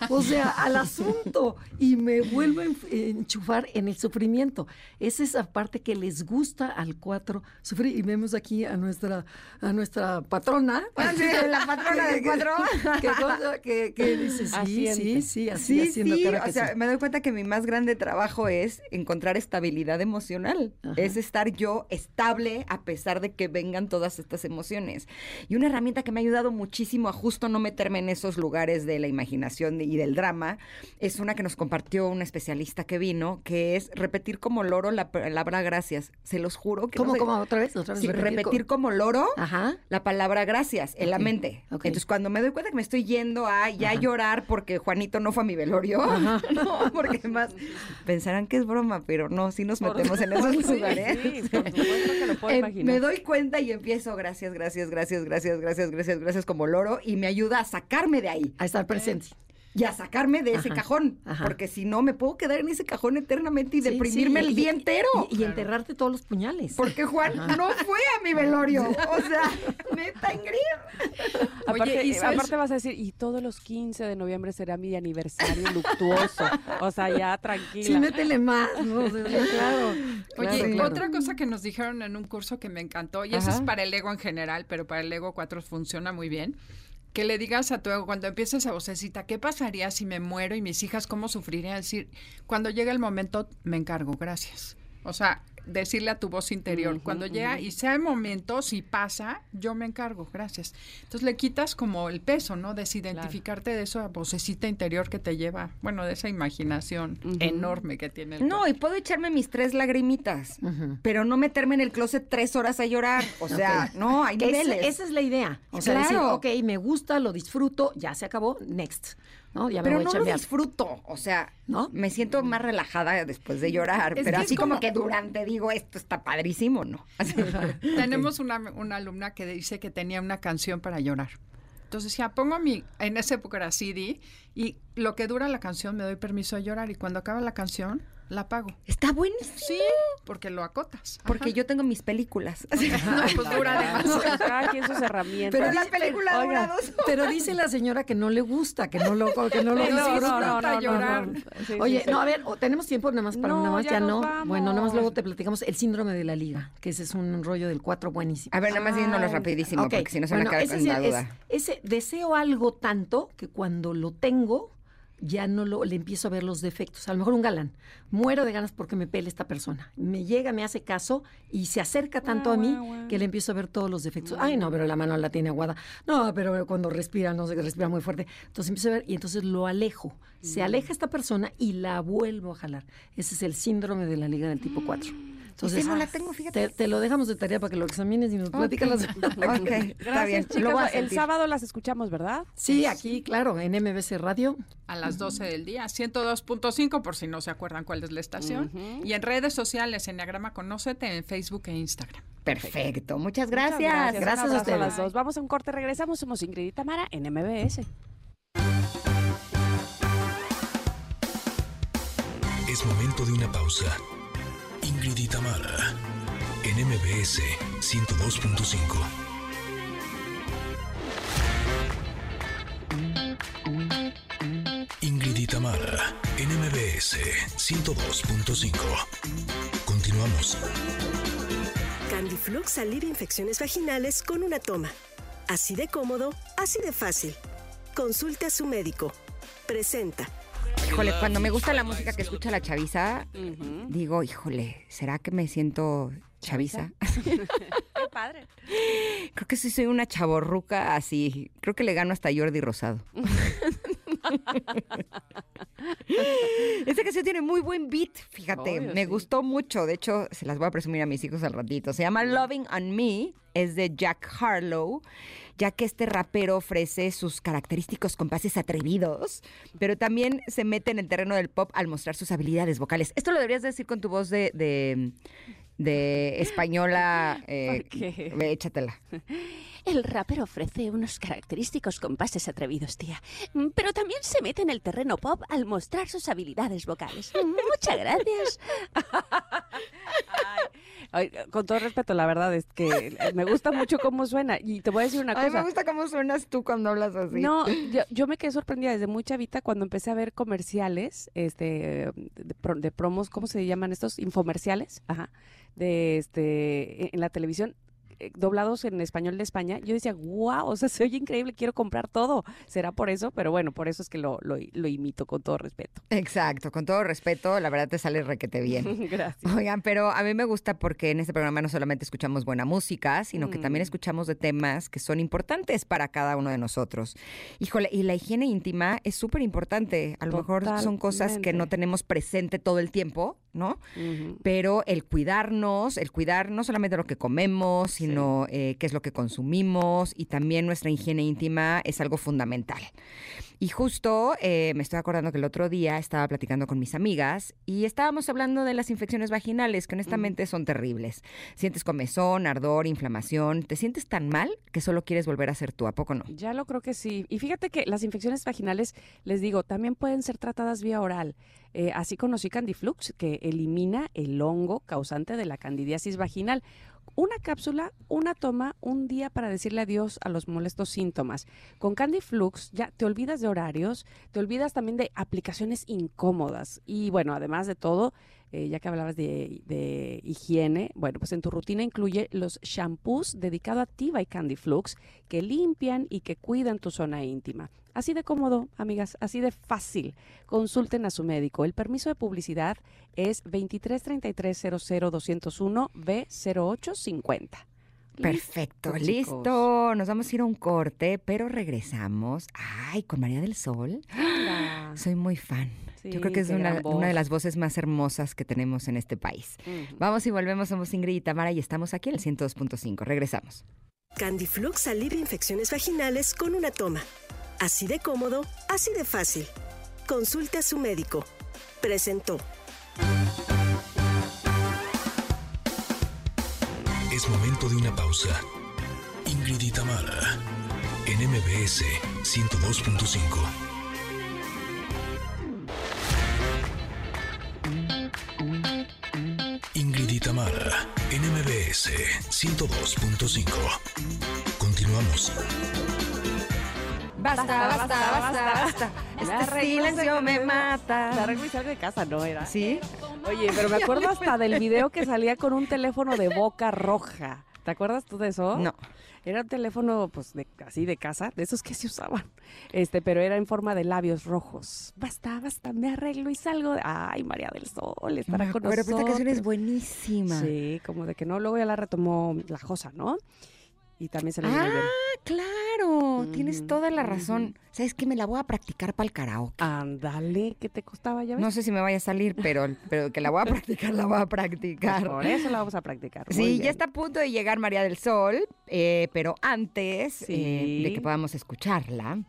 o sea, al asunto y me vuelvo a enchufar en el sufrimiento. Es esa parte que les gusta al cuatro sufrir y vemos aquí a nuestra a nuestra patrona, Sí, la patrona del *laughs* cuatro. que, que, que dice, sí, Asiente. sí, sí, así Sí, haciendo sí, cara o que sea, me doy cuenta que mi más grande trabajo es encontrar estabilidad emocional. Es estar yo estable a pesar de que vengan todas estas emociones. Y una herramienta que me ha ayudado muchísimo a justo no meterme en esos lugares de la imaginación y del drama es una que nos compartió una especialista que vino, que es repetir como loro la palabra gracias. Se los juro que no ¿Cómo, sé- cómo? ¿Otra vez? ¿Otra vez? Sí, repetir, co- como loro Ajá. la palabra gracias en la mente. Entonces, cuando me doy cuenta que me estoy yendo a ya llorar porque Juanito no fue a mi velorio, *laughs* no, porque además pensarán que es broma, pero no, sí nos metemos en esos lugares. Sí, por supuesto que lo puedo Eh, imaginar. me doy cuenta y empiezo gracias, gracias, gracias, gracias, gracias, gracias, gracias como loro y me ayuda a sacarme de ahí A estar presente. Y a sacarme de ese Ajá, cajón, ajá. porque si no me puedo quedar en ese cajón eternamente y Sí, deprimirme sí, el y- día entero. Y, y enterrarte todos los puñales. porque Juan no fue a mi velorio. *laughs* O sea, neta, Ingrid. Aparte, Oye, y eh, sabes- aparte vas a decir, y todos los 15 de noviembre será mi aniversario luctuoso. O sea, ya tranquila. Sí, métele más, ¿no? *laughs* O sea, claro. Oye, claro, claro. otra cosa que nos dijeron en un curso que me encantó, y eso es para el ego en general, pero para el ego 4 funciona muy bien, que le digas a tu ego cuando empieza esa vocecita, ¿qué pasaría si me muero y mis hijas cómo sufrirían? Es decir, cuando llega el momento, me encargo, gracias. O sea, decirle a tu voz interior. Cuando llega y sea el momento, si pasa, yo me encargo, gracias. Entonces le quitas como el peso, ¿no? Desidentificarte de esa vocecita interior que te lleva, bueno, de esa imaginación enorme que tiene el No, y puedo echarme mis tres lagrimitas, pero no meterme en el closet tres horas a llorar. O sea, no, hay niveles. esa es la idea. O sea, decir, Claro. ok, me gusta, lo disfruto, ya se acabó, next. ¿No? Ya me pero voy a no lo disfruto, o sea, ¿No? me siento más relajada después de llorar, Es pero así como... como- que durante digo, esto está padrísimo, ¿no? *laughs* Así- Tenemos una, una alumna que dice que tenía una canción para llorar. Entonces ya pongo mi, en esa época era CD, y lo que dura la canción me doy permiso de llorar, y cuando acaba la canción, la apago. Está buenísimo. Sí, porque lo acotas. Porque yo tengo mis películas. *laughs* No, pues dura demasiado. Cada quien sus herramientas. Pero la película dura dos *laughs* Pero dice la señora que no le gusta, que no lo, que no lo No, no, disfruta. no, no, no, llorar. no. Sí, Oye, sí, sí. no, a ver, tenemos tiempo nada más para No, una más, ya no. vamos. Bueno, nada más luego te platicamos el síndrome de la liga, que ese es un rollo del 4 buenísimo. A ver, nada más díganos rapidísimo, porque si no se bueno, me ese acaba sí la es- duda. ese deseo algo tanto que cuando lo tengo ya no lo, le empiezo a ver los defectos. A lo mejor un galán. Muero de ganas porque me pele esta persona. Me llega, me hace caso y se acerca tanto a mí que le empiezo a ver todos los defectos. Ay, no, pero la mano la tiene aguada. No, pero cuando respira, no sé, respira muy fuerte. Entonces empiezo a ver y entonces lo alejo. Se Mm. aleja esta persona y la vuelvo a jalar. Ese es el síndrome de la liga del tipo 4. Entonces, no la tengo, fíjate. Te, te lo dejamos de tarea para que lo examines y nos platicas las... *laughs* Ok, está bien. Lo chicas. El sentir. sábado las escuchamos, ¿verdad? Sí, aquí, claro, en MBC Radio. A las 12 del día, 102.5 por si no se acuerdan cuál es la estación. Y en redes sociales, Enneagrama Conócete en Facebook e Instagram. Perfecto, muchas Muchas gracias. gracias. A ustedes. las dos. Vamos a un corte, regresamos. Somos Ingrid y Tamara en MBS. Es momento de una pausa. Ingrid y Tamara, en MBS 102.5. Ingrid y Tamara, en MBS 102.5. Continuamos. Candiflux alivia infecciones vaginales con una toma. Así de cómodo, así de fácil. Consulte a su médico. Presenta. Híjole, cuando me gusta la música que escucha la chaviza, digo, híjole, ¿será que me siento chaviza? *laughs* Qué padre. Creo que sí soy una chaborruca así. Creo que le gano hasta Jordi Rosado. *laughs* *laughs* Esta canción tiene muy buen beat, fíjate. Obvio, me sí. gustó mucho. De hecho, se las voy a presumir a mis hijos al ratito. Se llama Loving on Me. Es de Jack Harlow, ya que este rapero ofrece sus característicos compases atrevidos, pero también se mete en el terreno del pop al mostrar sus habilidades vocales. Esto lo deberías decir con tu voz de, de, de española. eh, échatela. El rapper ofrece unos característicos compases atrevidos, tía. Mm, Pero también se mete en el terreno pop al mostrar sus habilidades vocales. Muchas gracias. Ay, con todo respeto, la verdad es que me gusta mucho cómo suena. Y te voy a decir una Ay, cosa. me gusta cómo suenas tú cuando hablas así. No, yo, yo me quedé sorprendida desde muy chavita cuando empecé a ver comerciales, este, de, de promos, ¿cómo se llaman estos? Infomerciales, ajá, de este, en la televisión, eh, doblados en español de España. Yo decía, wow, o sea, se oye increíble, quiero comprar todo. ¿Será por eso? Pero bueno, por eso es que lo, lo, lo imito con todo respeto. Exacto, con todo respeto, la verdad te sale requete bien. *laughs* Gracias. Oigan, pero a mí me gusta porque en este programa no solamente escuchamos buena música, sino que también Mm. escuchamos de temas que son importantes para cada uno de nosotros. Híjole, y la higiene íntima es súper importante. A lo mejor son cosas que no tenemos presente todo el tiempo, ¿no? Pero el cuidarnos, el cuidar no solamente lo que comemos, sino eh, qué es lo que consumimos y también nuestra higiene íntima es algo fundamental. Y justo eh, me estoy acordando que el otro día estaba platicando con mis amigas y estábamos hablando de las infecciones vaginales, que honestamente son terribles. Sientes comezón, ardor, inflamación, te sientes tan mal que solo quieres volver a ser tú, ¿a poco no? Ya lo creo que sí. Y fíjate que las infecciones vaginales, les digo, también pueden ser tratadas vía oral. Eh, así conocí Candiflux, que elimina el hongo causante de la candidiasis vaginal. Una cápsula, una toma, un día para decirle adiós a los molestos síntomas. Con Candiflux ya te olvidas de horarios, te olvidas también de aplicaciones incómodas. Y bueno, además de todo, eh, ya que hablabas de, higiene, bueno, pues en tu rutina incluye los shampoos dedicados a Tiva y Candy Flux que limpian y que cuidan tu zona íntima. Así de cómodo, amigas, así de fácil. Consulten a su médico. El permiso de publicidad es 2333 B0850. Perfecto, chicos. listo. Nos vamos a ir a un corte, pero regresamos. Ay, con María del Sol. Hola. Soy muy fan. Sí, Yo creo que es una, de las voces más hermosas que tenemos en este país. Vamos y volvemos, somos Ingrid y Tamara y estamos aquí en el 102.5. Regresamos. Candiflux alivia infecciones vaginales con una toma. Así de cómodo, así de fácil. Consulte a su médico. Presentó. Es momento de una pausa. Ingrid y Tamara, en MBS 102.5. Ingrid y Tamara, en MBS 102.5. Continuamos. Basta, basta, basta, basta. Este arreglo, silencio me Me mata. arreglo y salgo de casa, ¿no era? ¿Sí? Oye, pero me acuerdo hasta del video que salía con un teléfono de boca roja. ¿Te acuerdas tú de eso? No. Era un teléfono, pues, de, así de casa, de esos que se usaban. Este, pero era en forma de labios rojos. Basta, basta, me arreglo y salgo. de- Ay, María del Sol, estará me con acuerdo, pero esta canción es nosotros. buenísima. Sí, como de que no, luego ya la retomó la Josa, ¿no? Y también se bien. Ah, claro, tienes toda la razón. ¿Sabes qué? Me la voy a practicar para el karaoke. Ándale, ¿qué te costaba ya ves? No sé si me vaya a salir, pero, pero que la voy a practicar, la voy a Pues practicar. por eso la vamos a practicar. Muy Sí, bien. ya está a punto de llegar María del Sol, eh, pero antes Sí. eh, de que podamos escucharla,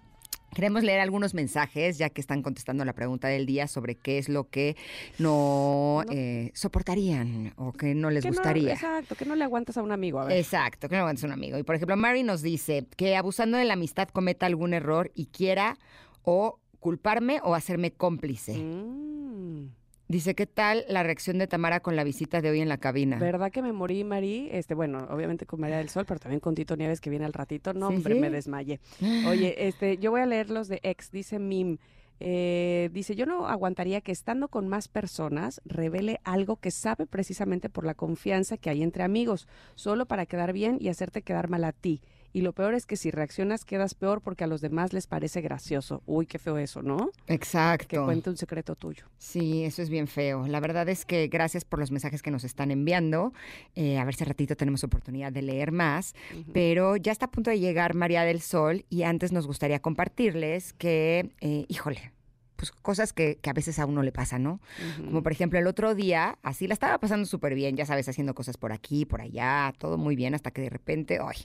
queremos leer algunos mensajes, ya que están contestando la pregunta del día sobre qué es lo que no, No. eh, soportarían o que no les Que no- gustaría. exacto, que no le aguantas a un amigo. A ver. Exacto, que no aguantes un amigo. Y por ejemplo, Mary nos dice que abusando de la amistad cometa algún error y quiera o culparme o hacerme cómplice. Mm. Dice, ¿qué tal la reacción de Tamara con la visita de hoy en la cabina? ¿Verdad que me morí, Mari? Este, bueno, obviamente con María del Sol, pero también con Tito Nieves que viene al ratito. No, Sí, hombre, sí. me desmayé. Oye, este, yo voy a leer los de ex, dice Mim. Eh, dice, yo no aguantaría que estando con más personas revele algo que sabe precisamente por la confianza que hay entre amigos, solo para quedar bien y hacerte quedar mal a ti. Y lo peor es que si reaccionas quedas peor porque a los demás les parece gracioso. Uy, qué feo eso, ¿no? Que Exacto. cuente un secreto tuyo. Sí, eso es bien feo. La verdad es que gracias por los mensajes que nos están enviando. Eh, a ver si ratito tenemos oportunidad de leer más. Pero ya está a punto de llegar María del Sol y antes nos gustaría compartirles que, eh, híjole, pues cosas que, que a veces a uno le pasan, ¿no? Como por ejemplo el otro día, así la estaba pasando súper bien, ya sabes, haciendo cosas por aquí, por allá, todo muy bien, hasta que de repente, ay,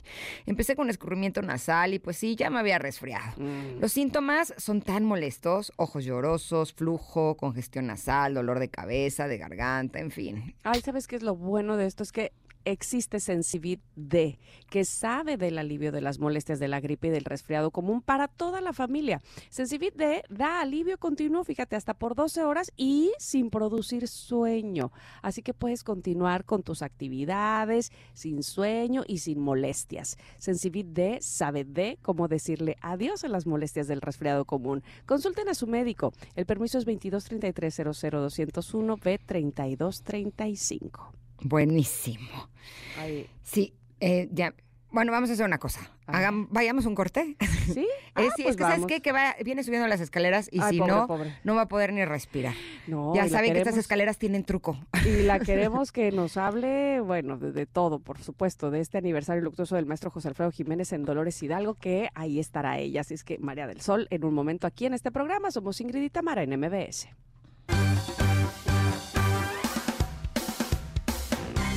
empecé con escurrimiento nasal y pues sí, ya me había resfriado. Mm. Los síntomas son tan molestos, ojos llorosos, flujo, congestión nasal, dolor de cabeza, de garganta, en fin. Ay, ¿sabes qué es lo bueno de esto? Es que existe Sensibit D, que sabe del alivio de las molestias de la gripe y del resfriado común para toda la familia. Sensibit D da alivio continuo, fíjate, hasta por 12 horas y sin producir sueño. Así que puedes continuar con tus actividades sin sueño y sin molestias. Sensibit D sabe de cómo decirle adiós a las molestias del resfriado común. Consulten a su médico. El permiso es 2233 B 3235. Buenísimo. Ay, Sí, eh, ya. Bueno, vamos a hacer una cosa. Hagam- vayamos un corte. ¿Sí? *laughs* Eh, Ah, sí, pues es que sabes qué? que va, viene subiendo las escaleras y Ay, si pobre, no, pobre. no va a poder ni respirar. No, ya saben que estas escaleras tienen truco. Y la *laughs* queremos que nos hable, bueno, de, de todo, por supuesto, de este aniversario luctuoso del maestro José Alfredo Jiménez en Dolores Hidalgo, que ahí estará ella. Así es que María del Sol, en un momento aquí en este programa, somos Ingrid y Tamara en MBS.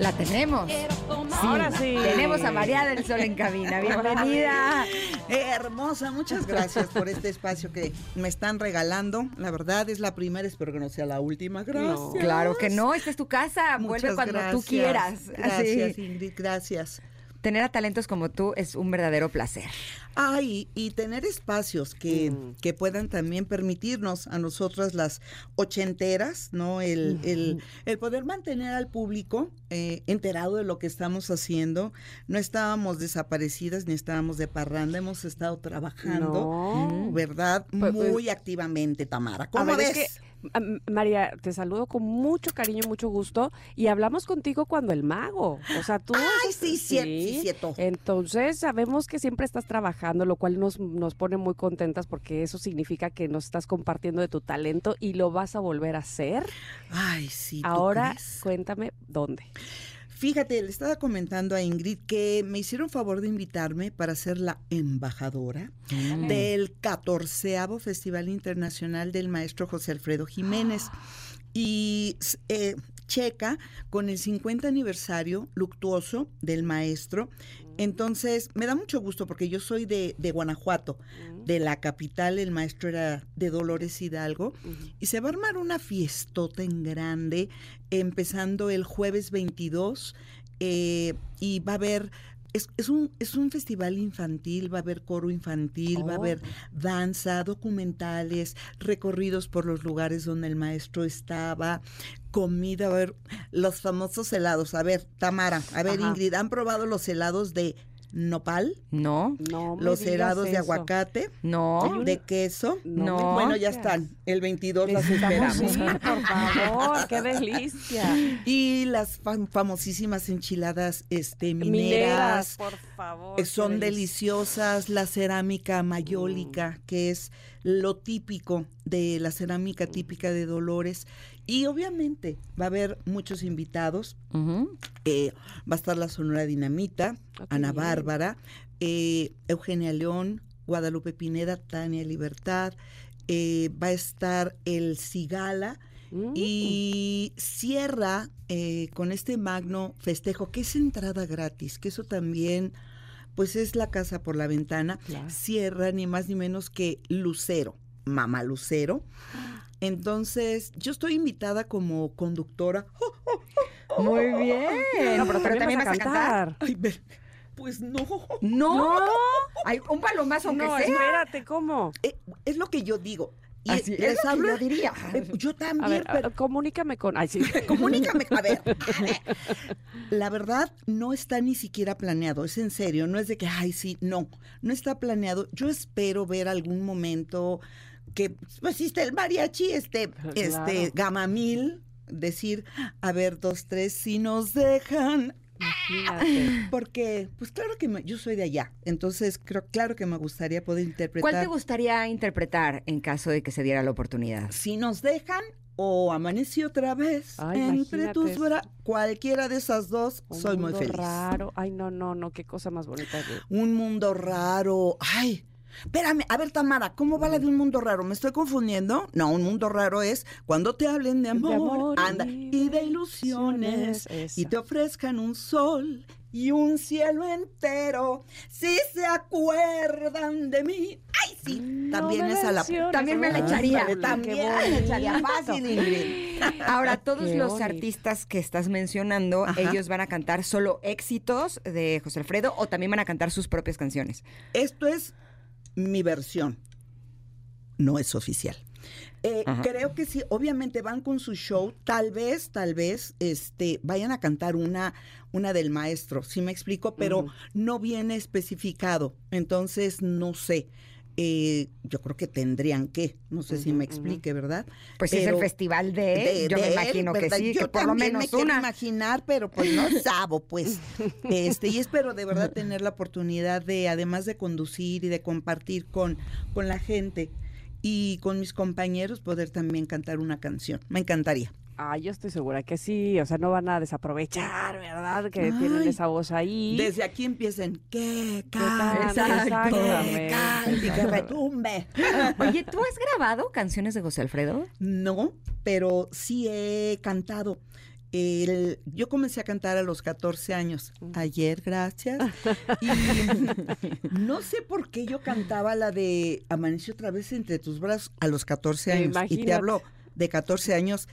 La tenemos. Ahora sí. Tenemos a María del Sol en cabina. *laughs* Bienvenida. Eh, hermosa, muchas gracias por este espacio que me están regalando. La verdad es la primera, espero que no sea la última. Gracias. Claro que no, esta es tu casa. Vuelve Muchas cuando tú gracias. quieras. Gracias, Así. Ingrid, gracias. Tener a talentos como tú es un verdadero placer. Ay, y tener espacios que, Mm. que puedan también permitirnos a nosotras las ochenteras, ¿no? El, el, el poder mantener al público eh, enterado de lo que estamos haciendo. No estábamos desaparecidas ni estábamos de parranda, hemos estado trabajando, No. ¿verdad? Pues- pues- Muy activamente, Tamara. A ¿Cómo ver, ves? es que, am- María, te saludo con mucho cariño y mucho gusto y hablamos contigo cuando el mago, o sea, tú... Ay, sí, cierto, sí, cierto. Entonces sabemos que siempre estás trabajando, lo cual nos, nos pone muy contentas porque eso significa que nos estás compartiendo de tu talento y lo vas a volver a hacer. Ay, sí. ¿tú Ahora crees? cuéntame dónde. Fíjate, le estaba comentando a Ingrid que me hicieron favor de invitarme para ser la embajadora Mm. del 14 Festival Internacional del Maestro José Alfredo Jiménez. Y eh, checa con el 50 aniversario luctuoso del maestro. Entonces, me da mucho gusto porque yo soy de, de Guanajuato, de la capital, el maestro era de Dolores Hidalgo, y se va a armar una fiestota en grande, empezando el jueves 22, eh, y va a haber... Es, es un, es un festival infantil, va a haber coro infantil, va a Oh. haber danza, documentales, recorridos por los lugares donde el maestro estaba, comida, a ver, los famosos helados. A ver, Tamara, a ver, Ajá. Ingrid, ¿han probado los helados de nopal? No, No Los helados de aguacate, no. de queso. No. No. Bueno, ya están. El 22 las esperamos. ir, por favor, qué delicia. Y las fam- famosísimas enchiladas este, Mineras, mineras. por favor. eh, Son deliciosas, la cerámica mayólica, que es lo típico de la cerámica típica de Dolores. Y obviamente va a haber muchos invitados. Eh, va a estar la Sonora Dinamita, Ah, Ana. Bárbara, eh, Eugenia León, Guadalupe Pineda, Tania Libertad. eh, va a estar el Cigala. Mm. Y cierra eh, con este magno festejo, que es entrada gratis, que eso también, pues es la casa por la ventana. Cierra ni más ni menos que Lucero, Mamá Lucero. Entonces, yo estoy invitada como conductora. Muy bien. No, pero también, vas a cantar. Ay, ve- pues no. No. Hay un palomazo aunque No, sea. espérate, ¿cómo? Eh, es lo que yo digo. Y Así es lo que yo diría. eh, yo también, A ver, pero- a- comunícame con... Ay, sí. *laughs* Comunícame, a ver, a ver. La verdad no está ni siquiera planeado, es en serio, no es de que, ay, sí, no, no está planeado. Yo espero ver algún momento que, pues, está el mariachi, este, Claro. este, gamamil, decir, a ver, dos, tres, si nos dejan. Imagínate. Porque, pues claro que me- yo soy de allá, entonces creo, claro que me gustaría poder interpretar. ¿Cuál te gustaría interpretar en caso de que se diera la oportunidad? si nos dejan o amanecí otra vez Ay, entre tus brazos, cualquiera de esas dos, Un soy muy mundo feliz. raro. Ay, no, no, no, qué cosa más bonita. de- Un mundo raro. Ay, espérame, a ver, Tamara, ¿cómo va la de un mundo raro? ¿Me estoy confundiendo? No, un mundo raro es cuando te hablen de amor, amor anda, y y de ilusiones, ilusiones, y te ofrezcan un sol y un cielo entero, si se acuerdan de mí. Ay, sí, No también me esa la... También me la ay, echaría. También me la echaría fácil, Ingrid. *laughs* Ahora, todos Qué los bonito. artistas que estás mencionando, Ajá. ellos van a cantar solo éxitos de José Alfredo o también van a cantar sus propias canciones. Esto es mi versión. No es oficial. Eh, creo que sí, obviamente van con su show, tal vez, tal vez, este, vayan a cantar una, una del maestro, si me explico, pero no viene especificado. Entonces, no sé. Eh, yo creo que tendrían que, no sé si me explique, ¿verdad? Pues es Pero- el festival de, de- yo de me él, imagino que sí, Yo que por lo menos me quiero una. imaginar, pero pues no *laughs* sabo, pues. Este, y espero de verdad *laughs* tener la oportunidad de, además de conducir y de compartir con, con la gente y con mis compañeros, poder también cantar una canción. Me encantaría. Ay, yo estoy segura que sí. O sea, no van a desaprovechar, ¿verdad? Que tienen esa voz ahí. Desde aquí empiecen, que Exactamente. que cante, y que retumbe. Oye, ¿tú has grabado canciones de José Alfredo? No, pero sí he cantado. El- yo comencé a cantar a los 14 años. Ayer, gracias. *laughs* Y *laughs* no sé por qué yo cantaba la de Amaneció otra vez entre tus brazos a los 14 Eh, años. Y te imagínate. hablo de 14 años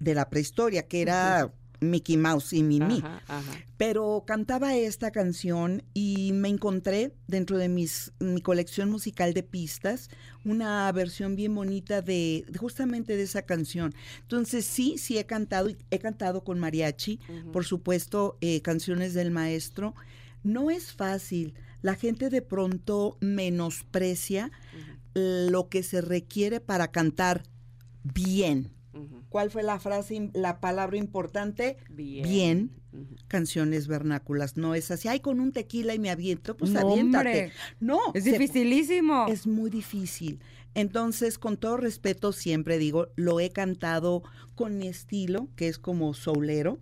de la prehistoria, que era Mickey Mouse y Mimi. Ajá, ajá. Pero cantaba esta canción y me encontré dentro de mis, mi colección musical de pistas una versión bien bonita de justamente de esa canción. Entonces sí, sí he cantado, he cantado con mariachi, por supuesto, eh, canciones del maestro. No es fácil. La gente de pronto menosprecia lo que se requiere para cantar bien. ¿Cuál fue la frase, la palabra importante? Bien. Canciones vernáculas. No es así. Ay, con un tequila y me aviento. Pues No, aviéntate. hombre. No. Es se- dificilísimo. Es muy difícil. Entonces, con todo respeto, siempre digo, lo he cantado con mi estilo, que es como soulero,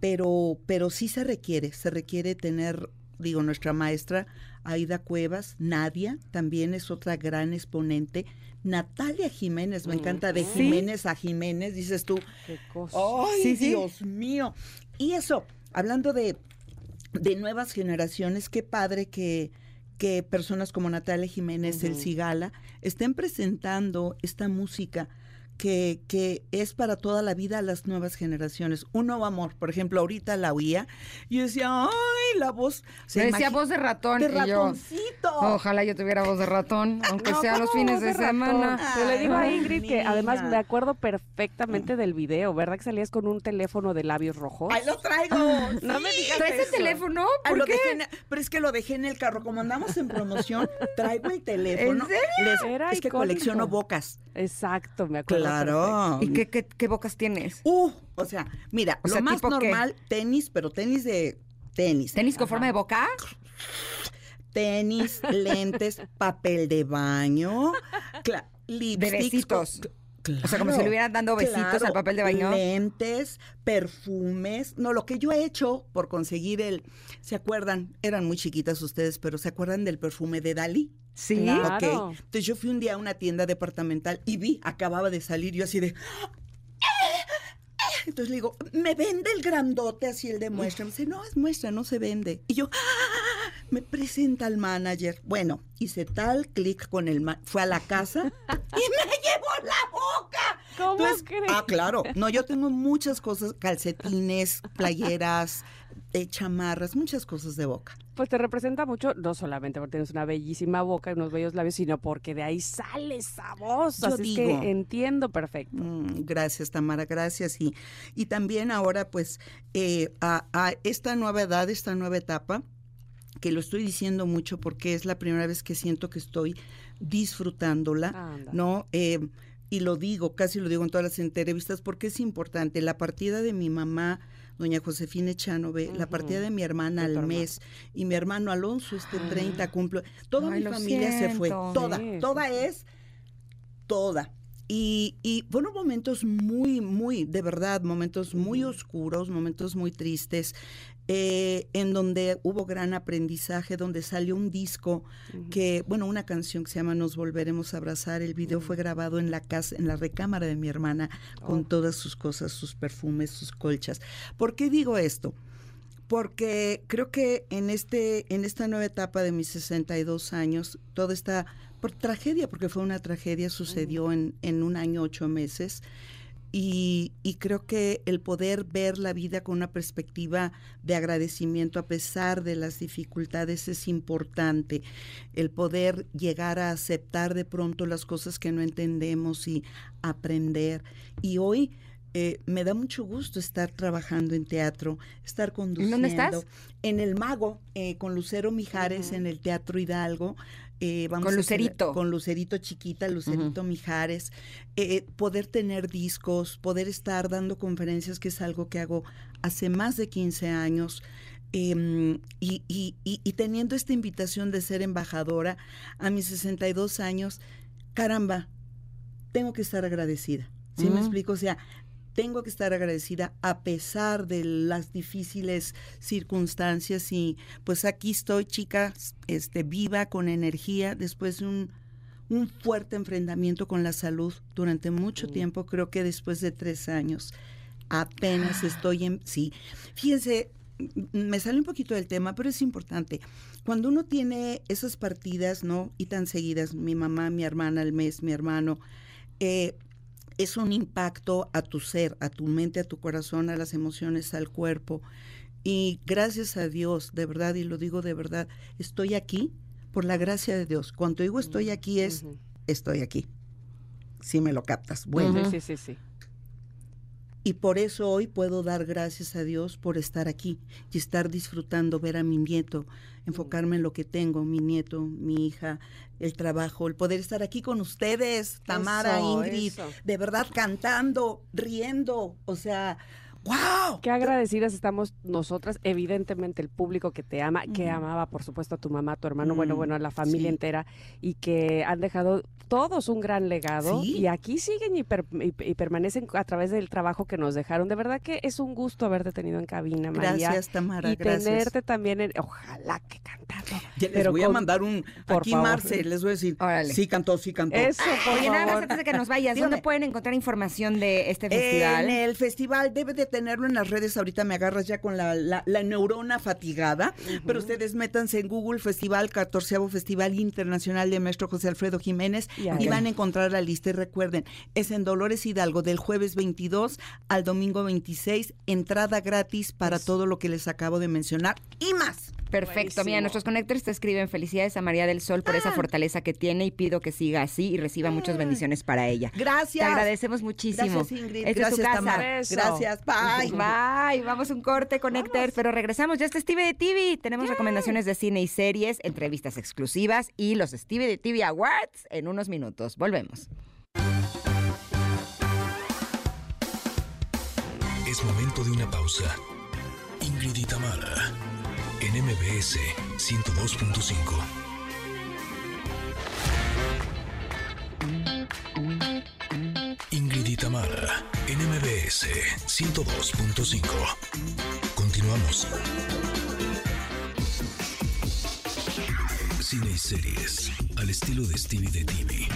pero, pero sí se requiere, se requiere tener, digo, nuestra maestra Aida Cuevas, Nadia, también es otra gran exponente. Natalia Jiménez, me encanta de Sí. Jiménez a Jiménez, dices tú, Qué cosa. ¡Ay, Sí, sí. Dios mío! Y eso, hablando de, de nuevas generaciones, qué padre que, que personas como Natalia Jiménez, El. Cigala, estén presentando esta música que, que es para toda la vida a las nuevas generaciones. Un nuevo amor, por ejemplo, ahorita la oía y yo decía, ¡ay, la voz! se Me decía voz de ratón. de y yo, ratoncito. Ojalá yo tuviera voz de ratón, *laughs* aunque No, sea los ¿cómo fines de, semana. Pero le digo a Ay, Ingrid que además me acuerdo perfectamente del video, ¿verdad? Que salías con un teléfono de labios rojos. ¡Ay, lo traigo! *laughs* No me digas ¿Traes el eso. teléfono? Ay, ¿Por lo qué? dejé pero es que lo dejé en el carro. Como andamos en promoción, traigo el *laughs* teléfono. ¿En serio? Les- Era es que colecciono bocas. Exacto, me acuerdo. Perfecto. Claro. ¿Y qué, qué, qué bocas tienes? Uh, o sea, mira, O lo sea, más normal, tenis, pero tenis de tenis. ¿Tenis con forma de boca? Tenis, lentes, *laughs* papel de baño, lipsticks. O sea, como si le hubieran dando besitos al papel de baño. Lentes, perfumes. No, lo que yo he hecho por conseguir el. ¿Se acuerdan? Eran muy chiquitas ustedes, pero ¿se acuerdan del perfume de Dalí? Sí. Claro. Ok. Entonces yo fui un día a una tienda departamental y vi, acababa de salir, yo así de. Entonces le digo, ¿me vende el grandote así el de muestra? Me dice, no, es muestra, no se vende. Y yo, "Ah", me presenta al manager. Bueno, hice tal clic con el fue a la casa y me la boca. ¿Cómo Entonces, crees? Ah, claro. No, yo tengo muchas cosas, calcetines, *laughs* playeras, eh, chamarras, muchas cosas de boca. Pues te representa mucho, no solamente porque tienes una bellísima boca y unos bellos labios, sino porque de ahí sale esa voz. Yo Así es digo. que entiendo perfecto. Mm, gracias, Tamara, gracias. Y, y también ahora, pues, eh, a, a esta nueva edad, esta nueva etapa, que lo estoy diciendo mucho porque es la primera vez que siento que estoy disfrutándola, Anda. ¿no? Eh, y lo digo, casi lo digo en todas las entrevistas, porque es importante. La partida de mi mamá, doña Josefina Echanove, la partida de mi hermana al mes, y mi hermano Alonso, este 30 cumple. Toda Ay, mi familia se fue, toda, sí, toda sí. es toda. Y, y fueron momentos muy, muy, de verdad, momentos muy oscuros, momentos muy tristes, eh, en donde hubo gran aprendizaje, donde salió un disco que, bueno, una canción que se llama Nos Volveremos a Abrazar. El video fue grabado en la casa, en la recámara de mi hermana, con Oh. todas sus cosas, sus perfumes, sus colchas. ¿Por qué digo esto? porque creo que en este en esta nueva etapa de mis 62 años toda esta por tragedia porque fue una tragedia sucedió en, en un año ocho meses y, y creo que el poder ver la vida con una perspectiva de agradecimiento a pesar de las dificultades es importante. El poder llegar a aceptar de pronto las cosas que no entendemos y aprender. Y hoy eh, me da mucho gusto estar trabajando en teatro, estar conduciendo. dónde estás? En El Mago, eh, con Lucero Mijares en el Teatro Hidalgo. Eh, vamos Con a hacer- Lucerito. con Lucerito chiquita, Lucerito Mijares. Eh, poder tener discos, poder estar dando conferencias, que es algo que hago hace más de 15 años. em, y, y- y- y teniendo esta invitación de ser embajadora a mis 62 años, caramba, tengo que estar agradecida. ¿Sí me explico? O sea, tengo que estar agradecida a pesar de las difíciles circunstancias y pues aquí estoy, chicas, este, viva, con energía, después de un, un fuerte enfrentamiento con la salud durante mucho tiempo, creo que después de tres años, apenas estoy en... Sí, fíjense, me sale un poquito del tema, pero es importante. Cuando uno tiene esas partidas, ¿no? Y tan seguidas, mi mamá, mi hermana al mes, mi hermano, eh, es un impacto a tu ser, a tu mente, a tu corazón, a las emociones, al cuerpo. Y gracias a Dios, de verdad, y lo digo de verdad, estoy aquí por la gracia de Dios. Cuando digo estoy aquí es, estoy aquí. Si me lo captas. Bueno. Sí, sí, sí, sí. Y por eso hoy puedo dar gracias a Dios por estar aquí y estar disfrutando, ver a mi nieto, enfocarme en lo que tengo, mi nieto, mi hija, el trabajo, el poder estar aquí con ustedes, Tamara, Eso, Ingrid, eso. de verdad cantando, riendo, o sea, ¡wow! Qué agradecidas estamos nosotras, evidentemente el público que te ama, que amaba por supuesto a tu mamá, a tu hermano, bueno, Mm, bueno, a la familia sí. entera y que han dejado todos un gran legado Sí. y aquí siguen y, per- y- y permanecen a través del trabajo que nos dejaron. De verdad que es un gusto haberte tenido en cabina, María. Gracias, Tamara, y gracias. tenerte también, en, ojalá que cantando. Ya les pero voy a mandar un, por aquí favor. Marce, les voy a decir, Órale. sí cantó, sí cantó. Eso, por Oye, nada más favor. antes de que nos vayas, *laughs* ¿dónde pueden encontrar información de este festival? En el festival debe de tenerlo en las redes. Ahorita me agarras ya con la, la- la neurona fatigada. Pero ustedes métanse en Google Festival, 14 Festival Internacional de Maestro José Alfredo Jiménez Y van a encontrar la lista. Y recuerden, es en Dolores Hidalgo del jueves 22 al domingo 26. Entrada gratis para todo lo que les acabo de mencionar y más. Perfecto. Mira, Buenísimo. nuestros conectores te escriben felicidades a María del Sol por esa fortaleza que tiene y pido que siga así y reciba muchas bendiciones para ella. Gracias. Te agradecemos muchísimo. Gracias, Ingrid. Esta es Gracias, casa. Beso. Gracias. Bye. Bye, vamos a un corte con Héctor, pero regresamos. Ya está Stevie de TV. Tenemos recomendaciones de cine y series, entrevistas exclusivas y los Stevie de TV Awards en unos minutos. Volvemos. Es momento de una pausa. Ingrid y Tamara, en MBS 102.5. Ingrid y Tamara, en MBS 102.5. Continuamos. Cine y series, al estilo de Stevie de TV.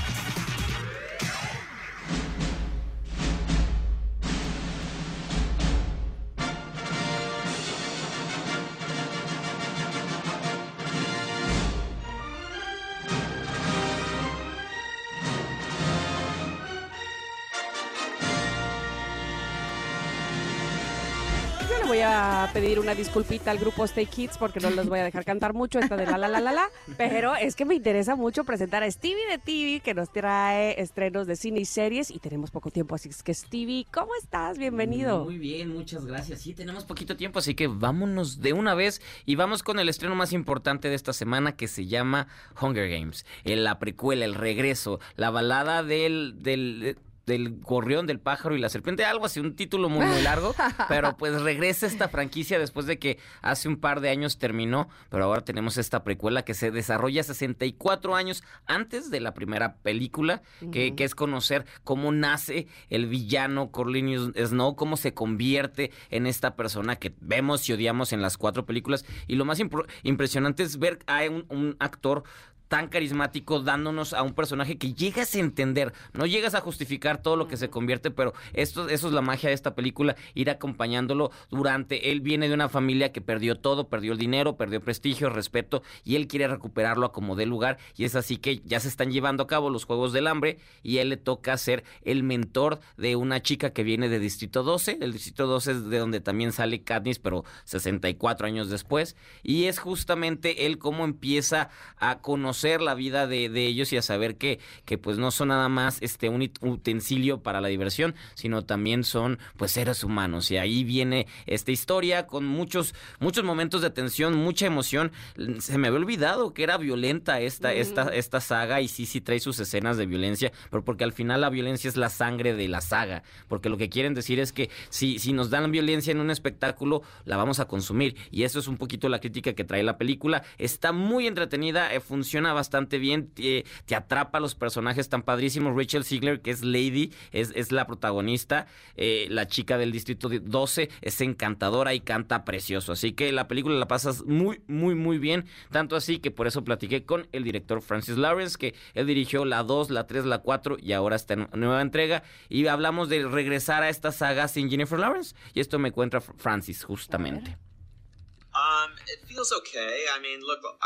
A pedir una disculpita al grupo Stay Kids porque no los voy a dejar cantar mucho esta de la la la la la, pero es que me interesa mucho presentar a Stevie de TV que nos trae estrenos de cine y series y tenemos poco tiempo, así que Stevie, ¿cómo estás? Bienvenido. Muy bien, muchas gracias. Sí, tenemos poquito tiempo, así que vámonos de una vez y vamos con el estreno más importante de esta semana que se llama Hunger Games. La precuela, el regreso, la balada del... del del gorrión, del pájaro y la serpiente, algo así, un título muy, muy largo, *laughs* pero pues regresa esta franquicia después de que hace un par de años terminó, pero ahora tenemos esta precuela que se desarrolla 64 años antes de la primera película, que, es conocer cómo nace el villano Cornelius Snow, cómo se convierte en esta persona que vemos y odiamos en las cuatro películas. Y lo más impresionante es ver a un, un actor tan carismático dándonos a un personaje que llegas a entender, no llegas a justificar todo lo que se convierte, pero esto, eso es la magia de esta película, ir acompañándolo durante, él viene de una familia que perdió todo, perdió el dinero, perdió prestigio, respeto, y él quiere recuperarlo a como dé lugar, y es así que ya se están llevando a cabo los Juegos del Hambre, y él le toca ser el mentor de una chica que viene de Distrito 12, el Distrito 12 es de donde también sale Katniss, pero 64 años después, y es justamente él cómo empieza a conocer la vida de, de ellos y a saber que, que pues no son nada más este un utensilio para la diversión, sino también son pues seres humanos. Y ahí viene esta historia con muchos, muchos momentos de tensión, mucha emoción. Se me había olvidado que era violenta esta, esta, esta saga y sí, sí trae sus escenas de violencia, pero porque al final la violencia es la sangre de la saga, porque lo que quieren decir es que si, si nos dan violencia en un espectáculo, la vamos a consumir. Y eso es un poquito la crítica que trae la película. Está muy entretenida, eh, funciona bastante bien, te, te atrapa a los personajes tan padrísimos. Rachel Ziegler, que es Lady, es, es la protagonista, eh, la chica del distrito de 12, es encantadora y canta precioso. Así que la película la pasas muy, muy, muy bien. Tanto así que por eso platiqué con el director Francis Lawrence, que él dirigió la 2, la 3, la 4 y ahora está en nueva entrega. Y hablamos de regresar a esta saga sin Jennifer Lawrence. Y esto me cuenta Francis justamente.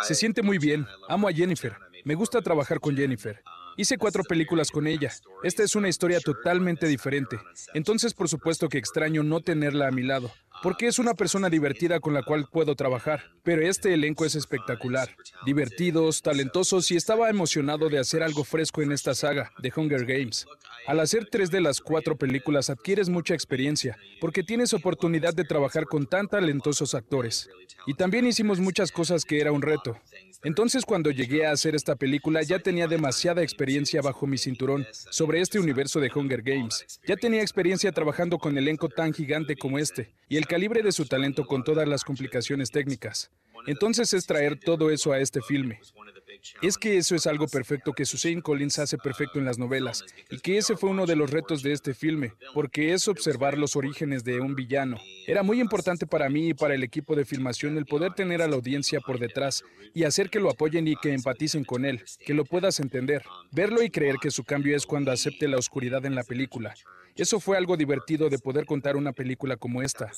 Se siente muy bien. Amo a Jennifer. Me gusta trabajar con Jennifer. Hice cuatro películas con ella. Esta es una historia totalmente diferente. Entonces, por supuesto que extraño no tenerla a mi lado, porque es una persona divertida con la cual puedo trabajar. Pero este elenco es espectacular. Divertidos, talentosos y estaba emocionado de hacer algo fresco en esta saga, de Hunger Games. Al hacer tres de las cuatro películas adquieres mucha experiencia, porque tienes oportunidad de trabajar con tan talentosos actores. Y también hicimos muchas cosas que era un reto. Entonces cuando llegué a hacer esta película ya tenía demasiada experiencia bajo mi cinturón sobre este universo de Hunger Games. Ya tenía experiencia trabajando con elenco tan gigante como este y el calibre de su talento con todas las complicaciones técnicas. Entonces es traer todo eso a este filme. Es que eso es algo perfecto que Suzanne Collins hace perfecto en las novelas, y que ese fue uno de los retos de este filme, porque es observar los orígenes de un villano. Era muy importante para mí y para el equipo de filmación el poder tener a la audiencia por detrás y hacer que lo apoyen y que empaticen con él, que lo puedas entender, verlo y creer que su cambio es cuando acepte la oscuridad en la película. Eso fue algo divertido de poder contar una película como esta.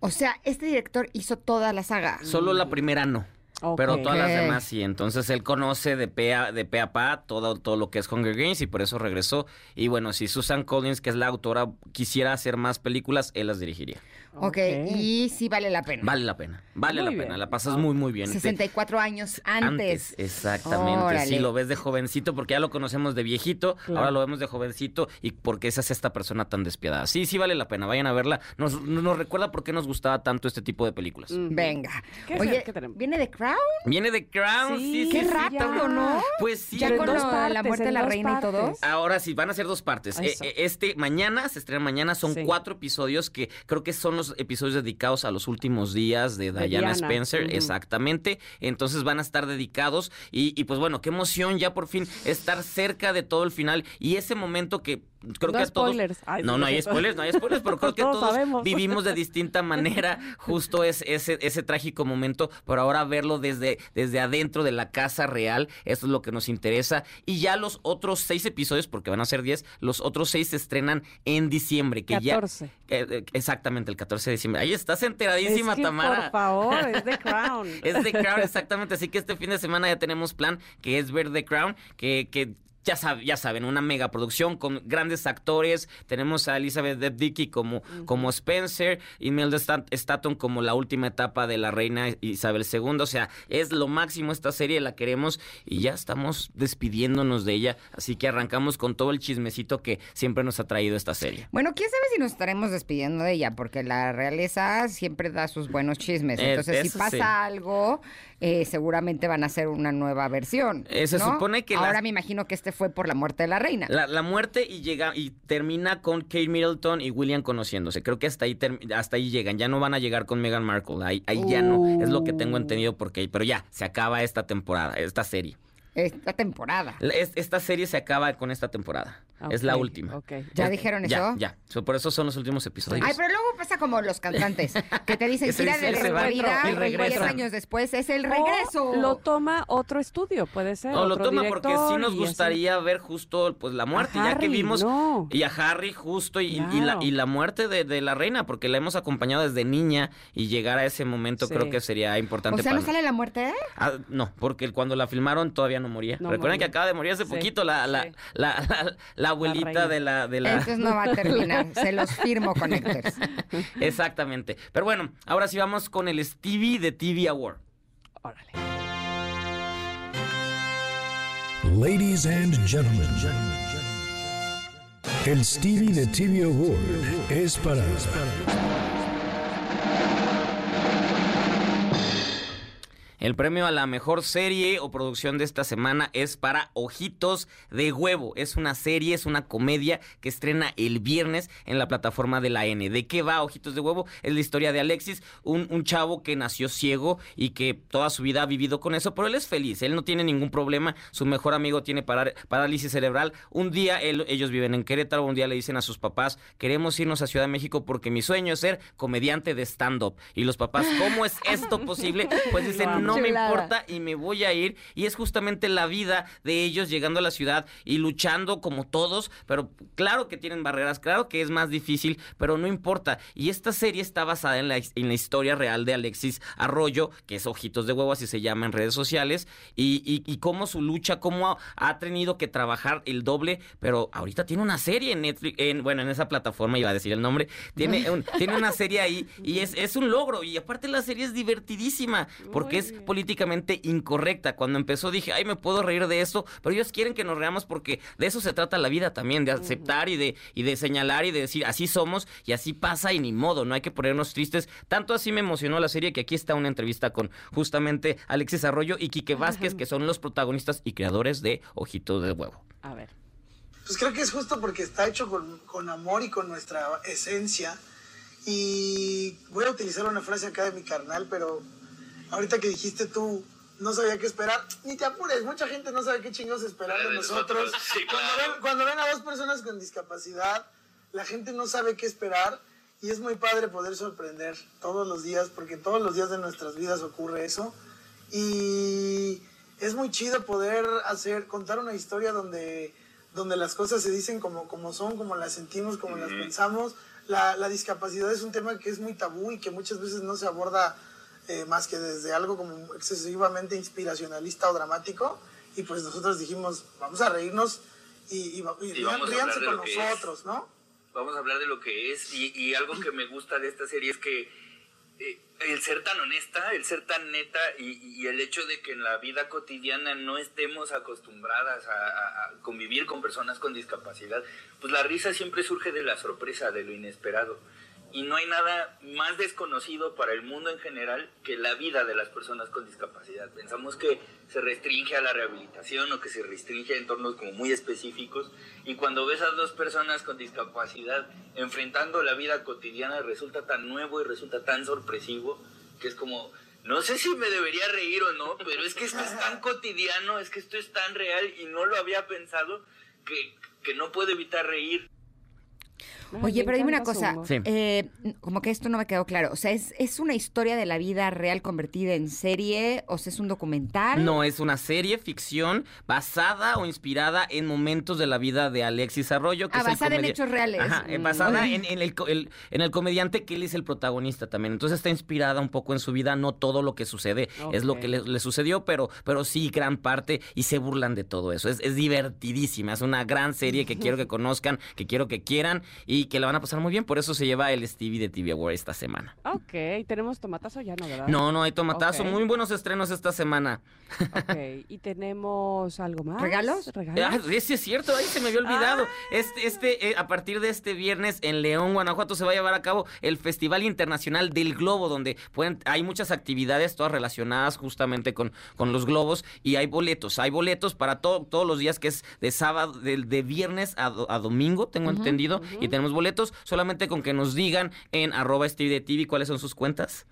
O sea, este director hizo toda la saga. Solo la primera no. Pero todas las demás sí. Entonces él conoce de pe a, de pe a pa todo, todo lo que es Hunger Games y por eso regresó. Y bueno, si Susan Collins, que es la autora, quisiera hacer más películas, él las dirigiría. Ok, y sí vale la pena. Vale la pena. Vale Muy la pena. La pasas muy, muy bien. Te- 64 años antes. Exactamente. Órale. Sí, lo ves de jovencito porque ya lo conocemos de viejito, Claro. ahora lo vemos de jovencito y porque esa es esta persona tan despiadada. Sí, sí vale la pena, vayan a verla. Nos, nos recuerda por qué nos gustaba tanto este tipo de películas. Venga. ¿Qué es Oye, tenemos? ¿viene de Crown? Viene de Crown, sí, sí. Qué sí. rápido, ¿no? Pues sí. Ya con dos lo- partes, la muerte de la reina y todo. partes. Ahora sí, van a ser dos partes. Eh, eh, Este mañana, se estrena mañana, son Sí. cuatro episodios que creo que son los episodios dedicados a los últimos días de De Diana, Diana, Spencer. Exactamente. Entonces van a estar dedicados. Y, y, pues bueno, qué emoción ya por fin estar cerca de todo el final. Y ese momento que creo No que a todos. spoilers. Ay, no, no hay spoilers, no hay spoilers, pero *laughs* creo que Todos vivimos de distinta manera justo es, ese, ese trágico momento, pero ahora verlo desde, desde adentro de la casa real, eso es lo que nos interesa. Y ya los otros seis episodios, porque van a ser diez, los otros seis se estrenan en diciembre, que 14. ya... eh, eh, exactamente, el 14 de diciembre. Ahí estás enteradísima, Es que, Tamara. Por favor, es The Crown. *laughs* Es The Crown, *laughs* exactamente. Así que este fin de semana ya tenemos plan, que es ver The Crown, que, que ya, sab- ya saben, una mega producción con grandes actores. Tenemos a Elizabeth Debicki como, como Spencer, Imelda Stat- Staton como la última etapa de la reina Isabel II. O sea, es lo máximo esta serie, la queremos y ya estamos despidiéndonos de ella. Así que arrancamos con todo el chismecito que siempre nos ha traído esta serie. Bueno, quién sabe si nos estaremos despidiendo de ella, porque la realeza siempre da sus buenos chismes. Eh, Entonces, si pasa sí. algo, eh, seguramente van a hacer una nueva versión. Eh, se ¿no? supone que Ahora me imagino que este fue por la muerte de la reina. La, la muerte y llega y termina con Kate Middleton y William conociéndose. Creo que hasta ahí hasta ahí llegan. Ya no van a llegar con Meghan Markle. Ahí, ahí ya no. Es lo que tengo Uh. entendido porque pero ya se acaba esta temporada, esta serie. Esta temporada. Esta serie se acaba con esta temporada. Es la última. ¿Ya Es- dijeron Ya, eso? ya. So, por eso son los últimos episodios. Ay, pero luego pasa como los cantantes, *laughs* que te dicen dice, de va y despedida y regresan. 10 años después es el O regreso. lo toma otro estudio, puede ser. No, lo toma porque sí nos así. gustaría ver justo pues la muerte, A ya que Harry, vimos no. y a Harry justo y, y la, y la muerte de, de la reina, porque la hemos acompañado desde niña y llegar a ese momento Sí. creo que sería importante o sea, ¿no para sale la muerte? Ah, no, porque cuando la filmaron todavía no moría. No Recuerden moría. que acaba de morir hace Sí, poquito la, la, sí. la, la- abuelita de la... De la... Entonces no va a terminar. *laughs* Se los firmo, Connectors. *laughs* Exactamente. Pero bueno, ahora sí vamos con el Stevie de TV Award. Órale. Ladies and gentlemen, el Stevie de TV Award es para El premio a la mejor serie o producción de esta semana es para Ojitos de Huevo. Es una serie, es una comedia que estrena el viernes en la plataforma de la N. ¿De qué va Ojitos de Huevo? Es la historia de Alexis, un, chavo que nació ciego y que toda su vida ha vivido con eso, pero él es feliz, él no tiene ningún problema. Su mejor amigo tiene parálisis cerebral. Un día él- ellos viven en Querétaro, un día le dicen a sus papás, queremos irnos a Ciudad de México porque mi sueño es ser comediante de stand-up. Y los papás, ¿cómo es esto posible? Pues dicen, *laughs* No me importa y me voy a ir. Y es justamente la vida de ellos llegando a la ciudad y luchando como todos, pero claro que tienen barreras, claro que es más difícil, pero no importa. Y esta serie está basada en la, en la historia real de Alexis Arroyo, que es Ojitos de Huevo, así se llama en redes sociales, y, y, y cómo su lucha, cómo ha, ha tenido que trabajar el doble, pero ahorita tiene una serie en Netflix, en, bueno, en esa plataforma, iba a decir el nombre, tiene, un- tiene una serie ahí y es, es un logro. Y aparte la serie es divertidísima porque es políticamente incorrecta. Cuando empezó dije, ay, me puedo reír de esto, pero ellos quieren que nos reamos porque de eso se trata la vida también, de aceptar y de, y de señalar y de decir, así somos y así pasa y ni modo, no hay que ponernos tristes. Tanto así me emocionó la serie que aquí está una entrevista con justamente Alexis Arroyo y Quique Vázquez, que son los protagonistas y creadores de Ojitos de Huevo. A ver. Pues creo que es justo porque está hecho con, con amor y con nuestra esencia. Y voy a utilizar una frase acá de mi carnal, pero ahorita que dijiste tú, no sabía qué esperar. Ni te apures, mucha gente no sabe qué chingados esperar de de nosotros. sí, cuando, claro. ven, cuando ven a dos personas con discapacidad, la gente no sabe qué esperar. Y es muy padre poder sorprender todos los días, porque todos los días de nuestras vidas ocurre eso. Y es muy chido poder hacer, contar una historia donde, donde las cosas se dicen como, como son, como las sentimos, como las pensamos. La, la discapacidad es un tema que es muy tabú y que muchas veces no se aborda eh, más que desde algo como excesivamente inspiracionalista o dramático. Y pues nosotros dijimos, vamos a reírnos y, y, y Y vamos a ríanse de con que es. nosotros, ¿no? Vamos a hablar de lo que es y, algo que me gusta de esta serie es que eh, el ser tan honesta, el ser tan neta y, el hecho de que en la vida cotidiana no estemos acostumbradas a, a- a convivir con personas con discapacidad, pues la risa siempre surge de la sorpresa, de lo inesperado. Y no hay nada más desconocido para el mundo en general que la vida de las personas con discapacidad. Pensamos que se restringe a la rehabilitación o que se restringe a entornos como muy específicos. Y cuando ves a dos personas con discapacidad enfrentando la vida cotidiana resulta tan nuevo y resulta tan sorpresivo que es como, no sé si me debería reír o no, pero es que esto es tan *laughs* cotidiano, es que esto es tan real y no lo había pensado que, que no puedo evitar reír. Oye, pero dime una cosa. Sí. eh, como que esto no me quedó claro. O sea, ¿es, ¿es una historia de la vida real convertida en serie? ¿O sea, es un documental? No, es una serie ficción basada o inspirada en momentos de la vida de Alexis Arroyo. Que Ah, es el basada en hechos reales. Ajá, eh, Mm. basada Ok. en, en el, en el comediante que él es el protagonista también. Entonces está inspirada un poco en su vida. No todo lo que sucede es lo que le, le sucedió, pero, pero sí gran parte y se burlan de todo eso. Es, es divertidísima. Es una gran serie que quiero que *laughs* conozcan, que quiero que quieran y que la van a pasar muy bien. Por eso se lleva el Stevie de TV Award esta semana. Ok, tenemos tomatazo ya, ¿no, verdad? No, no hay tomatazo. Muy buenos estrenos esta semana. Ok, y tenemos algo más. ¿Regalos? ¿Regalos? Ah, sí, es cierto, ahí se me había olvidado. Este, este, eh, a partir de este viernes en León, Guanajuato, se va a llevar a cabo el Festival Internacional del Globo, donde pueden, hay muchas actividades, todas relacionadas justamente con, con los globos, y hay boletos, hay boletos para to- todos los días que es de sábado, de, de viernes a, do- a domingo, tengo entendido, y tenemos boletos, solamente con que nos digan en arroba Stevie de TV cuáles son sus cuentas.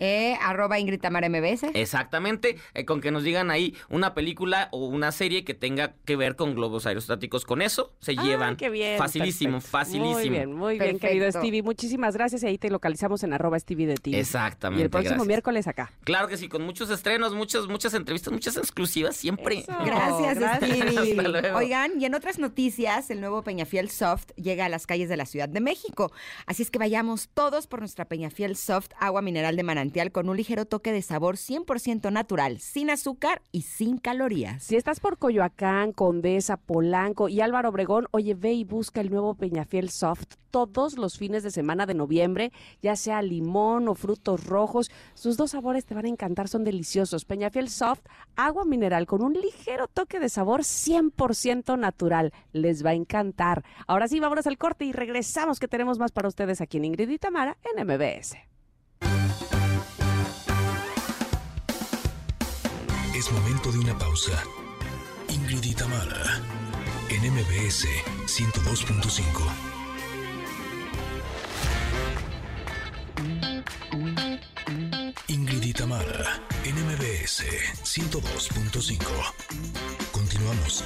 Eh, arroba Ingrid Tamara MBS. Exactamente, eh, con que nos digan ahí una película o una serie que tenga que ver con globos aerostáticos. Con eso se llevan. qué bien. Facilísimo, perfecto. facilísimo. Muy bien, muy bien, querido. Stevie. Muchísimas gracias y ahí te localizamos en arroba Stevie de ti. Exactamente. Y el próximo gracias. miércoles acá. Claro que sí, con muchos estrenos, muchas, muchas entrevistas, muchas exclusivas siempre. Eso. *laughs* Gracias, gracias. Stevie. Hasta luego. Oigan, y en otras noticias, el nuevo Peñafiel Soft llega a las calles de la Ciudad de México. Así es que vayamos todos por nuestra Peñafiel Soft, agua mineral de manantial con un ligero toque de sabor 100% natural, sin azúcar y sin calorías. Si estás por Coyoacán, Condesa, Polanco y Álvaro Obregón, oye, ve y busca el nuevo Peñafiel Soft todos los fines de semana de noviembre, ya sea limón o frutos rojos. Sus dos sabores te van a encantar, son deliciosos. Peñafiel Soft, agua mineral con un ligero toque de sabor 100% natural. Les va a encantar. Ahora sí, vámonos al corte y regresamos que tenemos más para ustedes aquí en Ingrid y Tamara en MBS. Es momento de una pausa. Ingrid y Tamara, en MBS 102.5. Ingrid y Tamara, en MBS 102.5. Continuamos.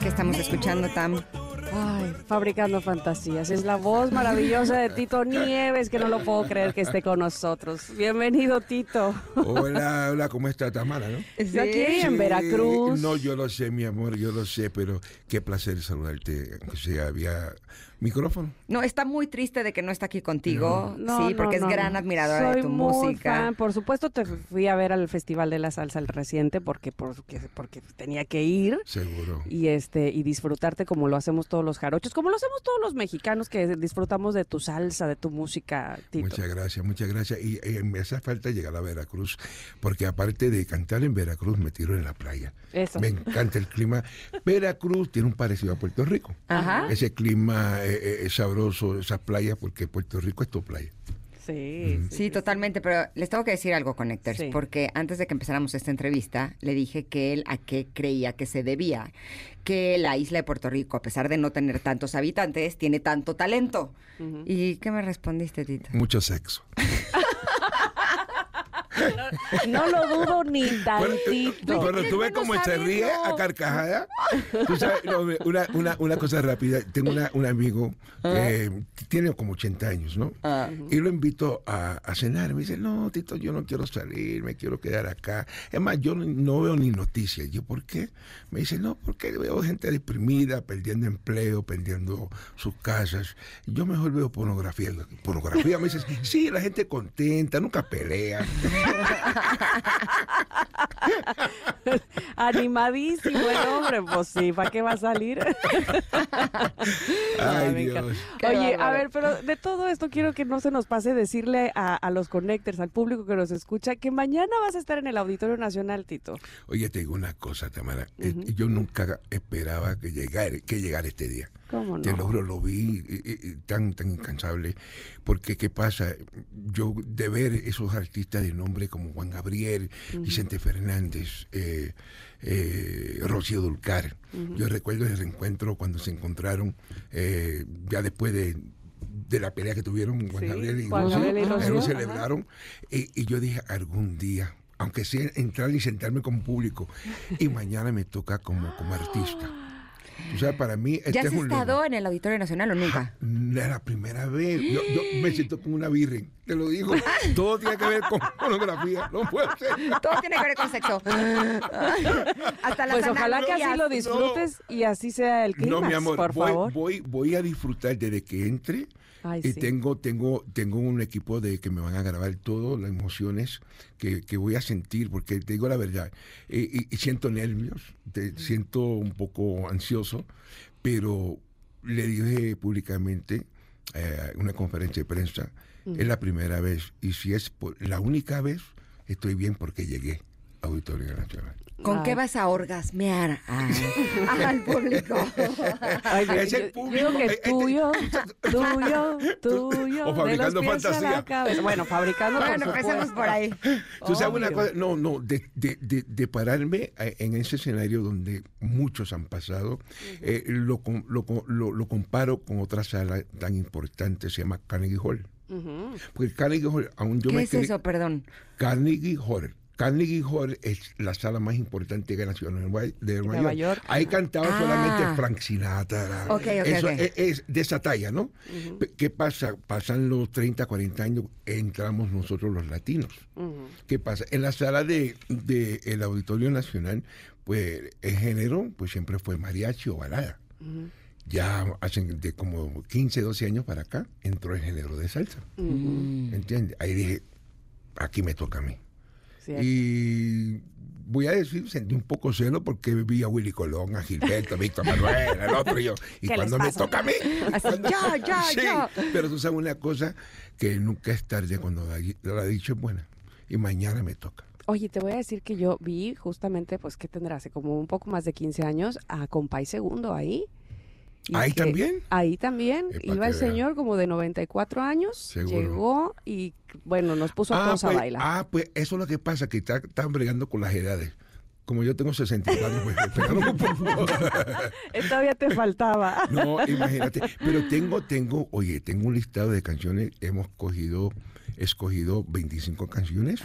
¿Qué estamos escuchando, Tam? Ay, fabricando fantasías. Es la voz maravillosa de Tito Nieves, que no lo puedo creer que esté con nosotros. Bienvenido, Tito. Hola, hola, ¿cómo está Tamara, no? Está aquí en Veracruz. No, yo lo sé, mi amor, yo lo sé, pero qué placer saludarte. O sea, había micrófono. No, está muy triste de que no está aquí contigo. No, sí, no, porque no, es gran admiradora Soy de tu muy música. fan. Por supuesto, te fui a ver al Festival de la Salsa el reciente porque, porque, porque tenía que ir. Seguro. Y este y disfrutarte como lo hacemos todos los jarochos, como lo hacemos todos los mexicanos que disfrutamos de tu salsa, de tu música, Tito. Muchas gracias, muchas gracias. Y eh, me hace falta llegar a Veracruz, porque aparte de cantar en Veracruz, me tiro en la playa. Eso. Me encanta el clima. Veracruz tiene un parecido a Puerto Rico. Ajá. Ese clima eh, eh, es sabroso, esas playas, porque Puerto Rico es tu playa. Sí, Sí, totalmente, pero les tengo que decir algo, Connectors, Sí. porque antes de que empezáramos esta entrevista, le dije que él a qué creía que se debía, que la isla de Puerto Rico, a pesar de no tener tantos habitantes, tiene tanto talento. ¿Y qué me respondiste, Tito? Mucho sexo. *laughs* No lo dudo ni Bueno, tantito. Cuando tú ves cómo se ríe a carcajada, tú sabes, no, una, una, una cosa rápida. Tengo una- un amigo que tiene como 80 años, ¿no? Y lo invito a, a cenar. Me dice, no, Tito, yo no quiero salir, me quiero quedar acá. Es más, yo no, no veo ni noticias. Yo, ¿por qué? Me dice, no, porque veo gente deprimida, perdiendo empleo, perdiendo sus casas. Yo mejor veo pornografía. Pornografía, me dice, sí, la gente contenta, nunca pelea. *laughs* Animadísimo el hombre, pues sí, ¿para qué va a salir? *laughs* Ay, Dios. Oye, a ver, pero de todo esto quiero que no se nos pase decirle a, a los connectors, al público que nos escucha, que mañana vas a estar en el Auditorio Nacional, Tito. Oye, te digo una cosa, Tamara. Eh, Yo nunca esperaba que llegara, que llegara este día. ¿Cómo Te no? lo lo vi eh, eh, tan, tan incansable. Porque, ¿qué pasa? Yo, de ver esos artistas de nombre como Juan Gabriel, Ujú. Vicente Fernández, eh, eh, Rocío Dulcar. Yo recuerdo el reencuentro cuando se encontraron, eh, ya después de, de la pelea que tuvieron Juan Sí, Gabriel y Juan Rocío. Lo celebraron. Y, y yo dije, algún día, aunque sea entrar y sentarme como público, y mañana me toca como, como artista. O sea, para mí, este ¿Ya has es un logro. estado en el Auditorio Nacional o nunca? No es la primera vez. Yo, yo me siento como una virgen, te lo digo. *laughs* Todo tiene que ver con pornografía. No puede ser. Todo tiene que ver con sexo. *laughs* Hasta las Pues ojalá que así lo disfrutes y así sea el clímax, No, mi amor, por voy, favor. Voy, voy a disfrutar desde que entre. Ay, y sí. tengo, tengo, tengo un equipo de que me van a grabar todo, las emociones que, que voy a sentir, porque te digo la verdad, eh, y, y siento nervios, te- siento un poco ansioso, pero le dije públicamente eh, en una conferencia de prensa, Mm. es la primera vez, y si es por- la única vez, estoy bien porque llegué a Auditorio Nacional. ¿Con qué vas a orgasmear a- *laughs* al público? Ay, Es el digo que es tuyo, tuyo, tuyo. O de fabricando los pies a la fantasía. Bueno, fabricando por Bueno, empecemos por ahí. Tú sabes una cosa, no, no, de, de, de, de pararme eh, en ese escenario donde muchos han pasado, eh, lo, lo, lo, lo comparo con otra sala tan importante, se llama Carnegie Hall. Porque Carnegie Hall, aún yo ¿Qué me es quedé- eso, perdón? Carnegie Hall. Carnegie Hall es la sala más importante de la ciudad de Nueva, York. York. Ahí cantaba Ah. solamente Frank Sinatra. Ok, ok, Eso ok. Es, es de esa talla, ¿no? ¿Qué pasa? Pasan los 30, 40 años, entramos nosotros los latinos. ¿Qué pasa? En la sala de, de el Auditorio Nacional, pues el género pues siempre fue mariachi o balada. Ya hace de como 15, 12 años para acá entró el género de salsa. ¿Entiendes? Ahí dije, aquí me toca a mí. Cierto. Y voy a decir, sentí un poco celo porque vi a Willy Colón, a Gilberto, a Víctor Manuel, al otro y yo. *laughs* Y ¿Qué cuando me toca a mí. Así, cuando- ya, ya, *laughs* Sí, ya. Pero tú sabes una cosa, que nunca es tarde cuando la, dicha es buena. Y mañana me toca. Oye, te voy a decir que yo vi justamente, pues, ¿qué tendrá? Hace como un poco más de 15 años a Compay Segundo ahí. ¿Ahí también? Ahí también. Eh, Iba el señor como de 94 años. Seguro. Llegó y, bueno, nos puso a todos pues, a bailar. ah, pues eso es lo que pasa, que está- están bregando con las edades. Como yo tengo 64, pues me pegaron un poco. *laughs* Eh, Todavía te faltaba. *laughs* No, imagínate. Pero tengo, tengo, oye, tengo un listado de canciones. Hemos cogido, escogido 25 canciones.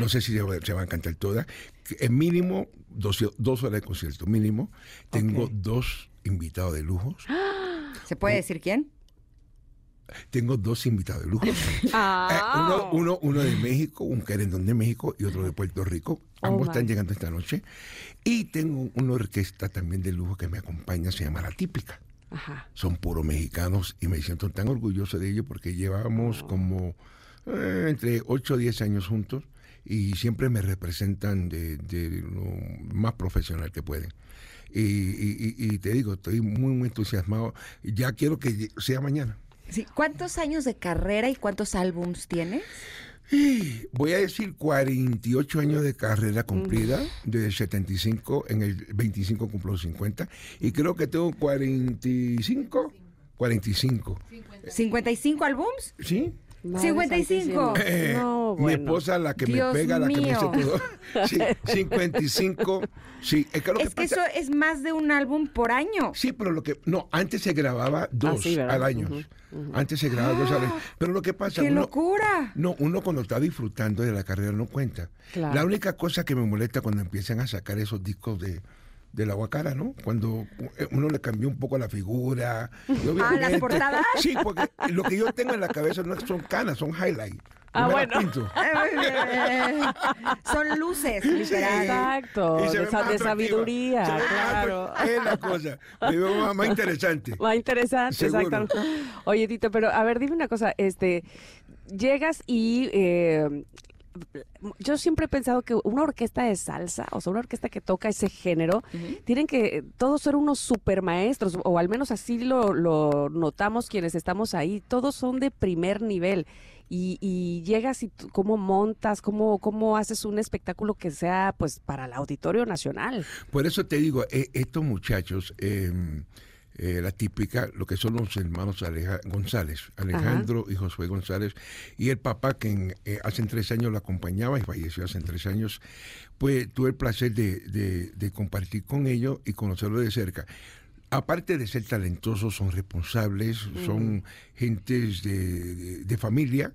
No sé si se, va- se van a cantar todas. En mínimo, dos, dos horas de concierto, mínimo. Tengo dos invitados de lujos. *gasps* ¿Se puede decir quién? Tengo dos invitados de lujo. Ah. *laughs* Eh, uno, uno, uno de México, un querendón de México y otro de Puerto Rico. Oh, Ambos están llegando esta noche. Y tengo una orquesta también de lujo que me acompaña, se llama La Típica. Ajá. Son puro mexicanos y me siento tan orgulloso de ellos porque llevábamos como eh, entre 8 o 10 años juntos y siempre me representan de, de lo más profesional que pueden. Y, y- y- te digo, estoy muy, muy entusiasmado. Ya quiero que sea mañana. Sí. ¿Cuántos años de carrera y cuántos álbums tienes? Voy a decir 48 años de carrera cumplida, desde 75, en el 25 cumplo 50, y creo que tengo 45, 45. ¿55 álbums? ¿Sí? Madre 55. Eh, No, Mi esposa, la que Dios me pega, la que me mío. todo. *laughs* Sí, 55. Sí, es que lo Es que pasa- eso es más de un álbum por año. Sí, pero lo que. No, antes se grababa dos Ah, al año. Antes se grababa dos al año. Pero lo que pasa. ¡Qué uno- locura! No, uno cuando está disfrutando de la carrera no cuenta. Claro. La única cosa que me molesta cuando empiezan a sacar esos discos de, de la guacara, ¿no? Cuando uno le cambió un poco la figura. *laughs* Ah, ¿las portadas? *laughs* Sí, porque lo que yo tengo en la cabeza no son canas, son highlights. Ah, bueno. *laughs* Eh, Son luces, literal. Exacto, Y se de, sabiduría, claro. Es la cosa. Me veo más, más interesante. Más interesante, Seguro. exactamente. Oye, Tito, pero a ver, dime una cosa, este, llegas y eh, yo siempre he pensado que una orquesta de salsa, o sea, una orquesta que toca ese género, tienen que todos ser unos super maestros, o al menos así lo, lo notamos quienes estamos ahí, todos son de primer nivel. Y, y llegas y tú- cómo montas, cómo, cómo haces un espectáculo que sea pues para el auditorio nacional. Por eso te digo, eh, estos muchachos, eh, eh, la típica, lo que son los hermanos Aleja- González, Alejandro y Josué González, y el papá que en, eh, hace tres años lo acompañaba y falleció hace tres años, pues tuve el placer de, de- de compartir con ellos y conocerlo de cerca. Aparte de ser talentosos, son responsables, son gentes de, de- de familia,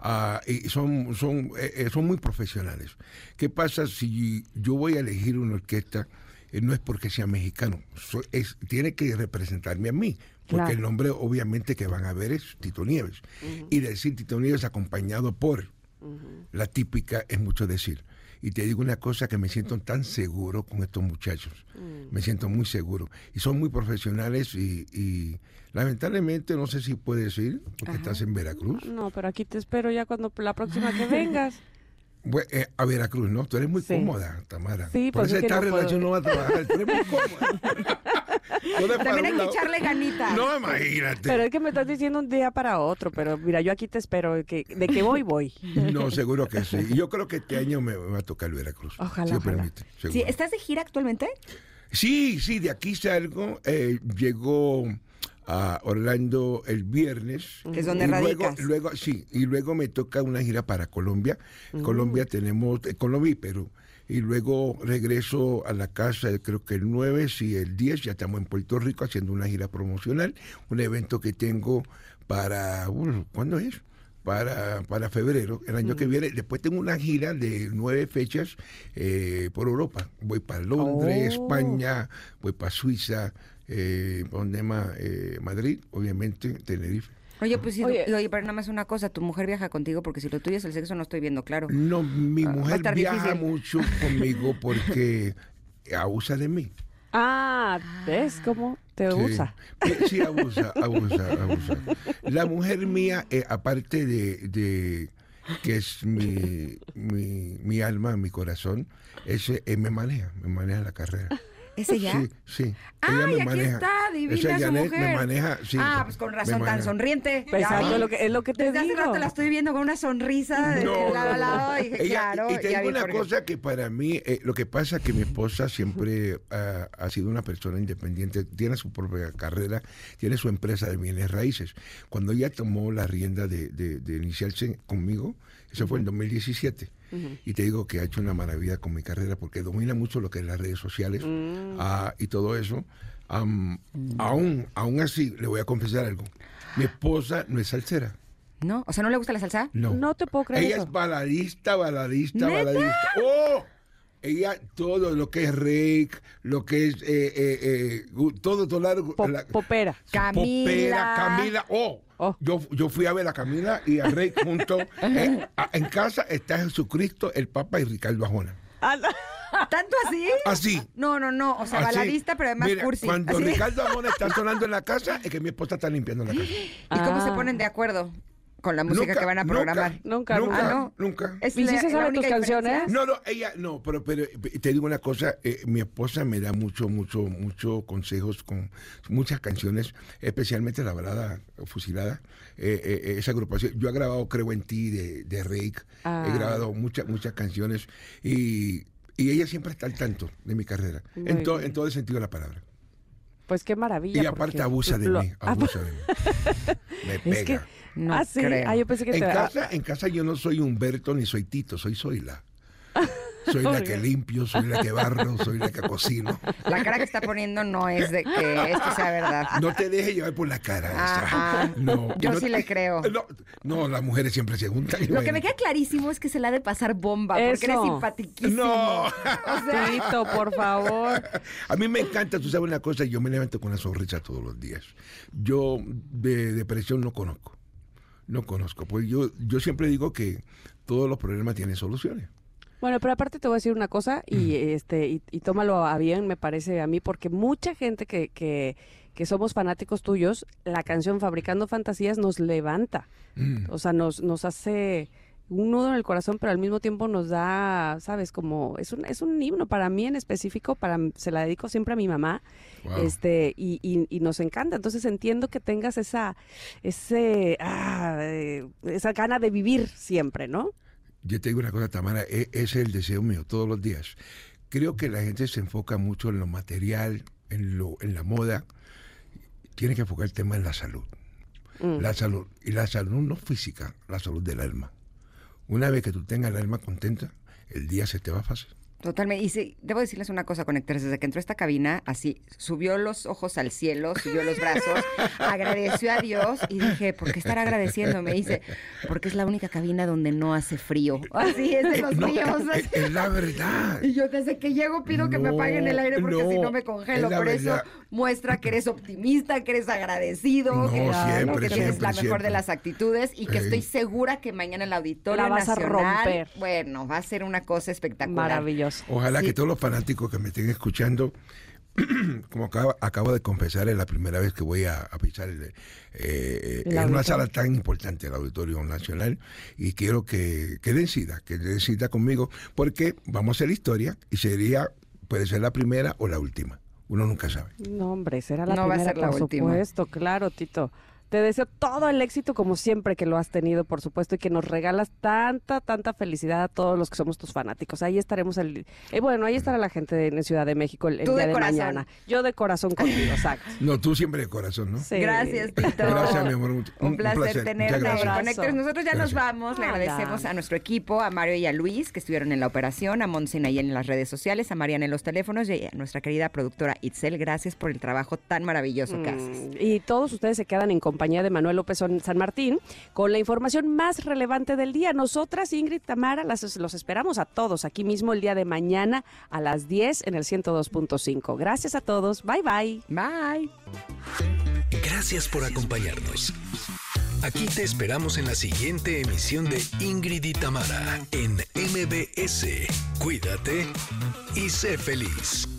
ah, y son, son, eh, eh, son muy profesionales. ¿Qué pasa si yo voy a elegir una orquesta? Eh, no es porque sea mexicano, so- es, tiene que representarme a mí, porque Claro. el nombre obviamente que van a ver es Tito Nieves. Y decir Tito Nieves acompañado por la típica es mucho decir. Y te digo una cosa que me siento *laughs* tan seguro con estos muchachos. Me siento muy seguro. Y son muy profesionales y, y lamentablemente no sé si puedes ir porque estás en Veracruz. No, pero aquí te espero ya cuando la próxima que *laughs* vengas. Eh, a Veracruz, ¿no? Tú eres muy Sí. cómoda, Tamara. Sí, Por pues eso esta no puedo. relación no va a trabajar. Tú eres muy *laughs* cómoda. También hay que echarle ganitas. No, imagínate. Pero es que me estás diciendo un día para otro, pero mira, yo aquí te espero, que, de que voy, voy. *laughs* No, seguro que sí. Yo creo que este año me, va a tocar Veracruz. Ojalá, si ojalá. permite, Sí. ¿Estás de gira actualmente? Sí, sí, de aquí salgo. eh, llegó a Orlando el viernes. Que es donde y luego, sí, y luego me toca una gira para Colombia. Mm. Colombia tenemos, eh, Colombia y Perú. Y luego regreso a la casa, eh, creo que el 9, sí, el 10, ya estamos en Puerto Rico haciendo una gira promocional, un evento que tengo para, uh, ¿cuándo es? Para, para febrero, el año que viene. Después tengo una gira de nueve fechas eh, por Europa. Voy para Londres, Oh. España, voy para Suiza, eh, ¿para ¿dónde más? Eh, Madrid, obviamente, Tenerife. Oye, pues sí, Oye. oye, pero nada más una cosa, tu mujer viaja contigo porque si lo tuyo es el sexo no estoy viendo claro. No, mi Ah, mujer viaja difícil. mucho *laughs* conmigo porque abusa de mí. Ah, ¿ves cómo te Sí. usa? Sí, abusa, *laughs* abusa, abusa. La mujer mía, eh, aparte de, de que es mi, mi, mi alma, mi corazón, ese eh, me maneja, me maneja la carrera. ¿Ese ya? Sí, sí. Ay, ella me aquí maneja. está, divina Esa su mujer. me maneja, sí. ah, pues con me razón tan sonriente. Vi. lo que- es lo que te Desde hace digo. rato la estoy viendo con una sonrisa de No, lado a lado. no. Y dije, Ella- claro, y te ya digo vi una cosa que para mí, eh, lo que pasa es que mi esposa siempre ah, ha sido una persona independiente, tiene su propia carrera, tiene su empresa de bienes raíces. Cuando ella tomó la rienda de, de- de iniciarse conmigo, eso fue en 2017. Y te digo que ha hecho una maravilla con mi carrera porque domina mucho lo que es las redes sociales ah, y todo eso. Am, aún, aún así, le voy a confesar algo. Mi esposa no es salsera. ¿No? O sea, ¿no le gusta la salsa? No. No te puedo creer Ella eso. es baladista, baladista, ¿Neta? baladista. ¡Oh! Ella todo lo que es rake, lo que es eh, eh, eh, todo, todo largo. la- popera. Popera, Camila. Oh, Yo, yo fui a ver a Camila y a Rey juntos. *laughs* A- en casa está Jesucristo, el Papa y Ricardo Ajona. *laughs* ¿Tanto así? Así. No, no, no. O sea, Así. baladista, pero además Mira, cursi. Cuando Así. Ricardo Ajona está *laughs* sonando en la casa, es que mi esposa está limpiando la casa. ¿Y cómo se ponen de acuerdo con la música Nunca, que van a programar? Nunca, nunca, Ah, ¿no? nunca. ¿Es la- la única diferencia? No, no, ella, no, pero, pero te digo una cosa, eh, mi esposa me da mucho, mucho, mucho consejos con muchas canciones, especialmente la balada fusilada, eh, eh, esa agrupación. Yo he grabado Creo en ti de, de Rake, Ah. he grabado muchas, muchas canciones y, y ella siempre está al tanto de mi carrera, Muy en, to- en todo el sentido de la palabra. Pues qué maravilla. Y aparte porque abusa de lo- mí, *laughs* abusa de mí. *laughs* Me Es pega. que- No Ah, sí. creo. Ah, yo pensé que en te- casa, en casa yo no soy Humberto ni soy Tito, soy Zoila. *laughs* Soy la que limpio, soy la que barro, soy la que cocino. La cara que está poniendo no es de que esto sea verdad. No te dejes llevar por la cara esa. Ajá. No, Yo no sí te- le creo. No, no, las mujeres siempre se juntan. Lo que me queda clarísimo es que se la ha de pasar bomba, porque eres simpatiquísimo. No. O sea, Tito, por favor. A mí me encanta, tú sabes una cosa, yo me levanto con una sonrisa todos los días. Yo de depresión no conozco, no conozco, pues yo, yo siempre digo que todos los problemas tienen soluciones. Bueno, pero aparte te voy a decir una cosa y este y, y tómalo a bien, me parece a mí, porque mucha gente que, que, que somos fanáticos tuyos, la canción Fabricando Fantasías nos levanta. Mm. O sea, nos, nos hace un nudo en el corazón, pero al mismo tiempo nos da, ¿sabes? Como es un, es un himno para mí en específico, para se la dedico siempre a mi mamá. Wow. Este, y, y, y nos encanta. Entonces entiendo que tengas esa, ese, ah, eh, esa gana de vivir siempre, ¿no? Yo te digo una cosa, Tamara, e- ese es el deseo mío todos los días. Creo que la gente se enfoca mucho en lo material, en, lo, en la moda. Tiene que enfocar el tema en la salud. Mm. La salud. Y la salud no física, la salud del alma. Una vez que tú tengas el alma contenta, el día se te va fácil. Totalmente. Y sí, debo decirles una cosa, conectores. Desde que entró a esta cabina, así, subió los ojos al cielo, subió los brazos, agradeció a Dios y dije, ¿por qué estar agradeciendo? Me dice, porque es la única cabina donde no hace frío. Así es de los No, míos. es, es la verdad. Y yo desde que llego pido que me apaguen el aire porque no, si no me congelo. Por eso muestra que eres optimista, que eres agradecido, No, que, siempre, que tienes la siempre, mejor de las actitudes y que Ey. estoy segura que mañana el Auditorio La vas a romper. bueno, va a ser una cosa espectacular. Maravilloso. Ojalá Sí. que todos los fanáticos que me estén escuchando, *clears throat* como acabo, acabo de confesar, es la primera vez que voy a, a pisar el, eh, El en una sala tan importante, el Auditorio Nacional, y quiero que, que den cita, que den cita conmigo, porque vamos a hacer historia y sería, puede ser la primera o la última. Uno nunca sabe. No, hombre, será la No va a ser la por última. supuesto, claro, Tito. Te deseo todo el éxito como siempre que lo has tenido, por supuesto, y que nos regalas tanta, tanta felicidad a todos los que somos tus fanáticos. Ahí estaremos el... eh, bueno, ahí estará la gente de, en Ciudad de México el, el Tú de día de, corazón. mañana. Yo de corazón contigo, exacto. No, tú siempre de corazón, ¿no? Sí. Gracias, Tito. Gracias, mi amor. Un, Un placer, Muchas tenerte. Conectores, nosotros ya nos vamos. Le agradecemos a nuestro equipo, a Mario y a Luis, que estuvieron en la operación, a Monse y en las redes sociales, a Mariana en los teléfonos y a nuestra querida productora Itzel. Gracias por el trabajo tan maravilloso que haces. Mm, Y todos ustedes se quedan en compañía de Manuel López San Martín con la información más relevante del día. Nosotras, Ingrid Tamara, las, los esperamos a todos aquí mismo el día de mañana a las 10 en el 102.5. Gracias a todos. Bye bye. Bye. Gracias por acompañarnos. Aquí te esperamos en la siguiente emisión de Ingrid y Tamara en MBS. Cuídate y sé feliz.